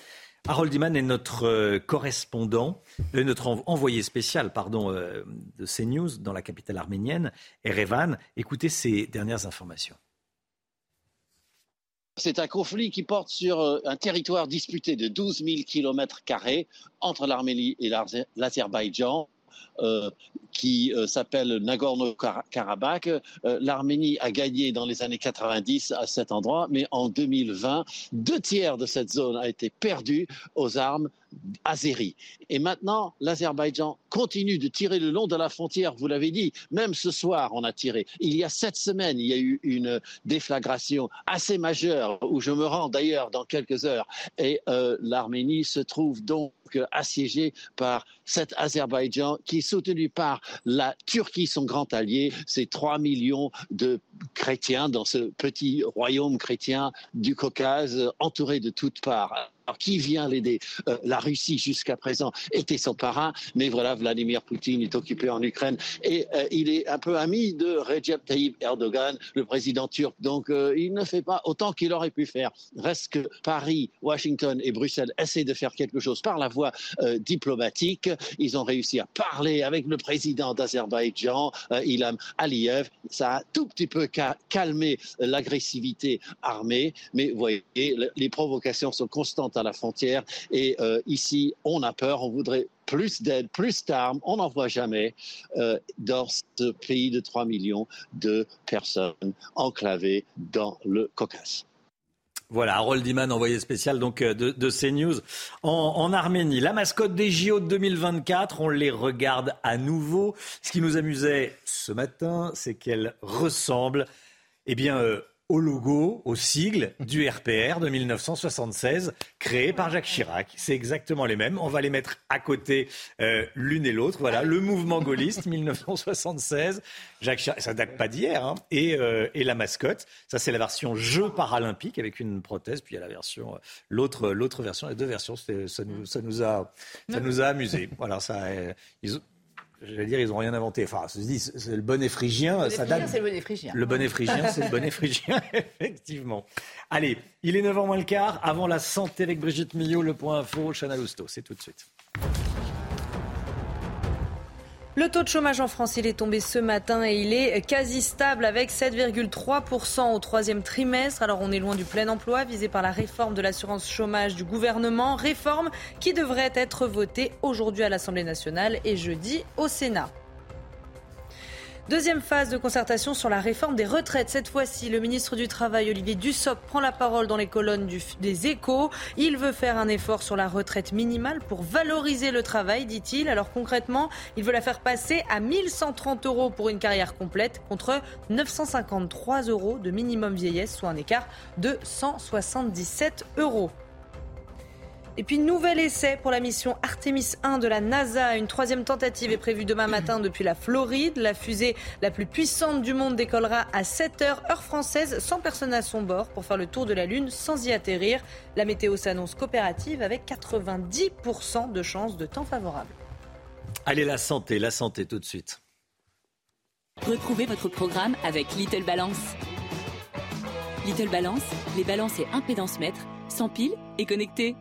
Harold Iman est notre euh, correspondant, notre envoyé spécial pardon, de CNews dans la capitale arménienne, Erevan. Écoutez ces dernières informations. C'est un conflit qui porte sur euh, un territoire disputé de 12 000 km entre l'Arménie et l'Azerbaïdjan. Euh, qui euh, s'appelle Nagorno-Karabakh. L'Arménie a gagné dans les années 90 à cet endroit, mais en 2020, deux tiers de cette zone a été perdue aux armes azéri. Et maintenant, l'Azerbaïdjan continue de tirer le long de la frontière, vous l'avez dit, même ce soir, on a tiré. Il y a sept semaines, il y a eu une déflagration assez majeure, où je me rends d'ailleurs dans quelques heures, et euh, l'Arménie se trouve donc assiégée par cet Azerbaïdjan qui est soutenu par la Turquie, son grand allié. C'est 3 millions de chrétiens dans ce petit royaume chrétien du Caucase, entouré de toutes parts. Alors, qui vient l'aider? Euh, La Russie, jusqu'à présent, était son parrain, mais voilà, Vladimir Poutine est occupé en Ukraine et euh, il est un peu ami de Recep Tayyip Erdogan, le président turc. Donc, euh, il ne fait pas autant qu'il aurait pu faire. Reste que Paris, Washington et Bruxelles essaient de faire quelque chose par la voie diplomatique. Ils ont réussi à parler avec le président d'Azerbaïdjan, Ilham Aliyev. Ça a tout petit peu calmé l'agressivité armée, mais vous voyez, les provocations sont constantes à la frontière. Et euh, ici, on a peur, on voudrait plus d'aide, plus d'armes. On n'en voit jamais euh, dans ce pays de 3 millions de personnes enclavées dans le Caucase. Voilà, Harold Iman, envoyé spécial donc euh, de, de CNews en, Arménie. La mascotte des JO de 2024, on les regarde à nouveau. Ce qui nous amusait ce matin, c'est qu'elle ressemble eh bien, au logo, au sigle du RPR de 1976, créé par Jacques Chirac. C'est exactement les mêmes. On va les mettre à côté euh, l'une et l'autre. Voilà, le mouvement gaulliste 1976. Jacques Chirac, ça date pas d'hier. Hein. et, euh, et, la mascotte, ça c'est la version jeu paralympique avec une prothèse. Puis il y a la version, euh, l'autre, l'autre version, les deux versions. Ça nous, ça nous a, ça nous a amusé. Voilà, ça. Ils, j'allais dire, ils n'ont rien inventé. Enfin, se dit, c'est le bonnet phrygien, ça date. C'est le bonnet phrygien. Le bonnet phrygien, c'est le bonnet phrygien, effectivement. Allez, il est 9h moins le quart. Avant la santé avec Brigitte Millot, le point info, Chana Lousteau. C'est tout de suite. Le taux de chômage en France, il est tombé ce matin et il est quasi stable avec 7,3% au troisième trimestre. Alors on est loin du plein emploi visé par la réforme de l'assurance chômage du gouvernement, réforme qui devrait être votée aujourd'hui à l'Assemblée nationale et jeudi au Sénat. Deuxième phase de concertation sur la réforme des retraites. Cette fois-ci, le ministre du Travail, Olivier Dussopt, prend la parole dans les colonnes des échos. Il veut faire un effort sur la retraite minimale pour valoriser le travail, dit-il. Alors concrètement, il veut la faire passer à 1130 euros pour une carrière complète contre 953 euros de minimum vieillesse, soit un écart de 177 euros. Et puis, nouvel essai pour la mission Artemis 1 de la NASA. Une troisième tentative est prévue demain matin depuis la Floride. La fusée la plus puissante du monde décollera à 7 heures, heure française, sans personne à son bord, pour faire le tour de la Lune sans y atterrir. La météo s'annonce coopérative avec 90% de chances de temps favorable. Allez, la santé, la santé tout de suite. Retrouvez votre programme avec Little Balance. Little Balance, les balances et impédance mètres, sans pile et connectés.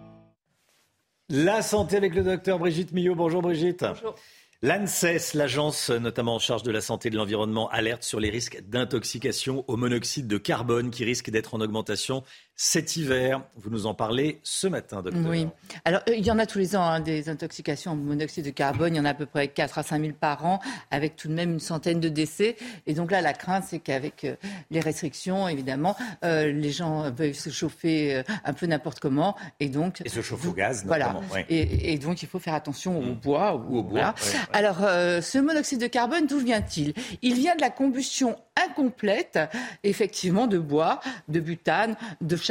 La santé avec le docteur Brigitte Millot. Bonjour Brigitte. Bonjour. L'ANSES, l'agence notamment en charge de la santé et de l'environnement, alerte sur les risques d'intoxication au monoxyde de carbone qui risque d'être en augmentation cet hiver. Vous nous en parlez ce matin, docteur. Oui. Alors, euh, il y en a tous les ans hein, des intoxications au monoxyde de carbone. Il y en a à peu près 4 à 5 000 par an, avec tout de même une centaine de décès. Et donc là, la crainte, c'est qu'avec euh, les restrictions, évidemment, euh, les gens veulent se chauffer un peu n'importe comment. Et donc. Et se chauffer au gaz, notamment. Voilà. Et, donc, il faut faire attention au mmh. bois. Ou, au bois. Alors, ce monoxyde de carbone, d'où vient-il? Il vient de la combustion incomplète, effectivement, de bois, de butane, de charbon,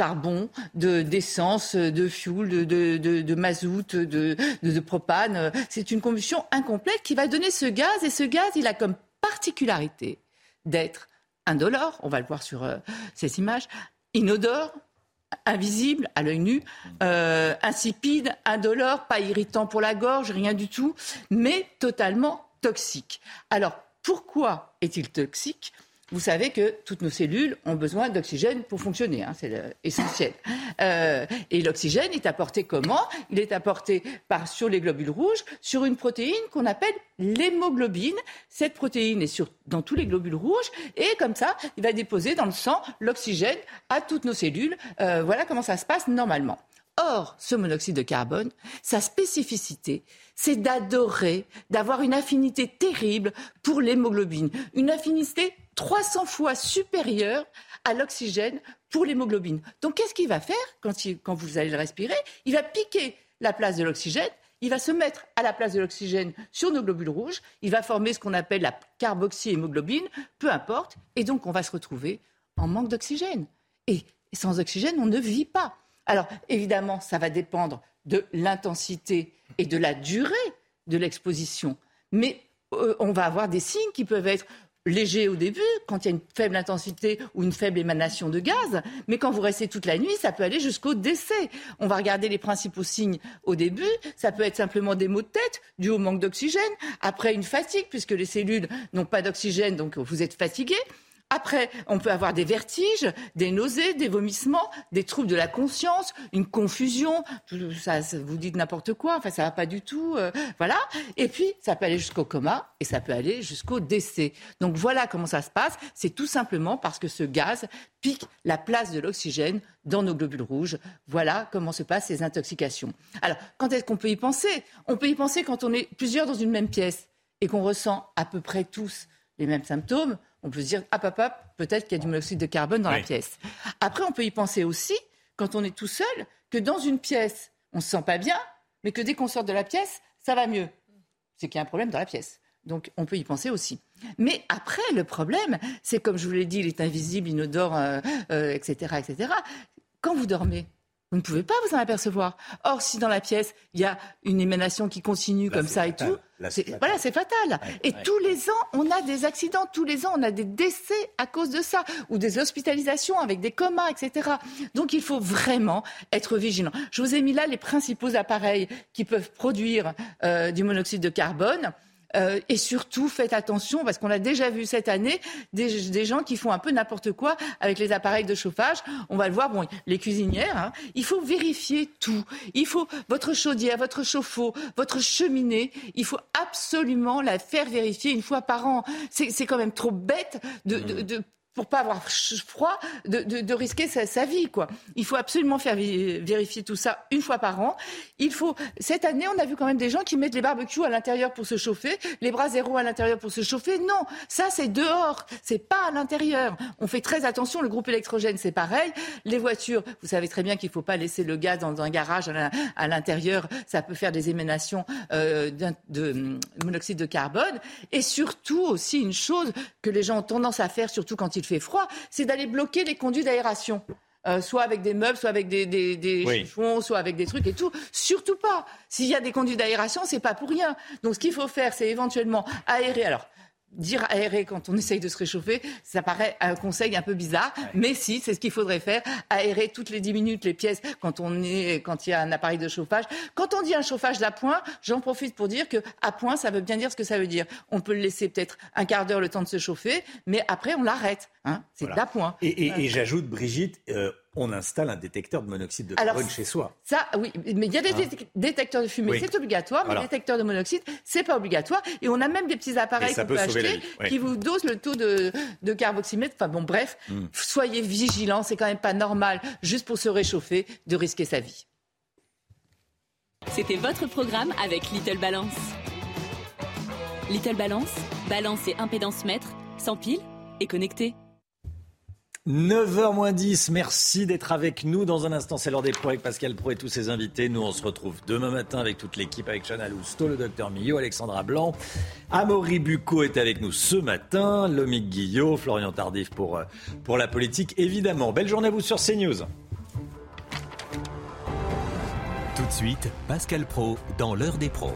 de d'essence, de fuel, de, mazout, de, de, propane. C'est une combustion incomplète qui va donner ce gaz. Et ce gaz, il a comme particularité d'être indolore, on va le voir sur euh, ces images, inodore, invisible à l'œil nu, euh, insipide, indolore, pas irritant pour la gorge, rien du tout, mais totalement toxique. Alors, pourquoi est-il toxique? Vous savez que toutes nos cellules ont besoin d'oxygène pour fonctionner, hein, c'est essentiel. Euh, et l'oxygène est apporté comment? Il est apporté par, sur les globules rouges, sur une protéine qu'on appelle l'hémoglobine. Cette protéine est dans tous les globules rouges et comme ça, il va déposer dans le sang l'oxygène à toutes nos cellules. Euh, voilà comment ça se passe normalement. Or, ce monoxyde de carbone, sa spécificité, c'est d'adorer, d'avoir une affinité terrible pour l'hémoglobine, une affinité 300 fois supérieure à l'oxygène pour l'hémoglobine. Donc qu'est-ce qu'il va faire quand, vous allez le respirer? Il va piquer la place de l'oxygène, il va se mettre à la place de l'oxygène sur nos globules rouges, il va former ce qu'on appelle la carboxyhémoglobine, peu importe, et donc on va se retrouver en manque d'oxygène. Et sans oxygène, on ne vit pas. Alors évidemment, ça va dépendre de l'intensité et de la durée de l'exposition, mais euh, on va avoir des signes qui peuvent être léger au début, quand il y a une faible intensité ou une faible émanation de gaz, mais quand vous restez toute la nuit, ça peut aller jusqu'au décès. On va regarder les principaux signes au début, ça peut être simplement des maux de tête dû au manque d'oxygène, après une fatigue, puisque les cellules n'ont pas d'oxygène, donc vous êtes fatigué. Après, on peut avoir des vertiges, des nausées, des vomissements, des troubles de la conscience, une confusion. Ça, vous dites n'importe quoi. Enfin, ça va pas du tout. Euh, voilà. Et puis, ça peut aller jusqu'au coma et ça peut aller jusqu'au décès. Donc voilà comment ça se passe. C'est tout simplement parce que ce gaz pique la place de l'oxygène dans nos globules rouges. Voilà comment se passent ces intoxications. Alors, quand est-ce qu'on peut y penser? On peut y penser quand on est plusieurs dans une même pièce et qu'on ressent à peu près tous les mêmes symptômes on peut se dire, ah papa, peut-être qu'il y a du monoxyde de carbone dans la pièce. Après, on peut y penser aussi, quand on est tout seul, que dans une pièce, on ne se sent pas bien, mais que dès qu'on sort de la pièce, ça va mieux. C'est qu'il y a un problème dans la pièce. Donc, on peut y penser aussi. Mais après, le problème, c'est comme je vous l'ai dit, il est invisible, inodore, etc., euh, etc. Euh, quand vous dormez, vous ne pouvez pas vous en apercevoir. Or, si dans la pièce, il y a une émanation qui continue comme ça et tout, voilà, c'est fatal. et tous les ans, on a des accidents, tous les ans, on a des décès à cause de ça, ou des hospitalisations avec des comas, etc. Donc, il faut vraiment être vigilant. Je vous ai mis là les principaux appareils qui peuvent produire euh, du monoxyde de carbone. Euh, et surtout, faites attention, parce qu'on a déjà vu cette année des, des, gens qui font un peu n'importe quoi avec les appareils de chauffage. On va le voir, bon, les cuisinières, hein, il faut vérifier tout. Il faut votre chaudière, votre chauffe-eau, votre cheminée, il faut absolument la faire vérifier une fois par an. C'est quand même trop bête de, de, de pour pas avoir froid, de, risquer sa, vie. Quoi. Il faut absolument faire vérifier tout ça une fois par an. Il faut cette année, on a vu quand même des gens qui mettent les barbecues à l'intérieur pour se chauffer, les bras zéro à l'intérieur pour se chauffer. Non, ça c'est dehors, c'est pas à l'intérieur. On fait très attention. Le groupe électrogène, c'est pareil. Les voitures, vous savez très bien qu'il faut pas laisser le gaz dans un garage à l'intérieur. Ça peut faire des émanations euh, de monoxyde de carbone. Et surtout aussi une chose que les gens ont tendance à faire, surtout quand ils il fait froid, c'est d'aller bloquer les conduits d'aération. Euh, soit avec des meubles, soit avec des, des, des chiffons, soit avec des trucs et tout. Surtout pas. S'il y a des conduits d'aération, c'est pas pour rien. Donc ce qu'il faut faire, c'est éventuellement aérer. Alors dire aérer quand on essaye de se réchauffer, ça paraît un conseil un peu bizarre, mais si, c'est ce qu'il faudrait faire, aérer toutes les 10 minutes les pièces quand on est, quand il y a un appareil de chauffage. Quand on dit un chauffage d'appoint, j'en profite pour dire que à point, ça veut bien dire ce que ça veut dire. On peut le laisser peut-être un quart d'heure le temps de se chauffer, mais après on l'arrête. Hein c'est d'appoint. Et, et, et j'ajoute, Brigitte, euh, on installe un détecteur de monoxyde de carbone chez soi. Ça, oui, mais il y a des hein détecteurs de fumée, c'est obligatoire, mais les détecteurs de monoxyde, c'est pas obligatoire. Et on a même des petits appareils qu'on peut, acheter qui vous dosent le taux de, de carboxymètre. Enfin bon, bref, hmm. soyez vigilants, c'est quand même pas normal, juste pour se réchauffer, de risquer sa vie. C'était votre programme avec Little Balance. Little Balance, balance et impédance mètre, sans pile et connecté. 9h moins 10, merci d'être avec nous. Dans un instant, c'est l'heure des pros avec Pascal Pro et tous ses invités. Nous, on se retrouve demain matin avec toute l'équipe, avec Chana Lousteau, le docteur Millot, Alexandra Blanc. Amaury Bucco est avec nous ce matin, Lomique Guillot, Florian Tardif pour, euh, pour la politique, évidemment. Belle journée à vous sur CNews. Tout de suite, Pascal Pro dans l'heure des pros.